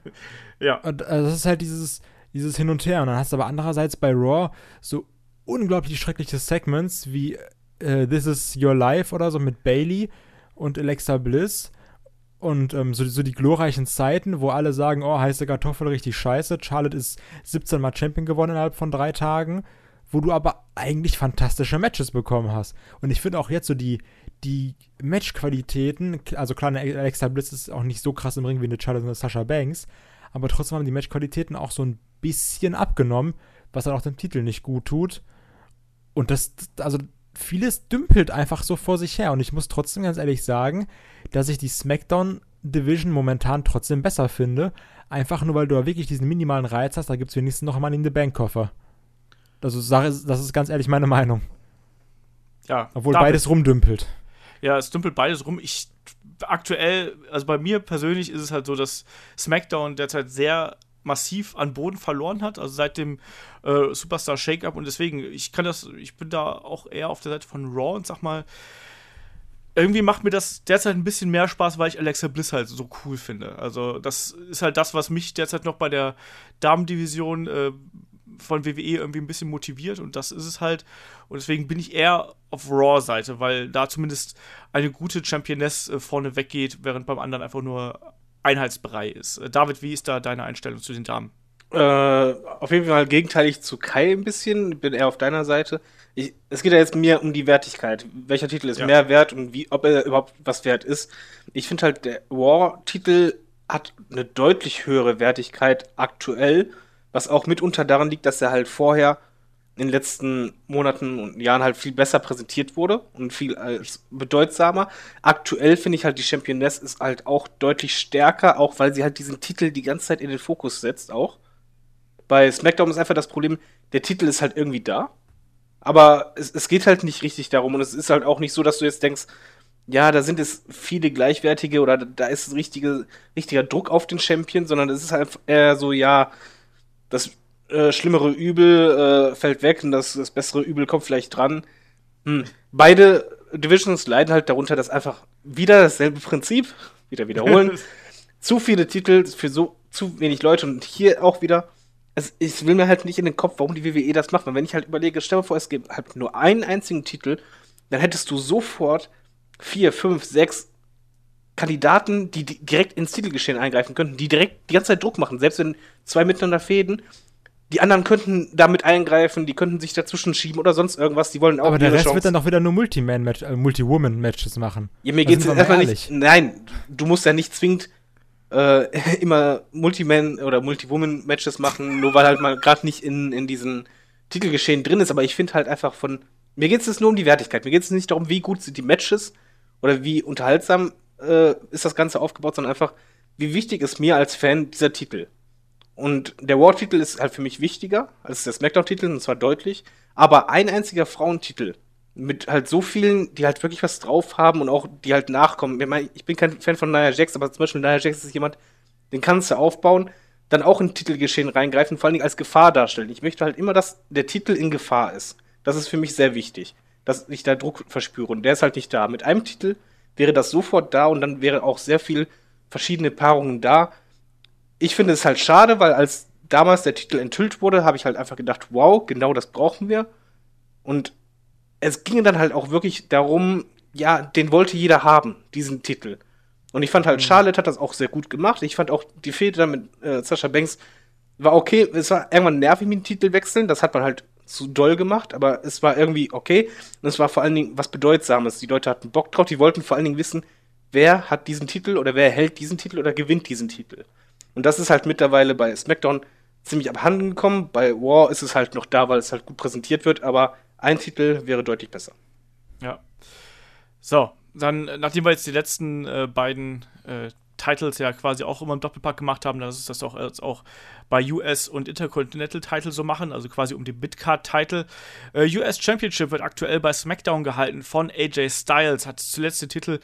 ja. Und also das ist halt dieses, dieses Hin und Her. Und dann hast du aber andererseits bei Raw so unglaublich schreckliche Segments wie äh, This is Your Life oder so mit Bailey und Alexa Bliss. Und ähm, so, so die glorreichen Zeiten, wo alle sagen, oh, heiße Kartoffel, richtig scheiße. Charlotte ist 17 Mal Champion geworden innerhalb von drei Tagen, wo du aber eigentlich fantastische Matches bekommen hast. Und ich finde auch jetzt so die, die Matchqualitäten, also klar, eine Alexa Bliss ist auch nicht so krass im Ring wie eine Charlotte und eine Sasha Banks, aber trotzdem haben die Matchqualitäten auch so ein bisschen abgenommen, was dann auch dem Titel nicht gut tut. Und das, also vieles dümpelt einfach so vor sich her. Und ich muss trotzdem ganz ehrlich sagen, dass ich die SmackDown Division momentan trotzdem besser finde. Einfach nur, weil du da wirklich diesen minimalen Reiz hast, da gibt es wenigstens noch Money in the Bank Koffer. Also, das ist ganz ehrlich meine Meinung. Ja. Obwohl David. beides rumdümpelt. Ja, es dümpelt beides rum. Ich aktuell, also bei mir persönlich ist es halt so, dass SmackDown derzeit sehr massiv an Boden verloren hat, also seit dem äh, Superstar Shake-Up und deswegen, ich kann das, ich bin da auch eher auf der Seite von Raw und sag mal, irgendwie macht mir das derzeit ein bisschen mehr Spaß, weil ich Alexa Bliss halt so cool finde. Also, das ist halt das, was mich derzeit noch bei der Damendivision äh, von WWE irgendwie ein bisschen motiviert und das ist es halt. Und deswegen bin ich eher auf Raw-Seite, weil da zumindest eine gute Championess äh, vorne weggeht, während beim anderen einfach nur Einheitsbrei ist. Äh, David, wie ist da deine Einstellung zu den Damen? Äh, auf jeden Fall gegenteilig zu Kai ein bisschen. Bin eher auf deiner Seite. Ich, es geht ja jetzt mir um die Wertigkeit. Welcher Titel ist ja. mehr wert und wie, ob er überhaupt was wert ist. Ich finde halt, der War-Titel hat eine deutlich höhere Wertigkeit aktuell was auch mitunter daran liegt, dass er halt vorher in den letzten Monaten und Jahren halt viel besser präsentiert wurde und viel bedeutsamer. Aktuell finde ich halt, die Championess ist halt auch deutlich stärker, auch weil sie halt diesen Titel die ganze Zeit in den Fokus setzt auch. Bei SmackDown ist einfach das Problem, der Titel ist halt irgendwie da, aber es, es geht halt nicht richtig darum und es ist halt auch nicht so, dass du jetzt denkst, ja, da sind es viele gleichwertige oder da ist richtige, richtiger Druck auf den Champion, sondern es ist halt eher so, ja, das äh, schlimmere Übel äh, fällt weg und das, das bessere Übel kommt vielleicht dran. Hm. Beide Divisions leiden halt darunter, dass einfach wieder dasselbe Prinzip, wieder wiederholen, zu viele Titel für so zu wenig Leute und hier auch wieder, es, ich will mir halt nicht in den Kopf, warum die WWE das macht, weil wenn ich halt überlege, stell dir vor, es gibt halt nur einen einzigen Titel, dann hättest du sofort vier, fünf, sechs Kandidaten, die direkt ins Titelgeschehen eingreifen könnten, die direkt die ganze Zeit Druck machen, selbst wenn zwei miteinander fäden. Die anderen könnten damit eingreifen, die könnten sich dazwischen schieben oder sonst irgendwas. Die wollen auch Aber der Rest Chance. wird dann doch wieder nur Multi-Man-Match, äh, Multi-Woman-Matches machen. Ja, mir geht es erstmal nicht. Nein, du musst ja nicht zwingend äh, immer Multi-Man oder Multi-Woman-Matches machen, nur weil halt mal gerade nicht in, in diesen Titelgeschehen drin ist. Aber ich finde halt einfach von. Mir geht es nur um die Wertigkeit. Mir geht es nicht darum, wie gut sind die Matches oder wie unterhaltsam äh, ist das Ganze aufgebaut, sondern einfach, wie wichtig ist mir als Fan dieser Titel. Und der War-Titel ist halt für mich wichtiger als der Smackdown-Titel, und zwar deutlich. Aber ein einziger Frauentitel mit halt so vielen, die halt wirklich was drauf haben und auch die halt nachkommen. Ich, meine, ich bin kein Fan von Nia Jax, aber zum Beispiel Nia Jax ist jemand, den kannst du aufbauen, dann auch in Titelgeschehen reingreifen, vor allen Dingen als Gefahr darstellen. Ich möchte halt immer, dass der Titel in Gefahr ist. Das ist für mich sehr wichtig, dass ich da Druck verspüre. Und der ist halt nicht da. Mit einem Titel wäre das sofort da und dann wäre auch sehr viel verschiedene Paarungen da. Ich finde es halt schade, weil als damals der Titel enthüllt wurde, habe ich halt einfach gedacht, wow, genau das brauchen wir. Und es ging dann halt auch wirklich darum, ja, den wollte jeder haben, diesen Titel. Und ich fand halt, mhm. Charlotte hat das auch sehr gut gemacht. Ich fand auch die Fehde mit äh, Sascha Banks war okay. Es war irgendwann nervig mit dem Titel wechseln. Das hat man halt zu doll gemacht, aber es war irgendwie okay. Und es war vor allen Dingen was Bedeutsames. Die Leute hatten Bock drauf, die wollten vor allen Dingen wissen, wer hat diesen Titel oder wer hält diesen Titel oder gewinnt diesen Titel. Und das ist halt mittlerweile bei SmackDown ziemlich abhanden gekommen. Bei War ist es halt noch da, weil es halt gut präsentiert wird, aber ein Titel wäre deutlich besser. Ja. So, dann, nachdem wir jetzt die letzten äh, beiden äh, Titles ja quasi auch immer im Doppelpack gemacht haben, dass es das auch, jetzt auch bei US und Intercontinental Title so machen, also quasi um den Midcard-Title. Äh, US Championship wird aktuell bei SmackDown gehalten von AJ Styles, hat zuletzt den Titel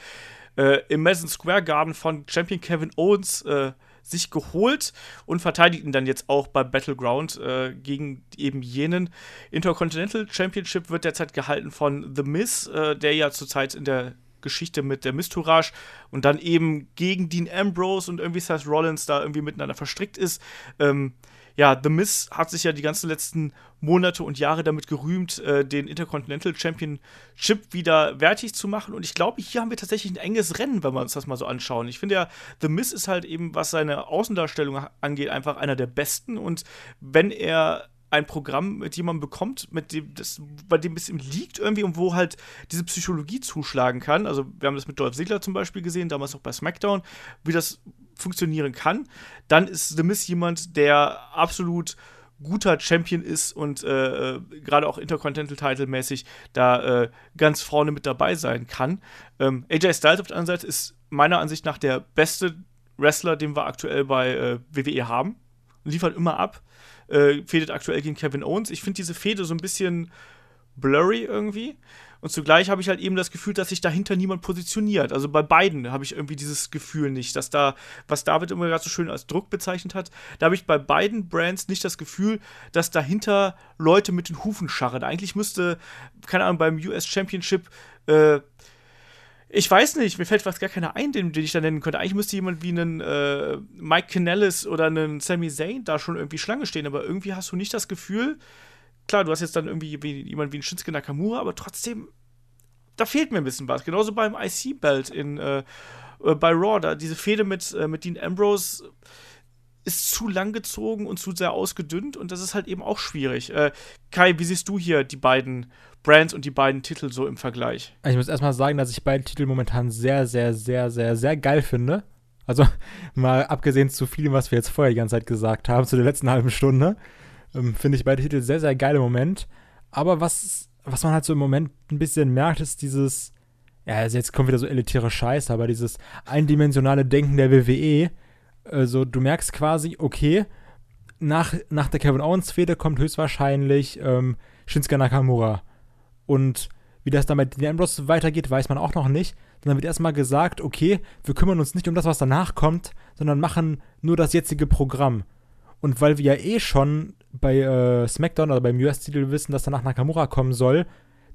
äh, im Madison Square Garden von Champion Kevin Owens äh, sich geholt und verteidigt ihn dann jetzt auch bei Battleground äh, gegen eben jenen. Intercontinental Championship wird derzeit gehalten von The Miz, äh, der ja zurzeit in der Geschichte mit der Mistourage und dann eben gegen Dean Ambrose und irgendwie Seth Rollins da irgendwie miteinander verstrickt ist. Ähm, ja, The Miz hat sich ja die ganzen letzten Monate und Jahre damit gerühmt, äh, den Intercontinental Championship wieder wertig zu machen. Und ich glaube, hier haben wir tatsächlich ein enges Rennen, wenn wir uns das mal so anschauen. Ich finde ja, The Miz ist halt eben, was seine Außendarstellung angeht, einfach einer der besten. Und wenn er ein Programm mit jemandem bekommt, mit dem das, bei dem es ihm liegt irgendwie und wo halt diese Psychologie zuschlagen kann. Also wir haben das mit Dolph Ziggler zum Beispiel gesehen, damals auch bei SmackDown, wie das funktionieren kann. Dann ist The Miz jemand, der absolut guter Champion ist und äh, äh gerade auch Intercontinental-Title-mäßig da äh, ganz vorne mit dabei sein kann. Ähm, AJ Styles auf der anderen Seite ist meiner Ansicht nach der beste Wrestler, den wir aktuell bei äh, WWE haben. Liefert immer ab äh, fädet aktuell gegen Kevin Owens. Ich finde diese Fehde so ein bisschen blurry irgendwie. Und zugleich habe ich halt eben das Gefühl, dass sich dahinter niemand positioniert. Also bei beiden habe ich irgendwie dieses Gefühl nicht, dass da, was David immer gerade so schön als Druck bezeichnet hat, da habe ich bei beiden Brands nicht das Gefühl, dass dahinter Leute mit den Hufen scharren. Eigentlich müsste, keine Ahnung, beim US Championship äh, ich weiß nicht, mir fällt fast gar keiner ein, den, den ich da nennen könnte. Eigentlich müsste jemand wie einen äh, Mike Canellis oder einen Sami Zayn da schon irgendwie Schlange stehen, aber irgendwie hast du nicht das Gefühl, klar, du hast jetzt dann irgendwie wie, jemand wie einen Shinsuke Nakamura, aber trotzdem, da fehlt mir ein bisschen was. Genauso beim IC-Belt in äh, äh, bei Raw, da diese Fehde mit, äh, mit Dean Ambrose ist zu lang gezogen und zu sehr ausgedünnt und das ist halt eben auch schwierig. Äh, Kai, wie siehst du hier die beiden Brands und die beiden Titel so im Vergleich? Ich muss erstmal sagen, dass ich beide Titel momentan sehr, sehr, sehr, sehr, sehr geil finde. Also mal abgesehen zu vielem, was wir jetzt vorher die ganze Zeit gesagt haben, zu der letzten halben Stunde, ähm, finde ich beide Titel sehr, sehr geil im Moment. Aber was, was man halt so im Moment ein bisschen merkt, ist dieses, ja, also jetzt kommt wieder so elitäre Scheiße, aber dieses eindimensionale Denken der WWE. Also du merkst quasi, okay, nach, nach der Kevin Owens-Fehde kommt höchstwahrscheinlich ähm, Shinsuke Nakamura. Und wie das dann mit den Ambrose weitergeht, weiß man auch noch nicht. Dann wird erstmal gesagt, okay, wir kümmern uns nicht um das, was danach kommt, sondern machen nur das jetzige Programm. Und weil wir ja eh schon bei äh, SmackDown oder beim US-Titel wissen, dass danach Nakamura kommen soll,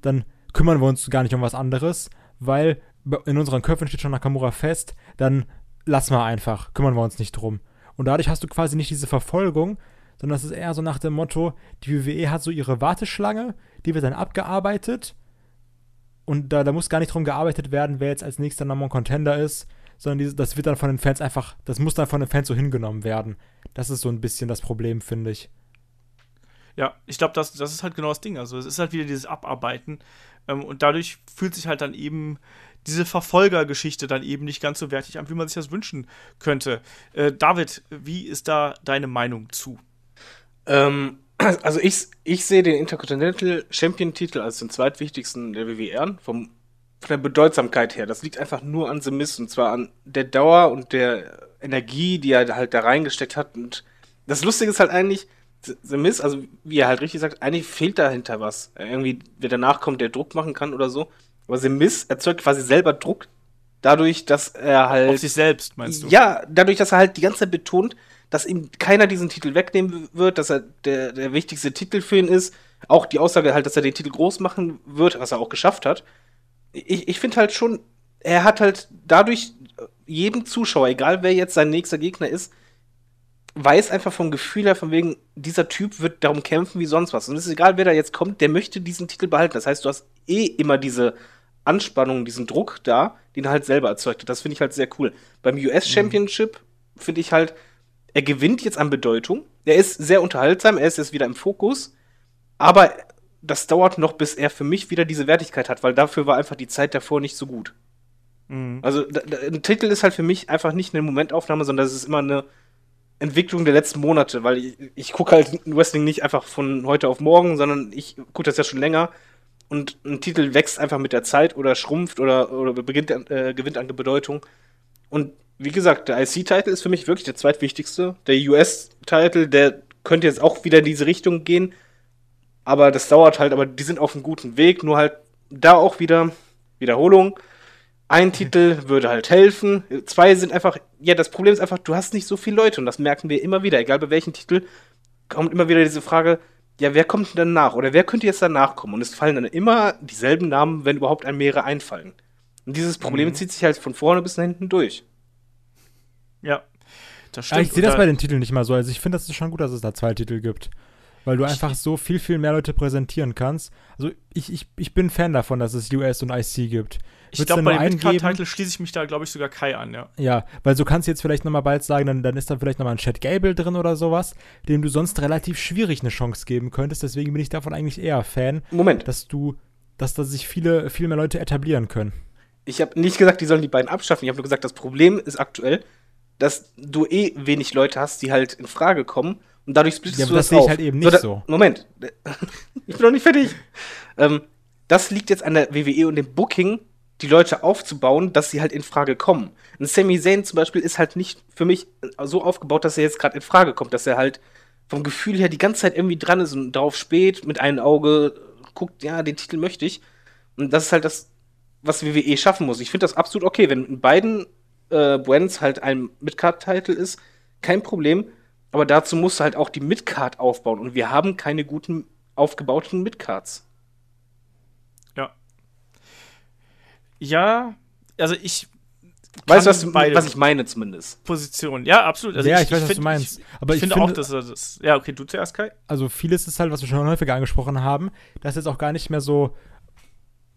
dann kümmern wir uns gar nicht um was anderes, weil in unseren Köpfen steht schon Nakamura fest, dann lassen wir einfach, kümmern wir uns nicht drum. Und dadurch hast du quasi nicht diese Verfolgung, sondern es ist eher so nach dem Motto, die WWE hat so ihre Warteschlange, die wird dann abgearbeitet und da, da muss gar nicht drum gearbeitet werden, wer jetzt als nächster Number Contender ist, sondern diese, das wird dann von den Fans einfach, das muss dann von den Fans so hingenommen werden. Das ist so ein bisschen das Problem, finde ich. Ja, ich glaube, das, das ist halt genau das Ding. Also es ist halt wieder dieses Abarbeiten ähm, und dadurch fühlt sich halt dann eben diese Verfolgergeschichte dann eben nicht ganz so wertig an, wie man sich das wünschen könnte. Äh, David, wie ist da deine Meinung zu? Ähm, also ich, ich sehe den Intercontinental Champion-Titel als den zweitwichtigsten der WWE vom von der Bedeutsamkeit her. Das liegt einfach nur an The Miz und zwar an der Dauer und der Energie, die er halt da reingesteckt hat. Und das Lustige ist halt eigentlich, The Miz, also wie er halt richtig sagt, eigentlich fehlt dahinter was. Irgendwie, wer danach kommt, der Druck machen kann oder so. Aber The Miz erzeugt quasi selber Druck dadurch, dass er halt. Auf sich selbst, meinst du? Ja, dadurch, dass er halt die ganze Zeit betont, dass ihm keiner diesen Titel wegnehmen wird, dass er der, der wichtigste Titel für ihn ist. Auch die Aussage halt, dass er den Titel groß machen wird, was er auch geschafft hat. Ich, ich finde halt schon, er hat halt dadurch jedem Zuschauer, egal wer jetzt sein nächster Gegner ist, weiß einfach vom Gefühl her, von wegen, dieser Typ wird darum kämpfen wie sonst was. Und es ist egal, wer da jetzt kommt, der möchte diesen Titel behalten. Das heißt, du hast eh immer diese Anspannung, diesen Druck da, den er halt selber erzeugt hat. Das finde ich halt sehr cool. Beim US mhm. Championship mhm. finde ich halt, er gewinnt jetzt an Bedeutung. Er ist sehr unterhaltsam, er ist jetzt wieder im Fokus. Aber das dauert noch, bis er für mich wieder diese Wertigkeit hat, weil dafür war einfach die Zeit davor nicht so gut. Mhm. Also ein Titel ist halt für mich einfach nicht eine Momentaufnahme, sondern es ist immer eine Entwicklung der letzten Monate, weil ich, ich gucke halt Wrestling nicht einfach von heute auf morgen, sondern ich gucke das ja schon länger. Und ein Titel wächst einfach mit der Zeit oder schrumpft oder, oder beginnt, äh, gewinnt an Bedeutung. Und wie gesagt, der IC-Titel ist für mich wirklich der zweitwichtigste. Der US-Titel, der könnte jetzt auch wieder in diese Richtung gehen. Aber das dauert halt, aber die sind auf einem guten Weg. Nur halt da auch wieder Wiederholung. Ein Titel würde halt helfen. Zwei sind einfach ja, das Problem ist einfach, du hast nicht so viele Leute und das merken wir immer wieder, egal bei welchem Titel, kommt immer wieder diese Frage, ja, wer kommt denn danach oder wer könnte jetzt danach kommen? Und es fallen dann immer dieselben Namen, wenn überhaupt ein mehrere einfallen. Und dieses Problem Mhm. zieht sich halt von vorne bis nach hinten durch. Ja. Das Ja, ich sehe das bei den Titeln nicht mal so. Also ich finde, das ist schon gut, dass es da zwei Titel gibt. Weil du einfach so viel, viel mehr Leute präsentieren kannst. Also ich, ich, ich bin Fan davon, dass es US und IC gibt. Ich glaube, bei dem? Midcard-Titel schließe ich mich da, glaube ich, sogar Kai an, ja. Ja, weil so kannst du jetzt vielleicht nochmal bald sagen, dann, dann ist da vielleicht nochmal ein Chad Gable drin oder sowas, dem du sonst relativ schwierig eine Chance geben könntest. Deswegen bin ich davon eigentlich eher Fan, Moment, dass du, dass da sich viele, viel mehr Leute etablieren können. ich habe nicht gesagt, die sollen die beiden abschaffen. Ich habe nur gesagt, das Problem ist aktuell, dass du eh wenig Leute hast, die halt in Frage kommen und dadurch splittest Ja, du das, das sehe ich halt eben nicht da- so. Moment, ich bin noch nicht fertig. Ähm, das liegt jetzt an der WWE und dem Booking, die Leute aufzubauen, dass sie halt in Frage kommen. Ein Sami Zayn zum Beispiel ist halt nicht für mich so aufgebaut, dass er jetzt gerade in Frage kommt, dass er halt vom Gefühl her die ganze Zeit irgendwie dran ist und darauf spät, mit einem Auge guckt, ja, den Titel möchte ich. Und das ist halt das, was WWE schaffen muss. Ich finde das absolut okay, wenn in beiden äh, Brands halt ein Midcard-Title ist, kein Problem. Aber dazu musst du halt auch die Midcard aufbauen. Und wir haben keine guten aufgebauten Midcards. Ja. Ja, also ich. Weißt du, was, was ich meine zumindest? Positionen. Ja, absolut. Also Ja, ich weiß, was find- du meinst. Ich, Aber ich ich finde finde- auch, dass er das. Ja, okay, du zuerst, Kai. also vieles ist halt, was wir schon häufiger angesprochen haben, dass jetzt auch gar nicht mehr so,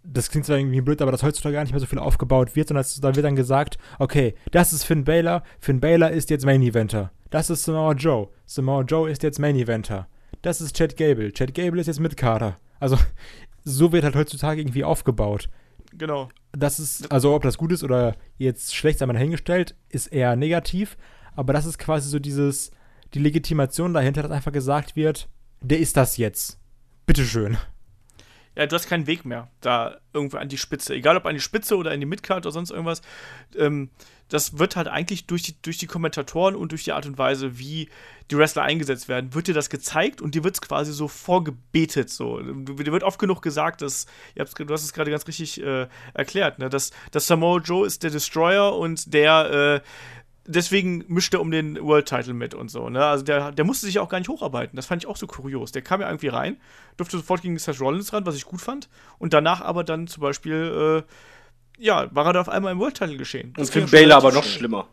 das klingt zwar irgendwie blöd, aber dass heutzutage gar nicht mehr so viel aufgebaut wird, sondern da wird dann gesagt, okay, das ist Finn Balor, Finn Balor ist jetzt Main Eventer. Das ist Samoa Joe, Samoa Joe ist jetzt Main Eventer. Das ist Chad Gable, Chad Gable ist jetzt Midcarder. Also so wird halt heutzutage irgendwie aufgebaut. Genau. Das ist, also ob das gut ist oder jetzt schlecht, sei mal dahingestellt, ist eher negativ. Aber das ist quasi so dieses, die Legitimation dahinter, dass einfach gesagt wird, der ist das jetzt. Bitteschön. Ja, du hast keinen Weg mehr da irgendwo an die Spitze. Egal ob an die Spitze oder in die Midcard oder sonst irgendwas. Ähm, das wird halt eigentlich durch die, durch die Kommentatoren und durch die Art und Weise, wie die Wrestler eingesetzt werden, wird dir das gezeigt und dir wird es quasi so vorgebetet. So. Dir wird oft genug gesagt, dass, du hast es gerade ganz richtig äh, erklärt, ne, dass, dass Samoa Joe ist der Destroyer und der äh, deswegen mischt er um den World Title mit und so. Ne? Also der, der musste sich auch gar nicht hocharbeiten. Das fand ich auch so kurios. Der kam ja irgendwie rein, durfte sofort gegen Seth Rollins ran, was ich gut fand. Und danach aber dann zum Beispiel, äh, ja, war er da auf einmal im World Title geschehen. Und Das Finn ging schon Balor aber noch schlimmer.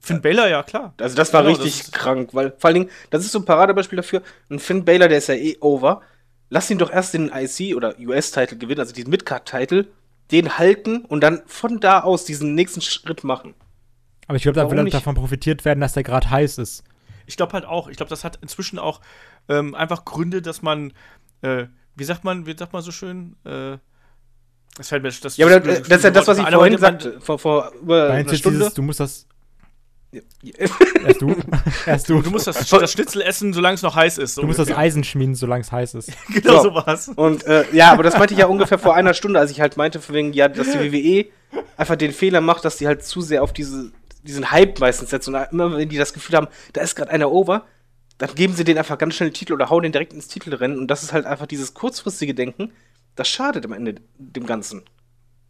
Finn Balor, ja, klar. Also das war Genau, richtig das krank, weil vor allen Dingen, das ist so ein Paradebeispiel dafür. Ein Finn Balor, der ist ja eh over. Lass ihn doch erst den IC oder US-Title gewinnen, also diesen Midcard-Title, den halten und dann von da aus diesen nächsten Schritt machen. Aber ich glaube, da will halt davon profitiert werden, dass der gerade heiß ist. Ich glaube halt auch. Ich glaube, das hat inzwischen auch ähm, einfach Gründe, dass man, äh, wie sagt man, wie sagt man so schön, äh, das fällt mir das Ja, aber das, das ist ja das, was ich vorhin sagte, vor, vor über Meinst einer Stunde. dieses, du musst das, erst du, erst du, Du musst das, das Schnitzel essen, solange es noch heiß ist. So du musst das ungefähr. Eisen schmieden, solange es heiß ist. Genau So. so war's. Und äh, ja, aber das meinte ich ja ungefähr vor einer Stunde, als ich halt meinte, von wegen, ja, dass die WWE einfach den Fehler macht, dass die halt zu sehr auf diese, diesen Hype meistens setzen. Und immer wenn die das Gefühl haben, da ist gerade einer over, dann geben sie den einfach ganz schnell den Titel oder hauen den direkt ins Titelrennen. Und das ist halt einfach dieses kurzfristige Denken, das schadet am Ende dem Ganzen.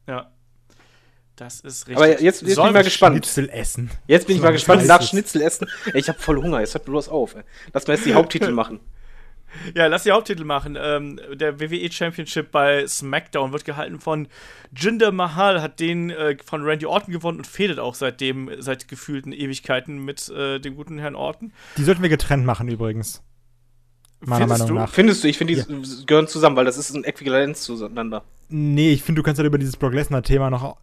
Ja. Das ist richtig. Aber jetzt, jetzt bin ich mal gespannt. Schnitzel essen. Jetzt bin ich mal gespannt es nach. Schnitzel essen. Ey, ich habe voll Hunger, jetzt hört bloß auf. Ey. Lass mal jetzt die Haupttitel machen. Ja, lass die Haupttitel machen. Ähm, der WWE Championship bei SmackDown wird gehalten von Jinder Mahal, hat den äh, von Randy Orton gewonnen und fädelt auch seitdem, seit gefühlten Ewigkeiten mit äh, dem guten Herrn Orton. Die sollten wir getrennt machen übrigens. Meiner Findest Meinung du? nach. Findest du, ich finde, die gehören zusammen, weil das ist ein Äquivalenz zueinander. Nee, ich finde, du kannst halt über dieses Brock Lesnar-Thema noch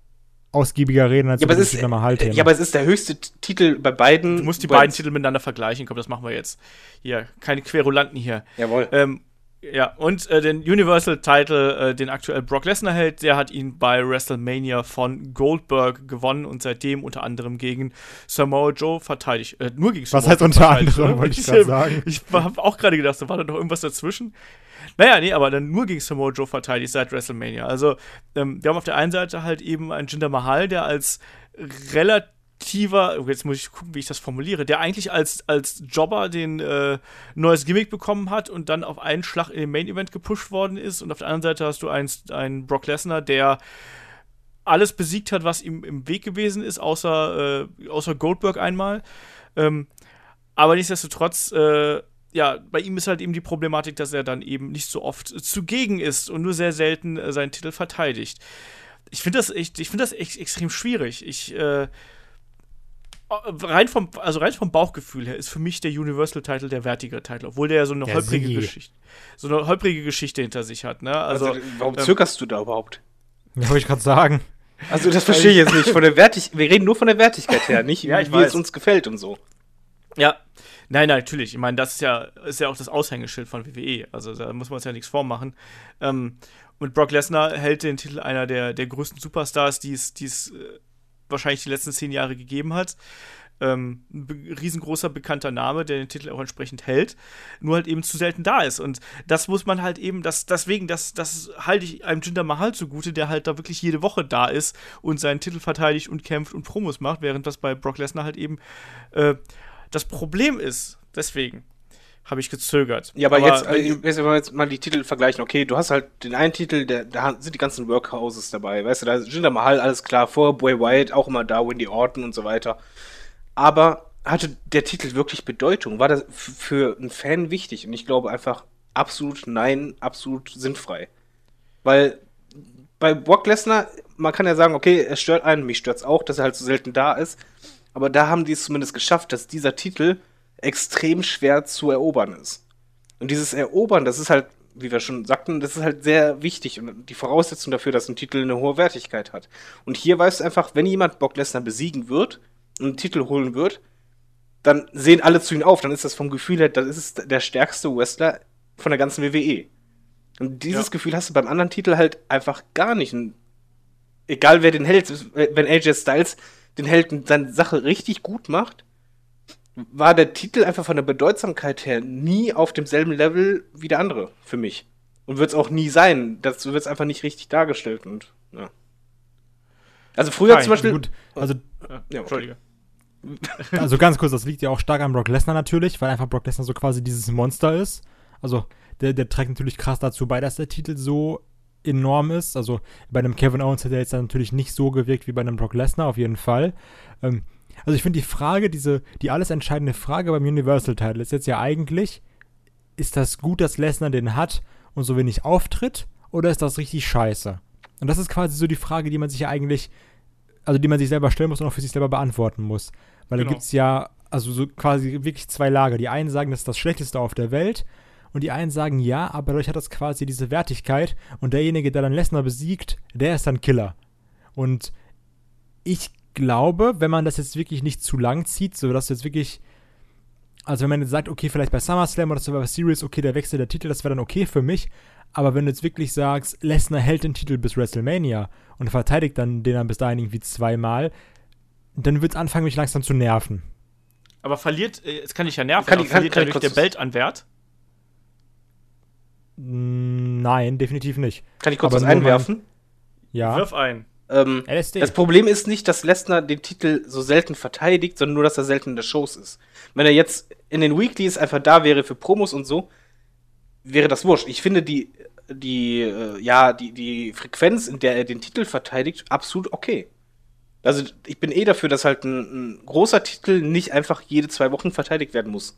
ausgiebiger reden als Ja, aber, über es das Normal-Thema. ja, aber es ist der höchste Titel bei beiden. Du musst die beiden Titel miteinander vergleichen. Komm, das machen wir jetzt. Hier, keine Querulanten hier. Jawohl. Ähm, ja, und äh, den Universal Title, äh, den aktuell Brock Lesnar hält, der hat ihn bei WrestleMania von Goldberg gewonnen und seitdem unter anderem gegen Samoa Joe verteidigt. Äh, nur gegen Was Samoa heißt Joe unter anderem, wollte ich gerade sagen. Ich habe auch gerade gedacht, da war da noch irgendwas dazwischen. Naja, nee, aber dann nur gegen Samoa Joe verteidigt seit WrestleMania. Also, ähm, wir haben auf der einen Seite halt eben einen Jinder Mahal, der als relativer, oh, jetzt muss ich gucken, wie ich das formuliere, der eigentlich als, als Jobber den äh, neues Gimmick bekommen hat und dann auf einen Schlag in den Main Event gepusht worden ist. Und auf der anderen Seite hast du einen, einen Brock Lesnar, der alles besiegt hat, was ihm im Weg gewesen ist, außer, äh, außer Goldberg einmal. Ähm, aber nichtsdestotrotz, äh, ja, bei ihm ist halt eben die Problematik, dass er dann eben nicht so oft zugegen ist und nur sehr selten äh, seinen Titel verteidigt. Ich finde das echt, ich finde das echt extrem schwierig. Ich, äh, rein vom, also rein vom Bauchgefühl her ist für mich der Universal-Title der wertigere Titel, obwohl der ja so eine Der holprige Sie. Geschichte, so eine holprige Geschichte hinter sich hat, ne? Also, Also, warum ähm, zögerst du da überhaupt? Ja, wollte ich gerade sagen. Also das verstehe ich jetzt nicht. Von der Wertig wir reden nur von der Wertigkeit her, nicht Ja, ich wie es weiß. uns gefällt und so. Ja. Nein, nein, natürlich. Ich meine, das ist ja, ist ja auch das Aushängeschild von WWE. Also da muss man uns ja nichts vormachen. Ähm, und Brock Lesnar hält den Titel einer der, der größten Superstars, die es, die es äh, wahrscheinlich die letzten zehn Jahre gegeben hat. Ähm, ein riesengroßer bekannter Name, der den Titel auch entsprechend hält, nur halt eben zu selten da ist. Und das muss man halt eben, das, deswegen, das, das halte ich einem Jinder Mahal zugute, der halt da wirklich jede Woche da ist und seinen Titel verteidigt und kämpft und Promos macht, während das bei Brock Lesnar halt eben äh, das Problem ist. Deswegen habe ich gezögert. Ja, aber, jetzt, wenn äh, du- wenn wir jetzt mal die Titel vergleichen, okay, du hast halt den einen Titel, der, da sind die ganzen Workhouses dabei, weißt du, da ist Jinder Mahal, alles klar, vor Bray Wyatt auch immer da, Wendy Orton und so weiter. Aber hatte der Titel wirklich Bedeutung? War das für einen Fan wichtig? Und ich glaube einfach absolut nein, absolut sinnfrei. Weil bei Brock Lesnar, man kann ja sagen, okay, es stört einen, mich stört es auch, dass er halt so selten da ist. Aber da haben die es zumindest geschafft, dass dieser Titel extrem schwer zu erobern ist. Und dieses Erobern, das ist halt, wie wir schon sagten, das ist halt sehr wichtig und die Voraussetzung dafür, dass ein Titel eine hohe Wertigkeit hat. Und hier weißt du einfach, wenn jemand Brock Lesnar besiegen wird und einen Titel holen wird, dann sehen alle zu ihm auf. Dann ist das vom Gefühl her, das ist der stärkste Wrestler von der ganzen WWE. Und dieses Ja. Gefühl hast du beim anderen Titel halt einfach gar nicht. Und egal wer den hält, wenn AJ Styles den Held und seine Sache richtig gut macht, war der Titel einfach von der Bedeutsamkeit her nie auf demselben Level wie der andere für mich. Und wird es auch nie sein. Das wird es einfach nicht richtig dargestellt. Und, ja. Also früher Fein, zum Beispiel. Gut, also, Ja, Ja, Entschuldige. also ganz kurz, das liegt ja auch stark an Brock Lesnar natürlich, weil einfach Brock Lesnar so quasi dieses Monster ist. Also, der, der trägt natürlich krass dazu bei, dass der Titel so enorm ist. Also, bei einem Kevin Owens hat er jetzt natürlich nicht so gewirkt wie bei einem Brock Lesnar, auf jeden Fall. Ähm, also, ich finde die Frage, diese, die alles entscheidende Frage beim Universal-Title ist jetzt ja eigentlich, ist das gut, dass Lesnar den hat und so wenig auftritt, oder ist das richtig scheiße? Und das ist quasi so die Frage, die man sich ja eigentlich, also die man sich selber stellen muss und auch für sich selber beantworten muss. Weil Genau. da gibt es ja, also so quasi wirklich zwei Lager. Die einen sagen, das ist das Schlechteste auf der Welt und die einen sagen, ja, aber dadurch hat das quasi diese Wertigkeit und derjenige, der dann Lesnar besiegt, der ist dann Killer. Und ich glaube, wenn man das jetzt wirklich nicht zu lang zieht, so dass jetzt wirklich, also wenn man jetzt sagt, okay, vielleicht bei SummerSlam oder Survivor Series, okay, der Wechsel der Titel, das wäre dann okay für mich. Aber wenn du jetzt wirklich sagst, Lesnar hält den Titel bis WrestleMania und verteidigt dann den dann bis dahin irgendwie zweimal, dann wird es anfangen, mich langsam zu nerven. Aber verliert, äh, es kann dich ja nerven, Kann aber ich- kann- verliert kann ich dadurch der Belt an Wert? Nein, definitiv nicht. Kann ich kurz Aber was einwerfen? Ja. Wirf ein. Ähm, LSD. das Problem ist nicht, dass Lesnar den Titel so selten verteidigt, sondern nur, dass er selten in der Shows ist. Wenn er jetzt in den Weeklies einfach da wäre für Promos und so, wäre das wurscht. Ich finde die, die, äh, ja, die, die Frequenz, in der er den Titel verteidigt, absolut okay. Also ich bin eh dafür, dass halt ein, ein großer Titel nicht einfach jede zwei Wochen verteidigt werden muss.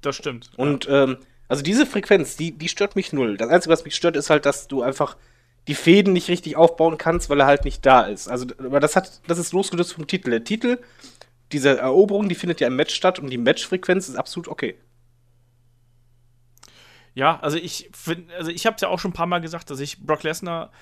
Das stimmt. Und ähm, also diese Frequenz, die, die stört mich null. Das Einzige, was mich stört, ist halt, dass du einfach die Fäden nicht richtig aufbauen kannst, weil er halt nicht da ist. Also, aber das hat, das ist losgelöst vom Titel. Der Titel, diese Eroberung, die findet ja im Match statt und die Matchfrequenz ist absolut okay. Ja, also ich finde, also ich habe es ja auch schon ein paar Mal gesagt, dass ich Brock Lesnar,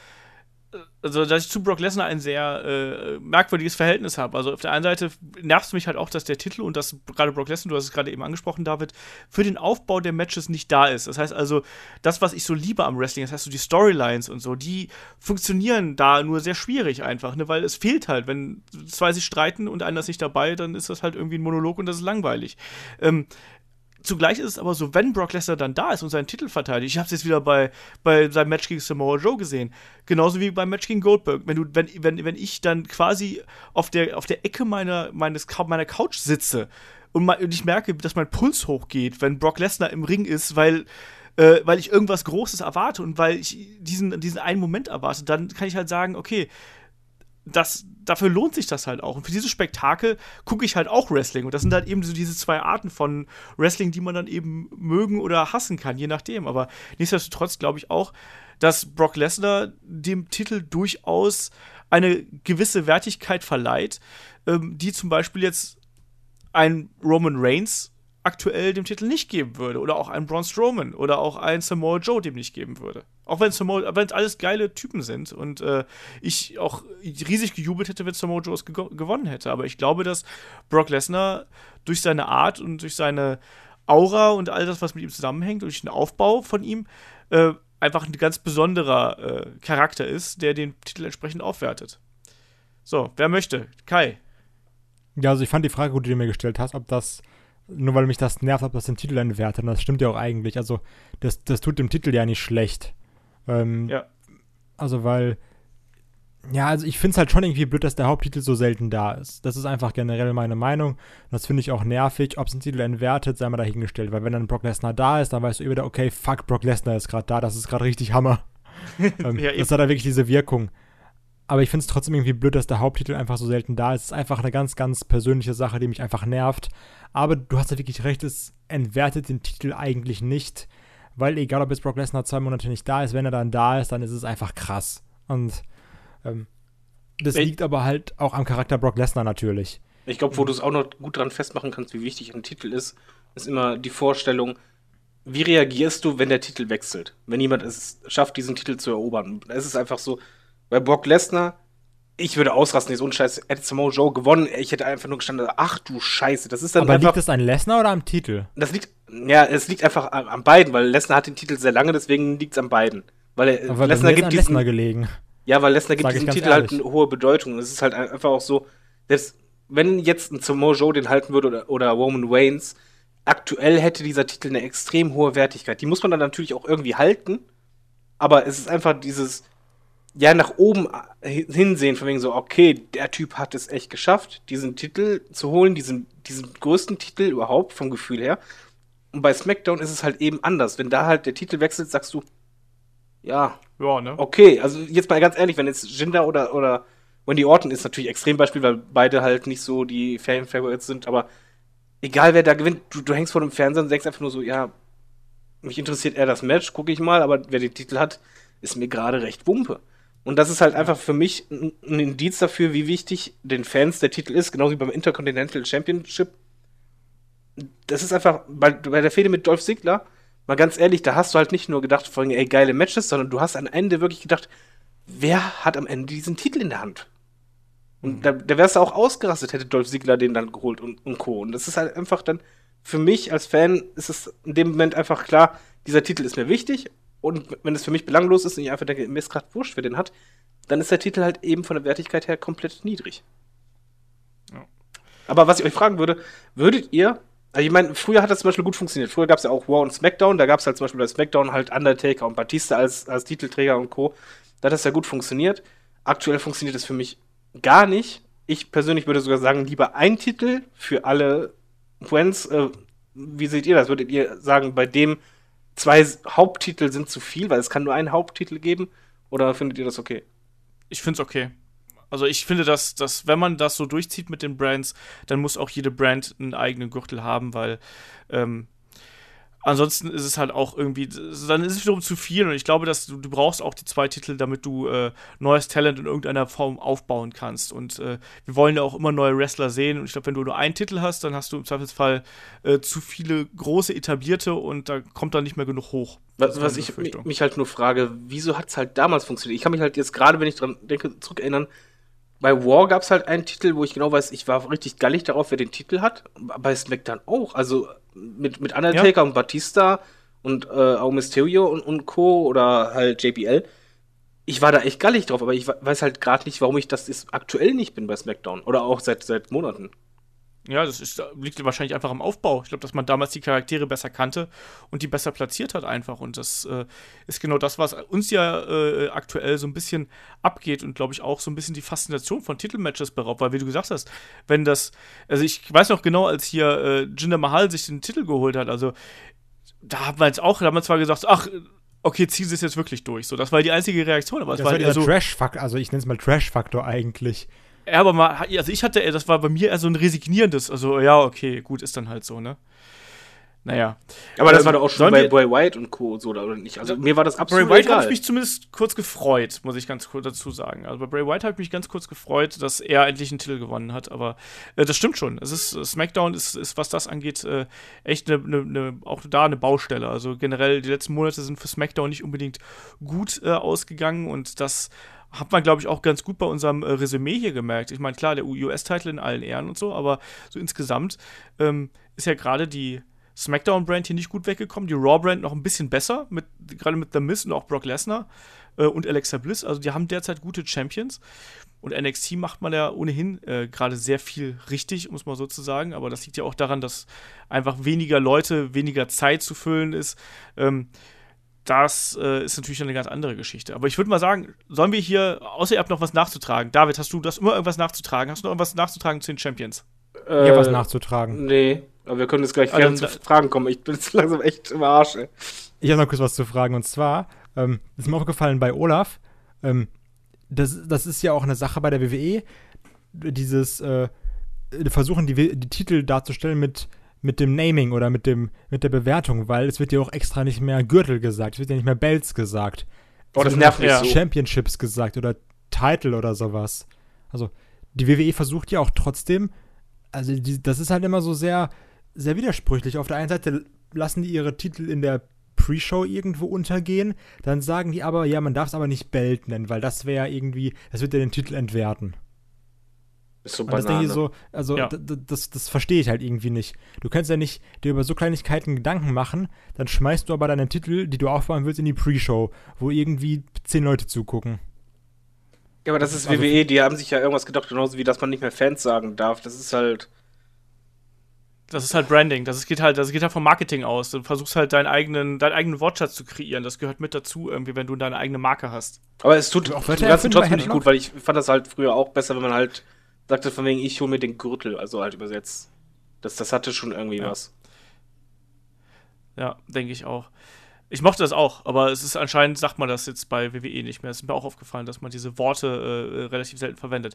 also dass ich zu Brock Lesnar ein sehr äh, merkwürdiges Verhältnis habe. Also auf der einen Seite nervt es mich halt auch, dass der Titel und das gerade Brock Lesnar, du hast es gerade eben angesprochen, David, für den Aufbau der Matches nicht da ist. Das heißt also, das, was ich so liebe am Wrestling, das heißt so die Storylines und so, die funktionieren da nur sehr schwierig einfach, ne, weil es fehlt halt, wenn zwei sich streiten und einer ist nicht dabei, dann ist das halt irgendwie ein Monolog und das ist langweilig. Ähm, Zugleich ist es aber so, wenn Brock Lesnar dann da ist und seinen Titel verteidigt, ich habe es jetzt wieder bei, bei seinem Match gegen Samoa Joe gesehen, genauso wie beim Match gegen Goldberg. Wenn, du, wenn, wenn, wenn ich dann quasi auf der, auf der Ecke meiner, meines, meiner Couch sitze und, ma- und ich merke, dass mein Puls hochgeht, wenn Brock Lesnar im Ring ist, weil, äh, weil ich irgendwas Großes erwarte und weil ich diesen, diesen einen Moment erwarte, dann kann ich halt sagen, okay, das, dafür lohnt sich das halt auch. Und für dieses Spektakel gucke ich halt auch Wrestling. Und das sind halt eben so diese zwei Arten von Wrestling, die man dann eben mögen oder hassen kann, je nachdem. Aber nichtsdestotrotz glaube ich auch, dass Brock Lesnar dem Titel durchaus eine gewisse Wertigkeit verleiht, ähm, die zum Beispiel jetzt ein Roman Reigns aktuell dem Titel nicht geben würde. Oder auch ein Braun Strowman oder auch ein Samoa Joe dem nicht geben würde. Auch wenn es alles geile Typen sind und äh, ich auch riesig gejubelt hätte, wenn Samoa Joe es ge gewonnen hätte. Aber ich glaube, dass Brock Lesnar durch seine Art und durch seine Aura und all das, was mit ihm zusammenhängt, durch den Aufbau von ihm, äh, einfach ein ganz besonderer äh, Charakter ist, der den Titel entsprechend aufwertet. So, wer möchte? Kai. Ja, also ich fand die Frage gut, die du mir gestellt hast, ob das nur weil mich das nervt, ob das den Titel entwertet. Und das stimmt ja auch eigentlich. Also, das, das tut dem Titel ja nicht schlecht. Ähm, ja. Also, weil. Ja, also ich finde es halt schon irgendwie blöd, dass der Haupttitel so selten da ist. Das ist einfach generell meine Meinung. Und das finde ich auch nervig. Ob es den Titel entwertet, sei mal dahingestellt. Weil wenn dann Brock Lesnar da ist, dann weißt du wieder, okay, fuck, Brock Lesnar ist gerade da. Das ist gerade richtig Hammer. ähm, ja, das hat da wirklich diese Wirkung. Aber ich finde es trotzdem irgendwie blöd, dass der Haupttitel einfach so selten da ist. Es ist einfach eine ganz, ganz persönliche Sache, die mich einfach nervt. Aber du hast ja wirklich recht, es entwertet den Titel eigentlich nicht. Weil egal, ob jetzt Brock Lesnar zwei Monate nicht da ist, wenn er dann da ist, dann ist es einfach krass. Und ähm, das ich liegt aber halt auch am Charakter Brock Lesnar natürlich. Ich glaube, wo du es auch noch gut dran festmachen kannst, wie wichtig ein Titel ist, ist immer die Vorstellung, wie reagierst du, wenn der Titel wechselt? Wenn jemand es schafft, diesen Titel zu erobern. Es ist einfach so, bei Brock Lesnar, ich würde ausrasten, jetzt ohne Scheiß, hätte Samoa Joe gewonnen, ich hätte einfach nur gestanden, ach du Scheiße, das ist dann Aber einfach, liegt das an Lesnar oder am Titel? Das liegt, ja, es liegt einfach an, an beiden, weil Lesnar hat den Titel sehr lange, deswegen liegt es an beiden. Weil Aber Lesnar gibt diesen, Lesnar gelegen. Ja, weil Lesnar gibt diesem Titel halt ehrlich. halt eine hohe Bedeutung. Es ist halt einfach auch so, dass, wenn jetzt ein Samoa Joe den halten würde oder, oder Roman Reigns, aktuell hätte dieser Titel eine extrem hohe Wertigkeit. Die muss man dann natürlich auch irgendwie halten, aber es ist einfach dieses, ja, nach oben äh, hinsehen, von wegen so, okay, der Typ hat es echt geschafft, diesen Titel zu holen, diesen, diesen größten Titel überhaupt vom Gefühl her. Und bei SmackDown ist es halt eben anders. Wenn da halt der Titel wechselt, sagst du, ja, ja ne? okay, also jetzt mal ganz ehrlich, wenn jetzt Jinder oder, oder Wendy Orton ist natürlich Extrembeispiel, weil beide halt nicht so die Fan-Favorites sind, aber egal wer da gewinnt, du, du hängst vor dem Fernseher und denkst einfach nur so, ja, mich interessiert eher das Match, gucke ich mal, aber wer den Titel hat, ist mir gerade recht Wumpe. Und das ist halt einfach für mich ein, ein Indiz dafür, wie wichtig den Fans der Titel ist, genauso wie beim Intercontinental Championship. Das ist einfach, bei, bei der Fehde mit Dolph Ziggler, mal ganz ehrlich, da hast du halt nicht nur gedacht, vor allem, ey, geile Matches, sondern du hast am Ende wirklich gedacht, wer hat am Ende diesen Titel in der Hand? Und mhm. da, da wärst du auch ausgerastet, hätte Dolph Ziggler den dann geholt und, und Co. Und das ist halt einfach dann, für mich als Fan ist es in dem Moment einfach klar, dieser Titel ist mir wichtig und wenn es für mich belanglos ist und ich einfach denke, mir ist gerade wurscht, wer den hat, dann ist der Titel halt eben von der Wertigkeit her komplett niedrig. Ja. Aber was ich euch fragen würde, würdet ihr, also ich meine, früher hat das zum Beispiel gut funktioniert. Früher gab es ja auch War und SmackDown, da gab es halt zum Beispiel bei SmackDown halt Undertaker und Batista als, als Titelträger und Co. Da hat das ja gut funktioniert. Aktuell funktioniert das für mich gar nicht. Ich persönlich würde sogar sagen, lieber ein Titel für alle Friends. Äh, wie seht ihr das? Würdet ihr sagen, bei dem zwei Haupttitel sind zu viel, weil es kann nur einen Haupttitel geben? Oder findet ihr das okay? Ich finde es okay. Also ich finde, dass, dass wenn man das so durchzieht mit den Brands, dann muss auch jede Brand einen eigenen Gürtel haben, weil ähm, ansonsten ist es halt auch irgendwie, dann ist es wiederum zu viel und ich glaube, dass du, du brauchst auch die zwei Titel, damit du äh, neues Talent in irgendeiner Form aufbauen kannst und äh, wir wollen ja auch immer neue Wrestler sehen und ich glaube, wenn du nur einen Titel hast, dann hast du im Zweifelsfall äh, zu viele große etablierte und da kommt dann nicht mehr genug hoch. Was, was ich mich halt nur frage, wieso hat es halt damals funktioniert? Ich kann mich halt jetzt gerade, wenn ich dran denke, zurückerinnern, bei War gab es halt einen Titel, wo ich genau weiß, ich war richtig gallig darauf, wer den Titel hat. Bei SmackDown auch. Also mit, mit Undertaker ja. und Batista und äh, auch Mysterio und, und Co. oder halt JBL. Ich war da echt gallig drauf, aber ich weiß halt gerade nicht, warum ich das aktuell nicht bin bei SmackDown. Oder auch seit, seit Monaten. Ja, das ist, liegt wahrscheinlich einfach am Aufbau. Ich glaube, dass man damals die Charaktere besser kannte und die besser platziert hat einfach. Und das äh, ist genau das, was uns ja äh, aktuell so ein bisschen abgeht und glaube ich auch so ein bisschen die Faszination von Titelmatches beraubt. Weil, wie du gesagt hast, wenn das, also ich weiß noch genau, als hier äh, Jinder Mahal sich den Titel geholt hat, also da haben wir jetzt auch, da haben wir zwar gesagt, ach, okay, ziehen sie es jetzt wirklich durch. So, das war die einzige Reaktion, aber es Das war war dieser so, Trash-Faktor, also ich nenne es mal Trash-Faktor eigentlich. Ja, aber mal, also ich hatte, das war bei mir eher so ein resignierendes, also ja, okay, gut, ist dann halt so, ne? Naja. Aber das Ähm, war doch auch schon bei Bray White und Co. so, oder nicht? Also mir war das Bray absolut White habe ich mich zumindest kurz gefreut, muss ich ganz kurz dazu sagen. Also bei Bray White habe ich mich ganz kurz gefreut, dass er endlich einen Titel gewonnen hat. Aber äh, das stimmt schon. Es ist, SmackDown ist, ist was das angeht, äh, echt eine, eine, eine, auch da eine Baustelle. Also generell, die letzten Monate sind für SmackDown nicht unbedingt gut äh, ausgegangen und das hat man, glaube ich, auch ganz gut bei unserem äh, Resümee hier gemerkt. Ich meine, klar, der US-Titel in allen Ehren und so, aber so insgesamt ähm, ist ja gerade die SmackDown-Brand hier nicht gut weggekommen, die Raw-Brand noch ein bisschen besser, mit, gerade mit The Miz und auch Brock Lesnar äh, und Alexa Bliss. Also die haben derzeit gute Champions. Und NXT macht man ja ohnehin äh, gerade sehr viel richtig, um es mal so zu sagen. Aber das liegt ja auch daran, dass einfach weniger Leute, weniger Zeit zu füllen ist. Ähm, das äh, ist natürlich eine ganz andere Geschichte. Aber ich würde mal sagen, sollen wir hier, außer ihr habt noch was nachzutragen. David, hast du das immer irgendwas nachzutragen? Hast du noch irgendwas nachzutragen zu den Champions? äh, Hier was nachzutragen. Nee, aber wir können jetzt gleich Also, zu Fragen kommen. Ich bin jetzt langsam echt im Arsch. ey. Ich habe noch kurz was zu fragen und zwar ähm, ist mir aufgefallen bei Olaf, ähm, das, das ist ja auch eine Sache bei der WWE, dieses äh, versuchen die, die Titel darzustellen mit mit dem Naming oder mit dem mit der Bewertung, weil es wird ja auch extra nicht mehr Gürtel gesagt, es wird ja nicht mehr Belts gesagt. Oh, Es das nervt mich ja. so. Championships gesagt oder Title oder sowas. Also die WWE versucht ja auch trotzdem, also die, das ist halt immer so sehr, sehr widersprüchlich. Auf der einen Seite lassen die ihre Titel in der Pre-Show irgendwo untergehen, dann sagen die aber, ja, man darf es aber nicht Belt nennen, weil das wäre irgendwie, das wird ja den Titel entwerten. Ist so Und das denke Banane. ich so, also Ja. d- d- das, das verstehe ich halt irgendwie nicht. Du kannst ja nicht dir über so Kleinigkeiten Gedanken machen, dann schmeißt du aber deine Titel, die du aufbauen willst, in die Pre-Show, wo irgendwie zehn Leute zugucken. ja, aber das ist also- WWE, die haben sich ja irgendwas gedacht, genauso wie, dass man nicht mehr Fans sagen darf. Das ist halt. Das ist halt Branding. Das ist- geht halt, das geht halt vom Marketing aus. Du versuchst halt deinen eigenen, deinen eigenen Wortschatz zu kreieren. Das gehört mit dazu, irgendwie, wenn du deine eigene Marke hast. Aber es tut auch trotzdem nicht gut, weil ich fand das halt früher auch besser, wenn man halt sagte, von wegen, ich hole mir den Gürtel, also halt übersetzt. Das, das hatte schon irgendwie Ja. was. Ja, denke ich auch. Ich mochte das auch, aber es ist anscheinend, sagt man das jetzt bei WWE nicht mehr. Es ist mir auch aufgefallen, dass man diese Worte äh, relativ selten verwendet.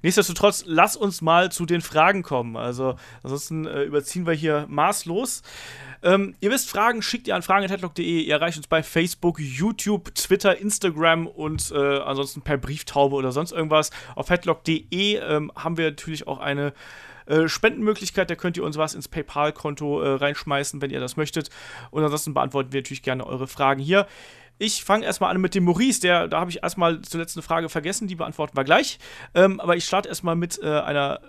Nichtsdestotrotz, lass uns mal zu den Fragen kommen. Also, ansonsten äh, überziehen wir hier maßlos. Ähm, ihr wisst, Fragen schickt ihr an fragen.headlock.de. Ihr erreicht uns bei Facebook, YouTube, Twitter, Instagram und äh, ansonsten per Brieftaube oder sonst irgendwas. Auf headlock.de ähm, haben wir natürlich auch eine äh, Spendenmöglichkeit, da könnt ihr uns was ins PayPal-Konto äh, reinschmeißen, wenn ihr das möchtet. Und ansonsten beantworten wir natürlich gerne eure Fragen hier. Ich fange erstmal an mit dem Maurice, der, da habe ich erstmal zur letzten Frage vergessen, die beantworten wir gleich. Ähm, aber ich starte erstmal mit äh, einer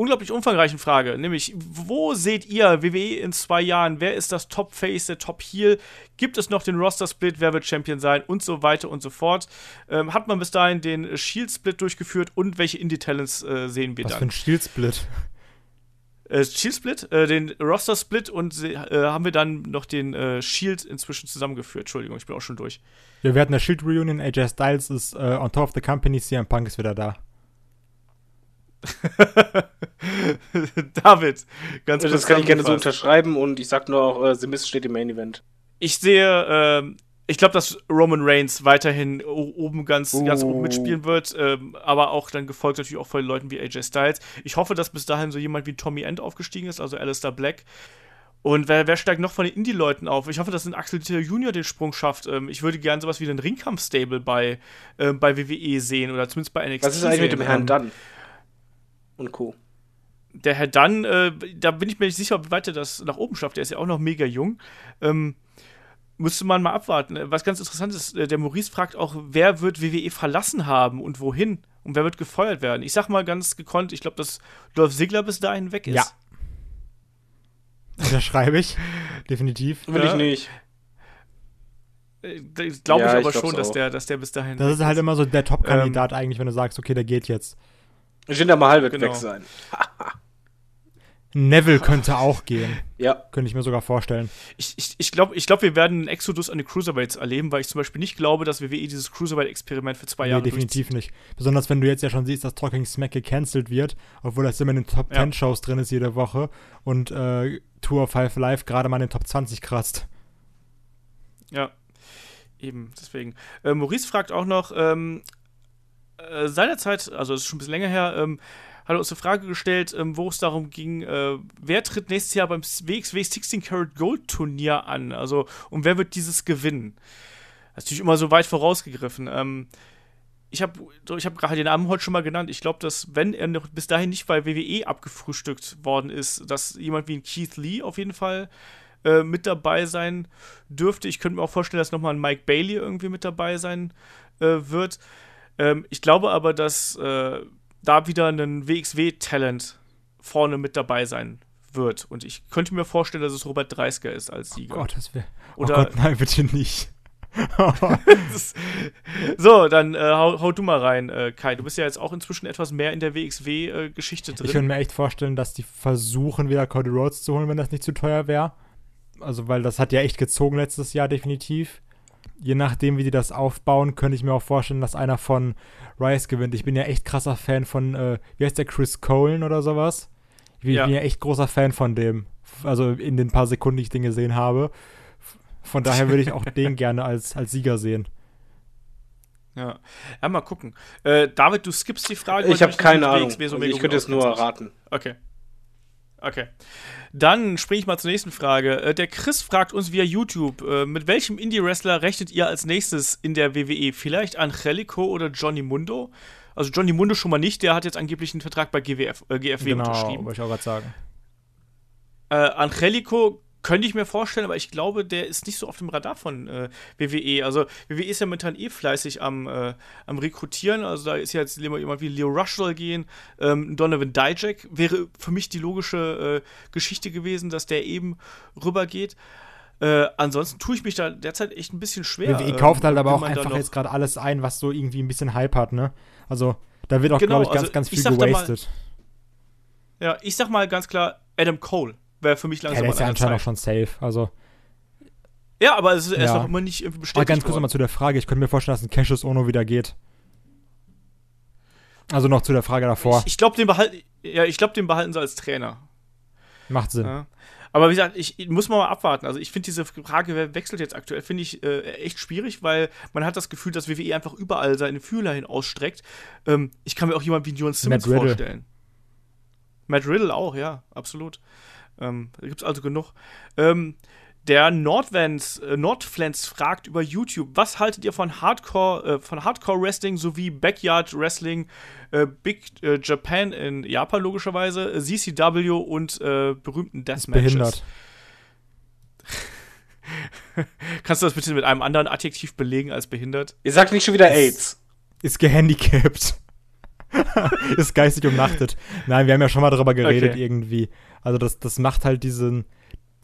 unglaublich umfangreichen Frage, nämlich, wo seht ihr WWE in zwei Jahren? Wer ist das Top-Face, der Top-Heel? Gibt es noch den Roster-Split? Wer wird Champion sein? Und so weiter und so fort. Ähm, hat man bis dahin den Shield-Split durchgeführt und welche Indie-Talents äh, sehen wir Was dann? für ein Shield-Split. Äh, Shield Split, äh, den Roster Split und äh, haben wir dann noch den äh, Shield inzwischen zusammengeführt. Entschuldigung, ich bin auch schon durch. Ja, wir hatten eine Shield Reunion, AJ Styles ist äh, on top of the company, CM Punk ist wieder da. David, ganz kurz das kann ich gerne so unterschreiben und ich sag nur auch, äh, The Miz steht im Main Event. Ich sehe, ähm, ich glaube, dass Roman Reigns weiterhin oben ganz, ganz oben Oh. mitspielen wird, ähm, aber auch dann gefolgt natürlich auch von Leuten wie AJ Styles. Ich hoffe, dass bis dahin so jemand wie Tommy End aufgestiegen ist, also Alistair Black. Und wer, wer steigt noch von den Indie-Leuten auf? Ich hoffe, dass ein Axel Dieter Junior den Sprung schafft. Ähm, ich würde gerne sowas wie einen Ringkampf-Stable bei, ähm, bei WWE sehen oder zumindest bei NXT. Was ist eigentlich mit dem. Herrn Ähm, Dunn? Und Co. der Herr Dunn, äh, da bin ich mir nicht sicher, wie weit er das nach oben schafft. Der ist ja auch noch mega jung. Ähm, müsste man mal abwarten. Äh, Was ganz interessant ist, äh, der Maurice fragt auch, wer wird WWE verlassen haben und wohin? Und wer wird gefeuert werden? Ich sag mal ganz gekonnt, ich glaube, dass Dolph Ziggler bis dahin weg ist. Ja. Unterschreibe ich. Definitiv. Will Ja. ich nicht. Äh, das Glaube Ja, ich ich aber glaub's schon, dass der, dass der bis dahin Das weg ist halt immer so der Ähm, Top-Kandidat eigentlich, wenn du sagst, okay, der geht jetzt. Jinder Mahal wird Genau. weg sein. Neville könnte auch gehen. Ja. Könnte ich mir sogar vorstellen. Ich, ich, ich glaube, ich glaub, wir werden einen Exodus an die Cruiserweights erleben, weil ich zum Beispiel nicht glaube, dass WWE dieses Cruiserweight-Experiment für zwei Nee, Jahre definitiv nicht. Besonders wenn du jetzt ja schon siehst, dass Talking Smack gecancelt wird, obwohl das immer in den Top Ja. 10 Shows drin ist jede Woche und äh, Tour of Five Live gerade mal in den Top 20 kratzt. Ja. eben, deswegen. Äh, Maurice fragt auch noch, ähm, äh, seinerzeit, also das ist schon ein bisschen länger her, ähm, hat uns eine Frage gestellt, ähm, wo es darum ging, äh, wer tritt nächstes Jahr beim WXW 16 Karat Gold Turnier an? Also, und wer wird dieses gewinnen? Das ist natürlich immer so weit vorausgegriffen. Ähm, ich habe ich hab gerade den Namen heute schon mal genannt. Ich glaube, dass, wenn er noch bis dahin nicht bei WWE abgefrühstückt worden ist, dass jemand wie ein Keith Lee auf jeden Fall äh, mit dabei sein dürfte. Ich könnte mir auch vorstellen, dass nochmal ein Mike Bailey irgendwie mit dabei sein äh, wird. Ähm, ich glaube aber, dass äh, da wieder ein WXW-Talent vorne mit dabei sein wird. Und ich könnte mir vorstellen, dass es Robert Dreisker ist als Sieger. Oh Gott, das wäre. Oh Oder- Gott, nein, bitte nicht. So, dann äh, hau, hau du mal rein, äh, Kai. Du bist ja jetzt auch inzwischen etwas mehr in der WXW-Geschichte Ich drin. könnte mir echt vorstellen, dass die versuchen, wieder Cody Rhodes zu holen, wenn das nicht zu teuer wäre. Also, weil das hat ja echt gezogen letztes Jahr, definitiv. Je nachdem, wie die das aufbauen, könnte ich mir auch vorstellen, dass einer von Rice gewinnt. Ich bin ja echt krasser Fan von, äh, wie heißt der, Chris Colen oder sowas? Ich bin Ja. bin ja echt großer Fan von dem. Also in den paar Sekunden, die ich den gesehen habe. Von daher würde ich auch den gerne als, als Sieger sehen. ja. ja, mal gucken. Äh, David, du skippst die Frage. Ich habe keine Ahnung. Also ich könnte es nur erraten. Okay. Okay. Dann springe ich mal zur nächsten Frage. Äh, der Chris fragt uns via YouTube, äh, mit welchem Indie-Wrestler rechnet ihr als nächstes in der WWE? Vielleicht Angelico oder Johnny Mundo? Also Johnny Mundo schon mal nicht, der hat jetzt angeblich einen Vertrag bei GWF, äh, GFW genau, unterschrieben. wollte ich auch gerade sagen. Äh, Angelico könnte ich mir vorstellen, aber ich glaube, der ist nicht so auf dem Radar von äh, WWE. Also WWE ist ja momentan eh fleißig am, äh, am Rekrutieren. Also da ist ja jetzt jemand jemand wie Leo Rush soll gehen. Ähm, Donovan Dijak wäre für mich die logische äh, Geschichte gewesen, dass der eben rübergeht. Äh, ansonsten tue ich mich da derzeit echt ein bisschen schwer. WWE ähm, kauft halt aber auch einfach jetzt gerade alles ein, was so irgendwie ein bisschen Hype hat, ne? Also, da wird auch, Genau, glaube ich, ganz, also ganz viel mal- gewastet. Ja, ich sag mal ganz klar, Adam Cole wäre für mich Ja, langsam der ist ja anscheinend auch schon safe. Also, Ja, aber es ist, er ist Ja. noch immer nicht irgendwie aber bestätigt ganz kurz nochmal zu der Frage. Ich könnte mir vorstellen, dass ein Cassius Ono wieder geht. Also noch zu der Frage davor. Ich, ich glaube, den, behal ja, ich glaub, den behalten sie als Trainer. Macht Sinn. Ja. Aber wie gesagt, ich, ich muss mal abwarten. Also ich finde diese Frage, wer wechselt jetzt aktuell, finde ich äh, echt schwierig, weil man hat das Gefühl, dass WWE einfach überall seine Fühler hin ausstreckt. Ähm, ich kann mir auch jemanden wie John Simmons Matt vorstellen. Matt Riddle auch, ja, absolut. Ähm, da gibt es also genug. Ähm, der Nordvans, äh, Nordflans fragt über YouTube, was haltet ihr von Hardcore, äh, von Hardcore Wrestling sowie Backyard Wrestling, äh, Big äh, Japan in Japan logischerweise, CCW und äh, berühmten Deathmatches? behindert. Kannst du das bitte mit einem anderen Adjektiv belegen als behindert? Ihr sagt nicht schon wieder AIDS. Ist gehandicapt. ist geistig umnachtet. Nein, wir haben ja schon mal darüber geredet Okay. irgendwie. Also das, das macht halt diesen,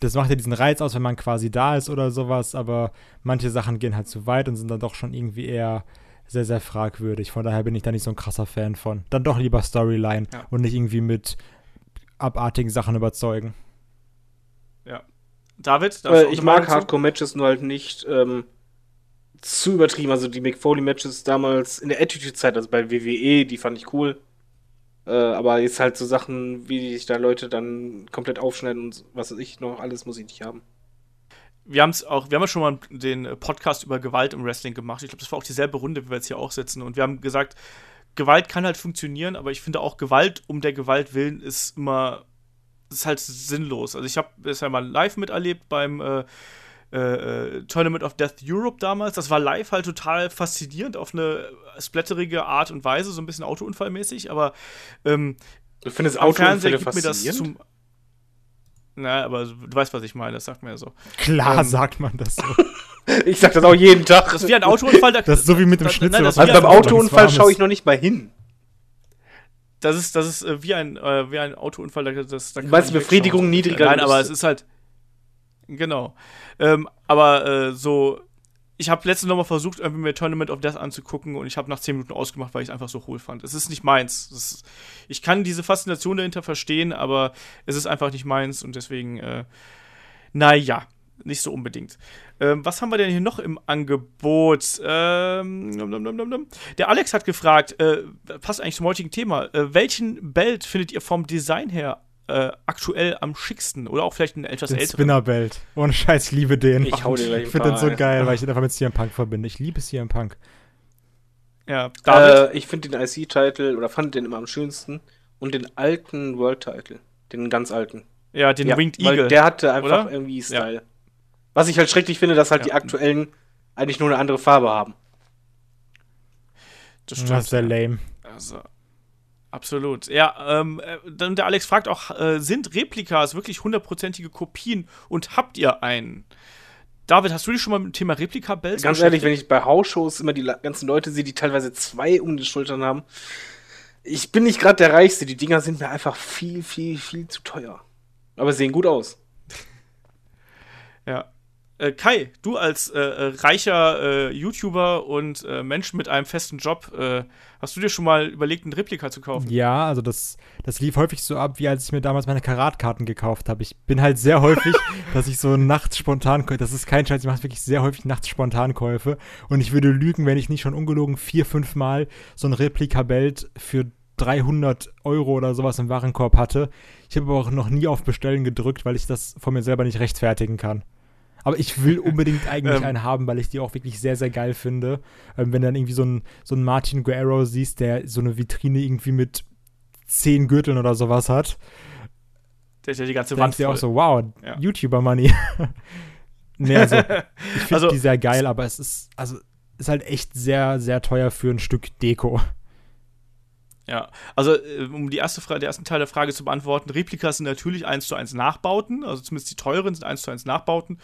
das macht ja diesen Reiz aus, wenn man quasi da ist oder sowas, aber manche Sachen gehen halt zu weit und sind dann doch schon irgendwie eher sehr, sehr fragwürdig. Von daher bin ich da nicht so ein krasser Fan von. Dann doch lieber Storyline Ja. und nicht irgendwie mit abartigen Sachen überzeugen. David? darfst du Äh, ich mag? Hardcore-Matches nur halt nicht ähm, zu übertrieben. Also die Mick Foley-Matches damals in der Attitude-Zeit, also bei WWE, die fand ich cool. Äh, aber jetzt halt so Sachen, wie sich da Leute dann komplett aufschneiden und was weiß ich noch, alles muss ich nicht haben. Wir haben es auch, wir haben ja schon mal den Podcast über Gewalt im Wrestling gemacht. Ich glaube, das war auch dieselbe Runde, wie wir jetzt hier auch sitzen. Und wir haben gesagt, Gewalt kann halt funktionieren, aber ich finde auch Gewalt um der Gewalt willen ist immer, ist halt sinnlos. Also ich habe das ja mal live miterlebt beim äh, äh, äh, Tournament of Death Europe damals. Das war live halt total faszinierend auf eine splatterige Art und Weise, so ein bisschen Autounfallmäßig, aber ähm, Du findest Autounfälle gibt mir das faszinierend? zum. Na, aber du weißt, was ich meine, das sagt mir ja so. Klar Ähm, sagt man das so. Ich sag das auch jeden Tag. Das ist wie ein Autounfall. Da, Das ist so wie mit dem Schnitzel, das also beim Autounfall schaue ich noch nicht mal hin. Das ist, das ist äh, wie ein, äh, wie ein Autounfall. Da, das, da Du meinst man Befriedigung niedriger Nein, aber es ist halt. Genau. Ähm, aber äh, so. Ich habe letztens noch mal versucht, irgendwie mir Tournament of Death anzugucken und ich habe nach 10 Minuten ausgemacht, weil ich es einfach so hohl fand. Es ist nicht meins. Ist, ich kann diese Faszination dahinter verstehen, aber es ist einfach nicht meins und deswegen, äh, naja, nicht so unbedingt. Ähm, was haben wir denn hier noch im Angebot? Ähm. Der Alex hat gefragt, äh, passt eigentlich zum heutigen Thema, äh, welchen Belt findet ihr vom Design her äh, aktuell am schicksten? Oder auch vielleicht ein etwas Den älteren? Spinnerbelt. Ohne Scheiß, ich liebe den. Ich hau dir gleich ein Ich finde den so geil, weil ich den einfach mit CM Punk verbinde. Ich liebe CM Punk. Ja, David. Äh, ich finde den IC-Title oder fand den immer am schönsten und den alten World-Title. Den ganz alten. ja, den ja, Winged weil Eagle. Der hatte einfach oder? irgendwie Style. Was ich halt schrecklich finde, dass halt Ja. die aktuellen eigentlich nur eine andere Farbe haben. das Das ist sehr ja. lame. Also, absolut. Ja, ähm, äh, dann der Alex fragt auch, äh, sind Replikas wirklich hundertprozentige Kopien und habt ihr einen? David, hast du dich schon mal mit dem Thema Replika-Bells Ganz ehrlich, wenn ich bei Hausshows immer die ganzen Leute sehe, die teilweise zwei um die Schultern haben, ich bin nicht gerade der Reichste. Die Dinger sind mir einfach viel, viel, viel zu teuer. Aber sehen gut aus. Ja. Äh, Kai, du als äh, äh, reicher äh, YouTuber und äh, Mensch mit einem festen Job, hast du dir schon mal überlegt, ein Replika zu kaufen? Ja, also das, das lief häufig so ab, wie als ich mir damals meine Karatkarten gekauft habe. Ich bin halt sehr häufig, dass ich so nachts spontan, das ist kein Scheiß, ich mache wirklich sehr häufig nachts Spontankäufe und ich würde lügen, wenn ich nicht schon ungelogen vier, fünf Mal so ein Replika-Belt für 300 Euro oder sowas im Warenkorb hatte. Ich habe aber auch noch nie auf Bestellen gedrückt, weil ich das von mir selber nicht rechtfertigen kann. Aber ich will unbedingt eigentlich Ähm. einen haben, weil ich die auch wirklich sehr, sehr geil finde. Ähm, wenn du dann irgendwie so einen so Martin Guerrero siehst, der so eine Vitrine irgendwie mit zehn Gürteln oder sowas hat, Der ist ja die ganze Wand voll. auch so, wow, Ja. YouTuber-Money. nee, also, ich finde Also- die sehr geil, aber es ist, also, ist halt echt sehr, sehr teuer für ein Stück Deko. Ja, also äh, um die erste Frage, den ersten Teil der Frage zu beantworten, Replikas sind natürlich eins zu eins Nachbauten, also zumindest die teuren sind eins zu eins Nachbauten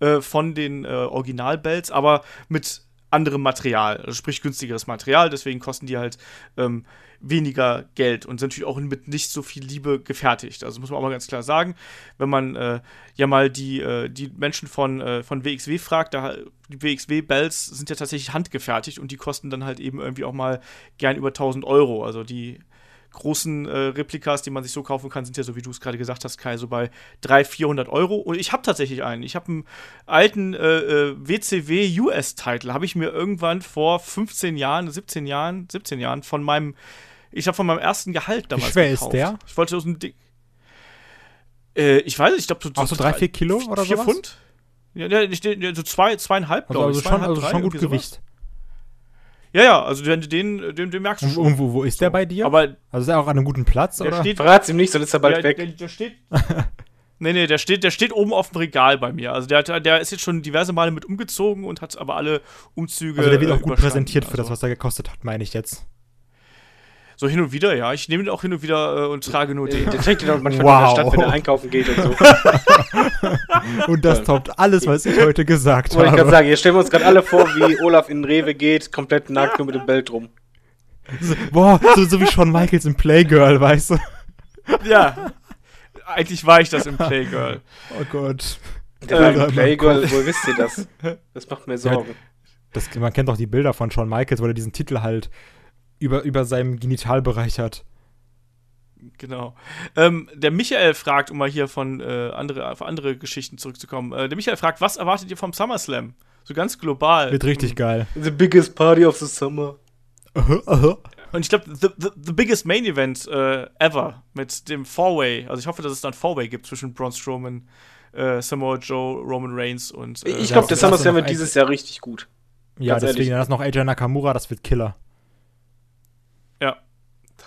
äh, von den äh, Original-Bells, aber mit anderem Material, also sprich günstigeres Material, deswegen kosten die halt ähm, weniger Geld und sind natürlich auch mit nicht so viel Liebe gefertigt. Also muss man auch mal ganz klar sagen, wenn man äh, ja mal die, äh, die Menschen von, äh, von WXW fragt, da die WXW-Bells sind ja tatsächlich handgefertigt und die kosten dann halt eben irgendwie auch mal gern über 1000 Euro. Also die großen äh, Replikas, die man sich so kaufen kann, sind ja so, wie du es gerade gesagt hast, Kai, so bei 300, 400 Euro. Und ich habe tatsächlich einen. Ich habe einen alten äh, äh, WCW US-Title, habe ich mir irgendwann vor 15 Jahren, 17 Jahren, 17 Jahren von meinem, ich habe von meinem ersten Gehalt damals schwer ist gekauft. der? Ich wollte so ein Ding. Äh, ich weiß nicht, ich glaube so, Auch so drei, vier Kilo oder vier sowas? Pfund? Ja, ja, so zwei, zweieinhalb, Also, glaube also ich. schon, also schon gut irgendwie sowas. Ja, ja, also den, den, den merkst du schon. und wo, wo ist der bei dir? Aber also ist er auch an einem guten Platz, der oder? steht Verrat's ihm nicht, sonst ist er bald der, weg. Der, der steht. nee, nee, der steht, der steht oben auf dem Regal bei mir. Also der, hat- der ist jetzt schon diverse Male mit umgezogen und hat aber alle Umzüge. also der wird äh, auch gut überstanden. präsentiert für das, Also was er gekostet hat, meine ich jetzt. So hin und wieder, ja. Ich nehme den auch hin und wieder äh, und trage nur den. Der trägt ihn auch manchmal Wow. in der Stadt, wenn er einkaufen geht und so. Und das toppt alles, was ich heute gesagt Wollte ich gerade habe. sagen, jetzt stellen wir uns gerade alle vor, wie Olaf in den Rewe geht, komplett nackt nur mit dem Belt rum. Boah, so, so wie Shawn Michaels im Playgirl, weißt du? ja. Eigentlich war ich das im Playgirl. Oh Gott. Der war Ähm, im Playgirl, wo wisst ihr das? Das macht mir Sorgen. Das, man kennt doch die Bilder von Shawn Michaels, wo er diesen Titel halt über, über seinem Genitalbereich hat. Genau. Ähm, der Michael fragt, um mal hier von äh, andere, auf andere Geschichten zurückzukommen. Äh, der Michael fragt, was erwartet ihr vom SummerSlam? So ganz global. Wird richtig geil. The biggest party of the summer. Und ich glaube, the, the, the biggest Main Event äh, ever mit dem Four-Way. Also ich hoffe, dass es dann Four-Way gibt zwischen Braun Strowman, äh, Samoa Joe, Roman Reigns und. Äh, Ich glaube, der SummerSlam wird dieses Jahr richtig gut. Ja, Ganz deswegen, ehrlich. dann ist noch AJ Nakamura, das wird Killer.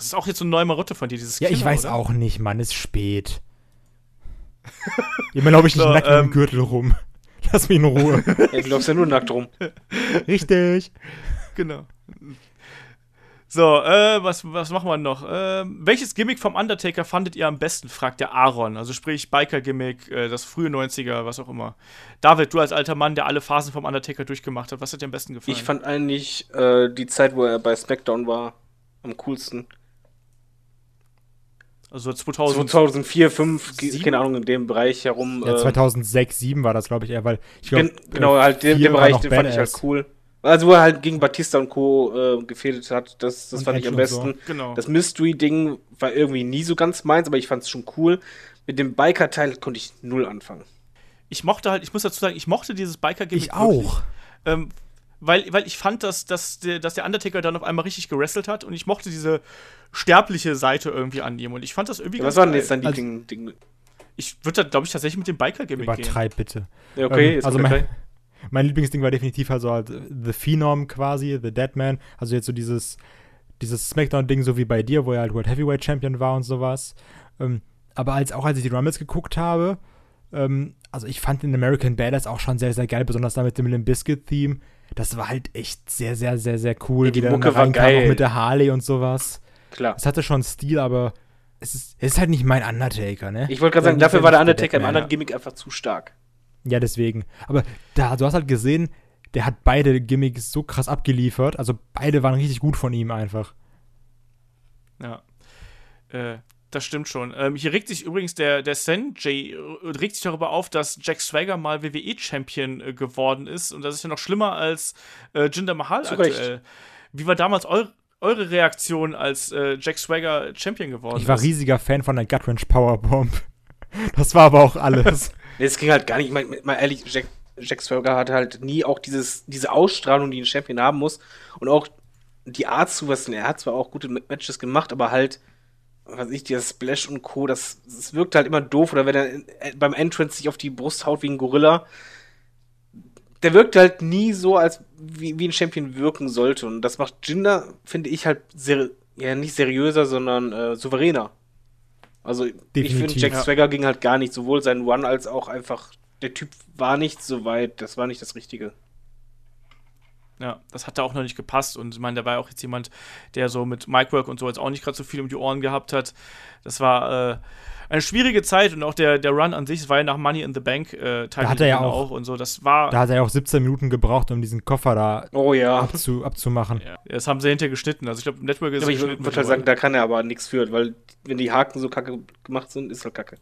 Das ist auch jetzt so eine neue Marotte von dir, dieses Ja, ich Killer, weiß oder? auch nicht, Mann, ist spät. Immer glaube ich nicht So, nackt mit dem ähm, Gürtel rum. Lass mich in Ruhe. Ja, du läufst ja nur nackt rum. Richtig. Genau. So, äh, was, was machen wir noch? Ähm, welches Gimmick vom Undertaker fandet ihr am besten? fragt der Aaron. Also sprich Biker-Gimmick, äh, das frühe 90er, was auch immer. David, du als alter Mann, der alle Phasen vom Undertaker durchgemacht hat, was hat dir am besten gefallen? Ich fand eigentlich äh, die Zeit, wo er bei SmackDown war, am coolsten. Also 2000. 2004, 2005, Sieben? keine Ahnung, in dem Bereich herum. Ja, äh, 2006, 2007 war das, glaube ich, eher, weil ich glaube. gen genau, halt den, den Bereich, den fand ich halt cool. Also, wo er halt gegen Batista und Co. Äh, gefädelt hat, das, das Und fand ich Edge am und so. besten. Genau. Das Mystery-Ding war irgendwie nie so ganz meins, aber ich fand es schon cool. Mit dem Biker-Teil konnte ich null anfangen. ich mochte halt, ich muss dazu sagen, ich mochte dieses Biker-Gimmick. Ich auch. Ähm, weil, weil ich fand, dass, dass, der, dass der Undertaker dann auf einmal richtig gewrestelt hat und ich mochte diese sterbliche Seite irgendwie an ihm und ich fand das irgendwie Ja, ganz was war denn geil. jetzt dein Also- Lieblings-Ding? Ich würde da, glaube ich, tatsächlich mit dem Biker-Gimmick gehen. Übertreib bitte. Ja, okay, Ähm, ist also okay. mein, mein Lieblingsding war definitiv also halt The Phenom quasi, The Deadman. Also jetzt so dieses, dieses Smackdown-Ding, so wie bei dir, wo er halt World Heavyweight Champion war und sowas. Ähm, aber als, auch als ich die Rumbles geguckt habe, ähm, also ich fand den American Badass auch schon sehr, sehr geil, besonders da mit dem Limp Bizkit-Theme. Das war halt echt sehr, sehr, sehr, sehr cool. Ja, die Mucke war geil. Auch mit der Harley und sowas. Klar. Es hatte schon Stil, aber es ist, es ist halt nicht mein Undertaker, ne? Ich wollte gerade sagen, Ja, dafür war der Undertaker im anderen. Gimmick einfach zu stark. Ja, deswegen. Aber da, du hast halt gesehen, der hat beide Gimmicks so krass abgeliefert. Also beide waren richtig gut von ihm einfach. Ja. Äh, das stimmt schon. Ähm, hier regt sich übrigens der, der Sanjay, äh, regt sich darüber auf, dass Jack Swagger mal WWE-Champion äh, geworden ist. Und das ist ja noch schlimmer als äh, Jinder Mahal Zu aktuell. Wie war damals eu eure Reaktion, als äh, Jack Swagger Champion geworden Ich war ist? riesiger Fan von der Gutwrench Powerbomb. Das war aber auch alles. Nee, es ging halt gar nicht. Ich mein, mal ehrlich, Jack, Jack Swagger hatte halt nie auch dieses, diese Ausstrahlung, die ein Champion haben muss. Und auch die Art zu was. Er hat zwar auch gute Matches gemacht, aber halt, was weiß ich, dieser Splash und Co., das, das wirkt halt immer doof. Oder wenn er äh, beim Entrance sich auf die Brust haut wie ein Gorilla. Der wirkt halt nie so, als wie, wie ein Champion wirken sollte. Und das macht Jinder, finde ich, halt seri ja, nicht seriöser, sondern äh, souveräner. Also ich finde, Definitiv, Jack ja. Swagger ging halt gar nicht, sowohl sein One als auch einfach, der Typ war nicht so weit, das war nicht das Richtige. Ja, das hat da auch noch nicht gepasst. Und ich meine, da war ja auch jetzt jemand, der so mit Micwork und so jetzt auch nicht gerade so viel um die Ohren gehabt hat. Das war äh, eine schwierige Zeit und auch der, der Run an sich, es war ja nach Money in the Bank äh, Teil hat er ja auch- und so. Das war. Da hat er ja auch 17 Minuten gebraucht, um diesen Koffer da Oh ja. abzu, abzumachen. ja, das haben sie hinterher geschnitten. Also ich glaube, im Network ist Aber es ich geschnitten würde halt sagen, da kann er aber nichts für, weil wenn die Haken so kacke gemacht sind, ist halt kacke.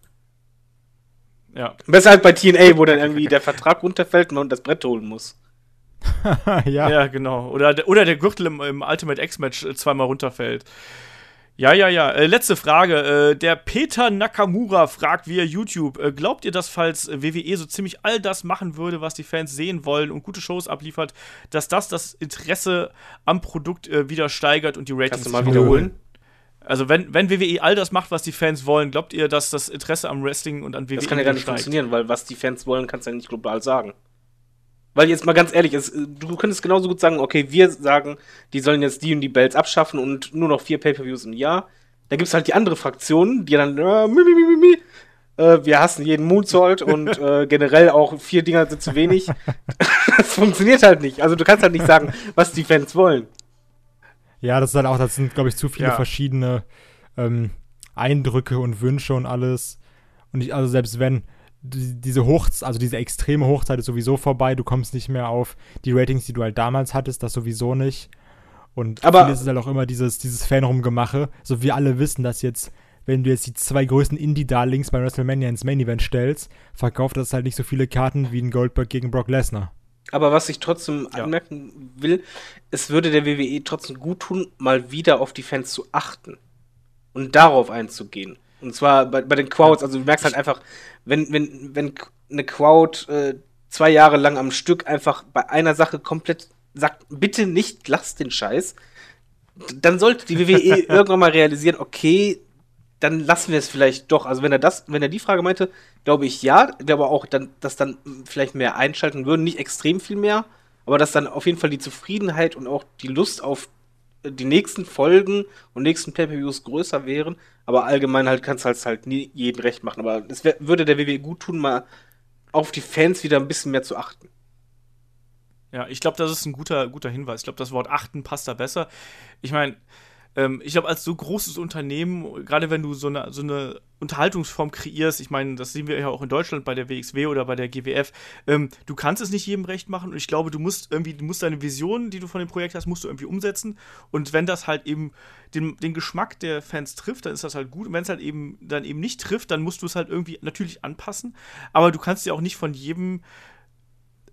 ja. Besser halt bei TNA, wo dann irgendwie der Vertrag runterfällt und man das Brett holen muss. ja. ja, genau. Oder, der- oder der Gürtel im, im Ultimate X-Match äh, zweimal runterfällt. Ja, ja, ja. Äh, letzte Frage. Äh, der Peter Nakamura fragt via YouTube: äh, Glaubt ihr, dass falls WWE so ziemlich all das machen würde, was die Fans sehen wollen und gute Shows abliefert, dass das das Interesse am Produkt äh, wieder steigert und die Ratings Kannst du mal wiederholen? Also, wenn, wenn WWE all das macht, was die Fans wollen, glaubt ihr, dass das Interesse am Wrestling und an WWE Das kann ja gar nicht steigt? funktionieren, weil was die Fans wollen, kannst du ja nicht global sagen. Weil jetzt mal ganz ehrlich, es, du könntest genauso gut sagen, okay, wir sagen, die sollen jetzt die und die Belts abschaffen und nur noch vier Pay-Per-Views im Jahr. Da gibt es halt die andere Fraktion, die dann, äh, mi, mi, mi, mi, mi. Äh, wir hassen jeden Moonsault und äh, generell auch vier Dinger sind zu wenig. das funktioniert halt nicht. Also du kannst halt nicht sagen, was die Fans wollen. Ja, das ist halt auch, das sind, glaube ich, zu viele Ja. verschiedene ähm, Eindrücke und Wünsche und alles. Und ich, also selbst wenn die, diese Hochz, also diese extreme Hochzeit ist sowieso vorbei, du kommst nicht mehr auf die Ratings, die du halt damals hattest, das sowieso nicht. Und Aber- vieles ist halt auch immer dieses, dieses Fan-Rumgemache. So wir alle wissen, dass jetzt, wenn du jetzt die zwei größten Indie-Darlings bei WrestleMania ins Main-Event stellst, verkauft das halt nicht so viele Karten wie ein Goldberg gegen Brock Lesnar. Aber was ich trotzdem Ja. anmerken will, es würde der WWE trotzdem gut tun, mal wieder auf die Fans zu achten und darauf einzugehen. Und zwar bei, bei den Crowds, also du merkst halt einfach, wenn, wenn, wenn eine Crowd äh, zwei Jahre lang am Stück einfach bei einer Sache komplett sagt, bitte nicht, lass den Scheiß, dann sollte die WWE irgendwann mal realisieren, okay, dann lassen wir es vielleicht doch. Also wenn er das, wenn er die Frage meinte, glaube ich ja, glaube auch, dann, dass dann vielleicht mehr einschalten würden, nicht extrem viel mehr, aber dass dann auf jeden Fall die Zufriedenheit und auch die Lust auf die nächsten Folgen und nächsten Pay-per-Views größer wären. Aber allgemein halt kannst du halt, halt nie jeden recht machen. Aber es würde der WWE gut tun, mal auf die Fans wieder ein bisschen mehr zu achten. Ja, ich glaube, das ist ein guter, guter Hinweis. Ich glaube, das Wort achten passt da besser. Ich meine, ähm, ich glaube, als so großes Unternehmen, gerade wenn du so eine, so eine Unterhaltungsform kreierst, ich meine, das sehen wir ja auch in Deutschland bei der WXW oder bei der GWF, ähm, du kannst es nicht jedem recht machen und ich glaube, du musst irgendwie, du musst deine Vision, die du von dem Projekt hast, musst du irgendwie umsetzen und wenn das halt eben den, den Geschmack der Fans trifft, dann ist das halt gut und wenn es halt eben dann eben nicht trifft, dann musst du es halt irgendwie natürlich anpassen, aber du kannst ja auch nicht von jedem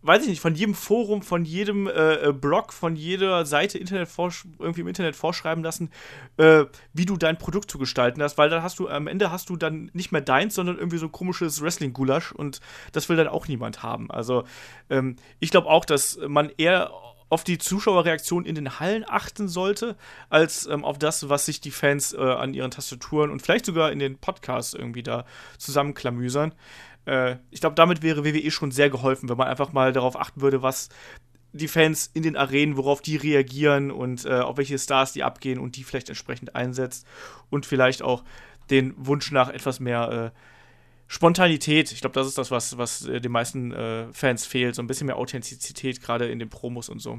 weiß ich nicht, von jedem Forum, von jedem äh, äh, Blog, von jeder Seite Internet irgendwie im Internet vorschreiben lassen, äh, wie du dein Produkt zu gestalten hast, weil dann hast du, am Ende hast du dann nicht mehr deins, sondern irgendwie so ein komisches Wrestling-Gulasch und das will dann auch niemand haben. Also ähm, ich glaube auch, dass man eher auf die Zuschauerreaktion in den Hallen achten sollte, als ähm, auf das, was sich die Fans äh, an ihren Tastaturen und vielleicht sogar in den Podcasts irgendwie da zusammenklamüsern. Äh, ich glaube, damit wäre WWE schon sehr geholfen, wenn man einfach mal darauf achten würde, was die Fans in den Arenen, worauf die reagieren und äh, auf welche Stars die abgehen und die vielleicht entsprechend einsetzt und vielleicht auch den Wunsch nach etwas mehr äh, Spontanität. Ich glaube, das ist das, was, was äh, den meisten äh, Fans fehlt. So ein bisschen mehr Authentizität, gerade in den Promos und so.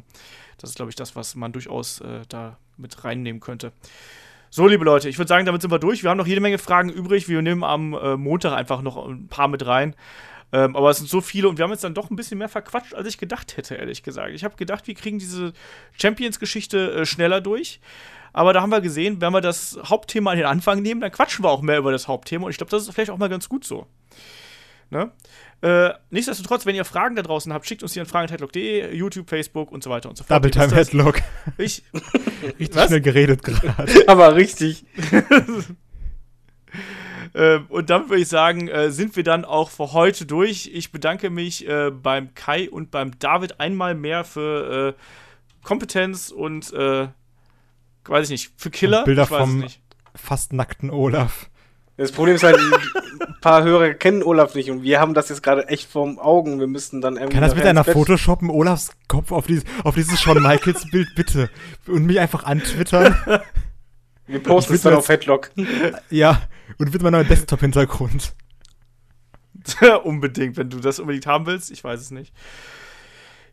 Das ist, glaube ich, das, was man durchaus äh, da mit reinnehmen könnte. So, liebe Leute, ich würde sagen, damit sind wir durch. Wir haben noch jede Menge Fragen übrig. Wir nehmen am äh, Montag einfach noch ein paar mit rein. Ähm, aber es sind so viele und wir haben jetzt dann doch ein bisschen mehr verquatscht, als ich gedacht hätte, ehrlich gesagt. Ich habe gedacht, wir kriegen diese Champions-Geschichte äh, schneller durch. Aber da haben wir gesehen, wenn wir das Hauptthema an den Anfang nehmen, dann quatschen wir auch mehr über das Hauptthema. Und ich glaube, das ist vielleicht auch mal ganz gut so. Ne? Äh, nichtsdestotrotz, wenn ihr Fragen da draußen habt, schickt uns die an fragen.headlock.de, YouTube, Facebook und so weiter und so fort. Double Time Headlock. Ich. richtig Was? schnell geredet gerade. Aber richtig. äh, und damit würde ich sagen, äh, sind wir dann auch für heute durch. Ich bedanke mich äh, beim Kai und beim David einmal mehr für äh, Kompetenz und weiß ich nicht, für Killer. Und Bilder vom fast nackten Olaf. Das Problem ist halt, ein paar Hörer kennen Olaf nicht und wir haben das jetzt gerade echt vorm Augen. Wir müssten dann irgendwie. Kann das mit einer Photoshoppen Olafs Kopf auf, dieses, auf dieses Shawn Michaels Bild bitte und mich einfach antwittern? Wir posten es dann auf Headlock. Ja, und mit meinem Desktop-Hintergrund. unbedingt, wenn du das unbedingt haben willst. Ich weiß es nicht.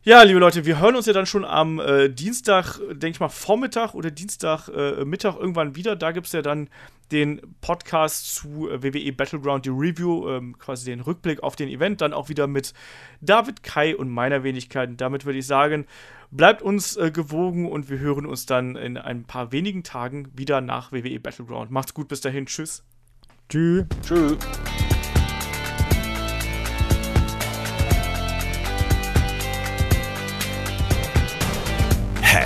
Ja, liebe Leute, wir hören uns ja dann schon am äh, Dienstag, denke ich mal, Vormittag oder Dienstag äh, Mittag irgendwann wieder. Da gibt es ja dann den Podcast zu äh, WWE Battleground, die Review, ähm, quasi den Rückblick auf den Event. Dann auch wieder mit David, Kai und meiner Wenigkeit. Und damit würde ich sagen, bleibt uns äh, gewogen und wir hören uns dann in ein paar wenigen Tagen wieder nach WWE Battleground. Macht's gut, bis dahin. Tschüss. Tschüss. Tschüss.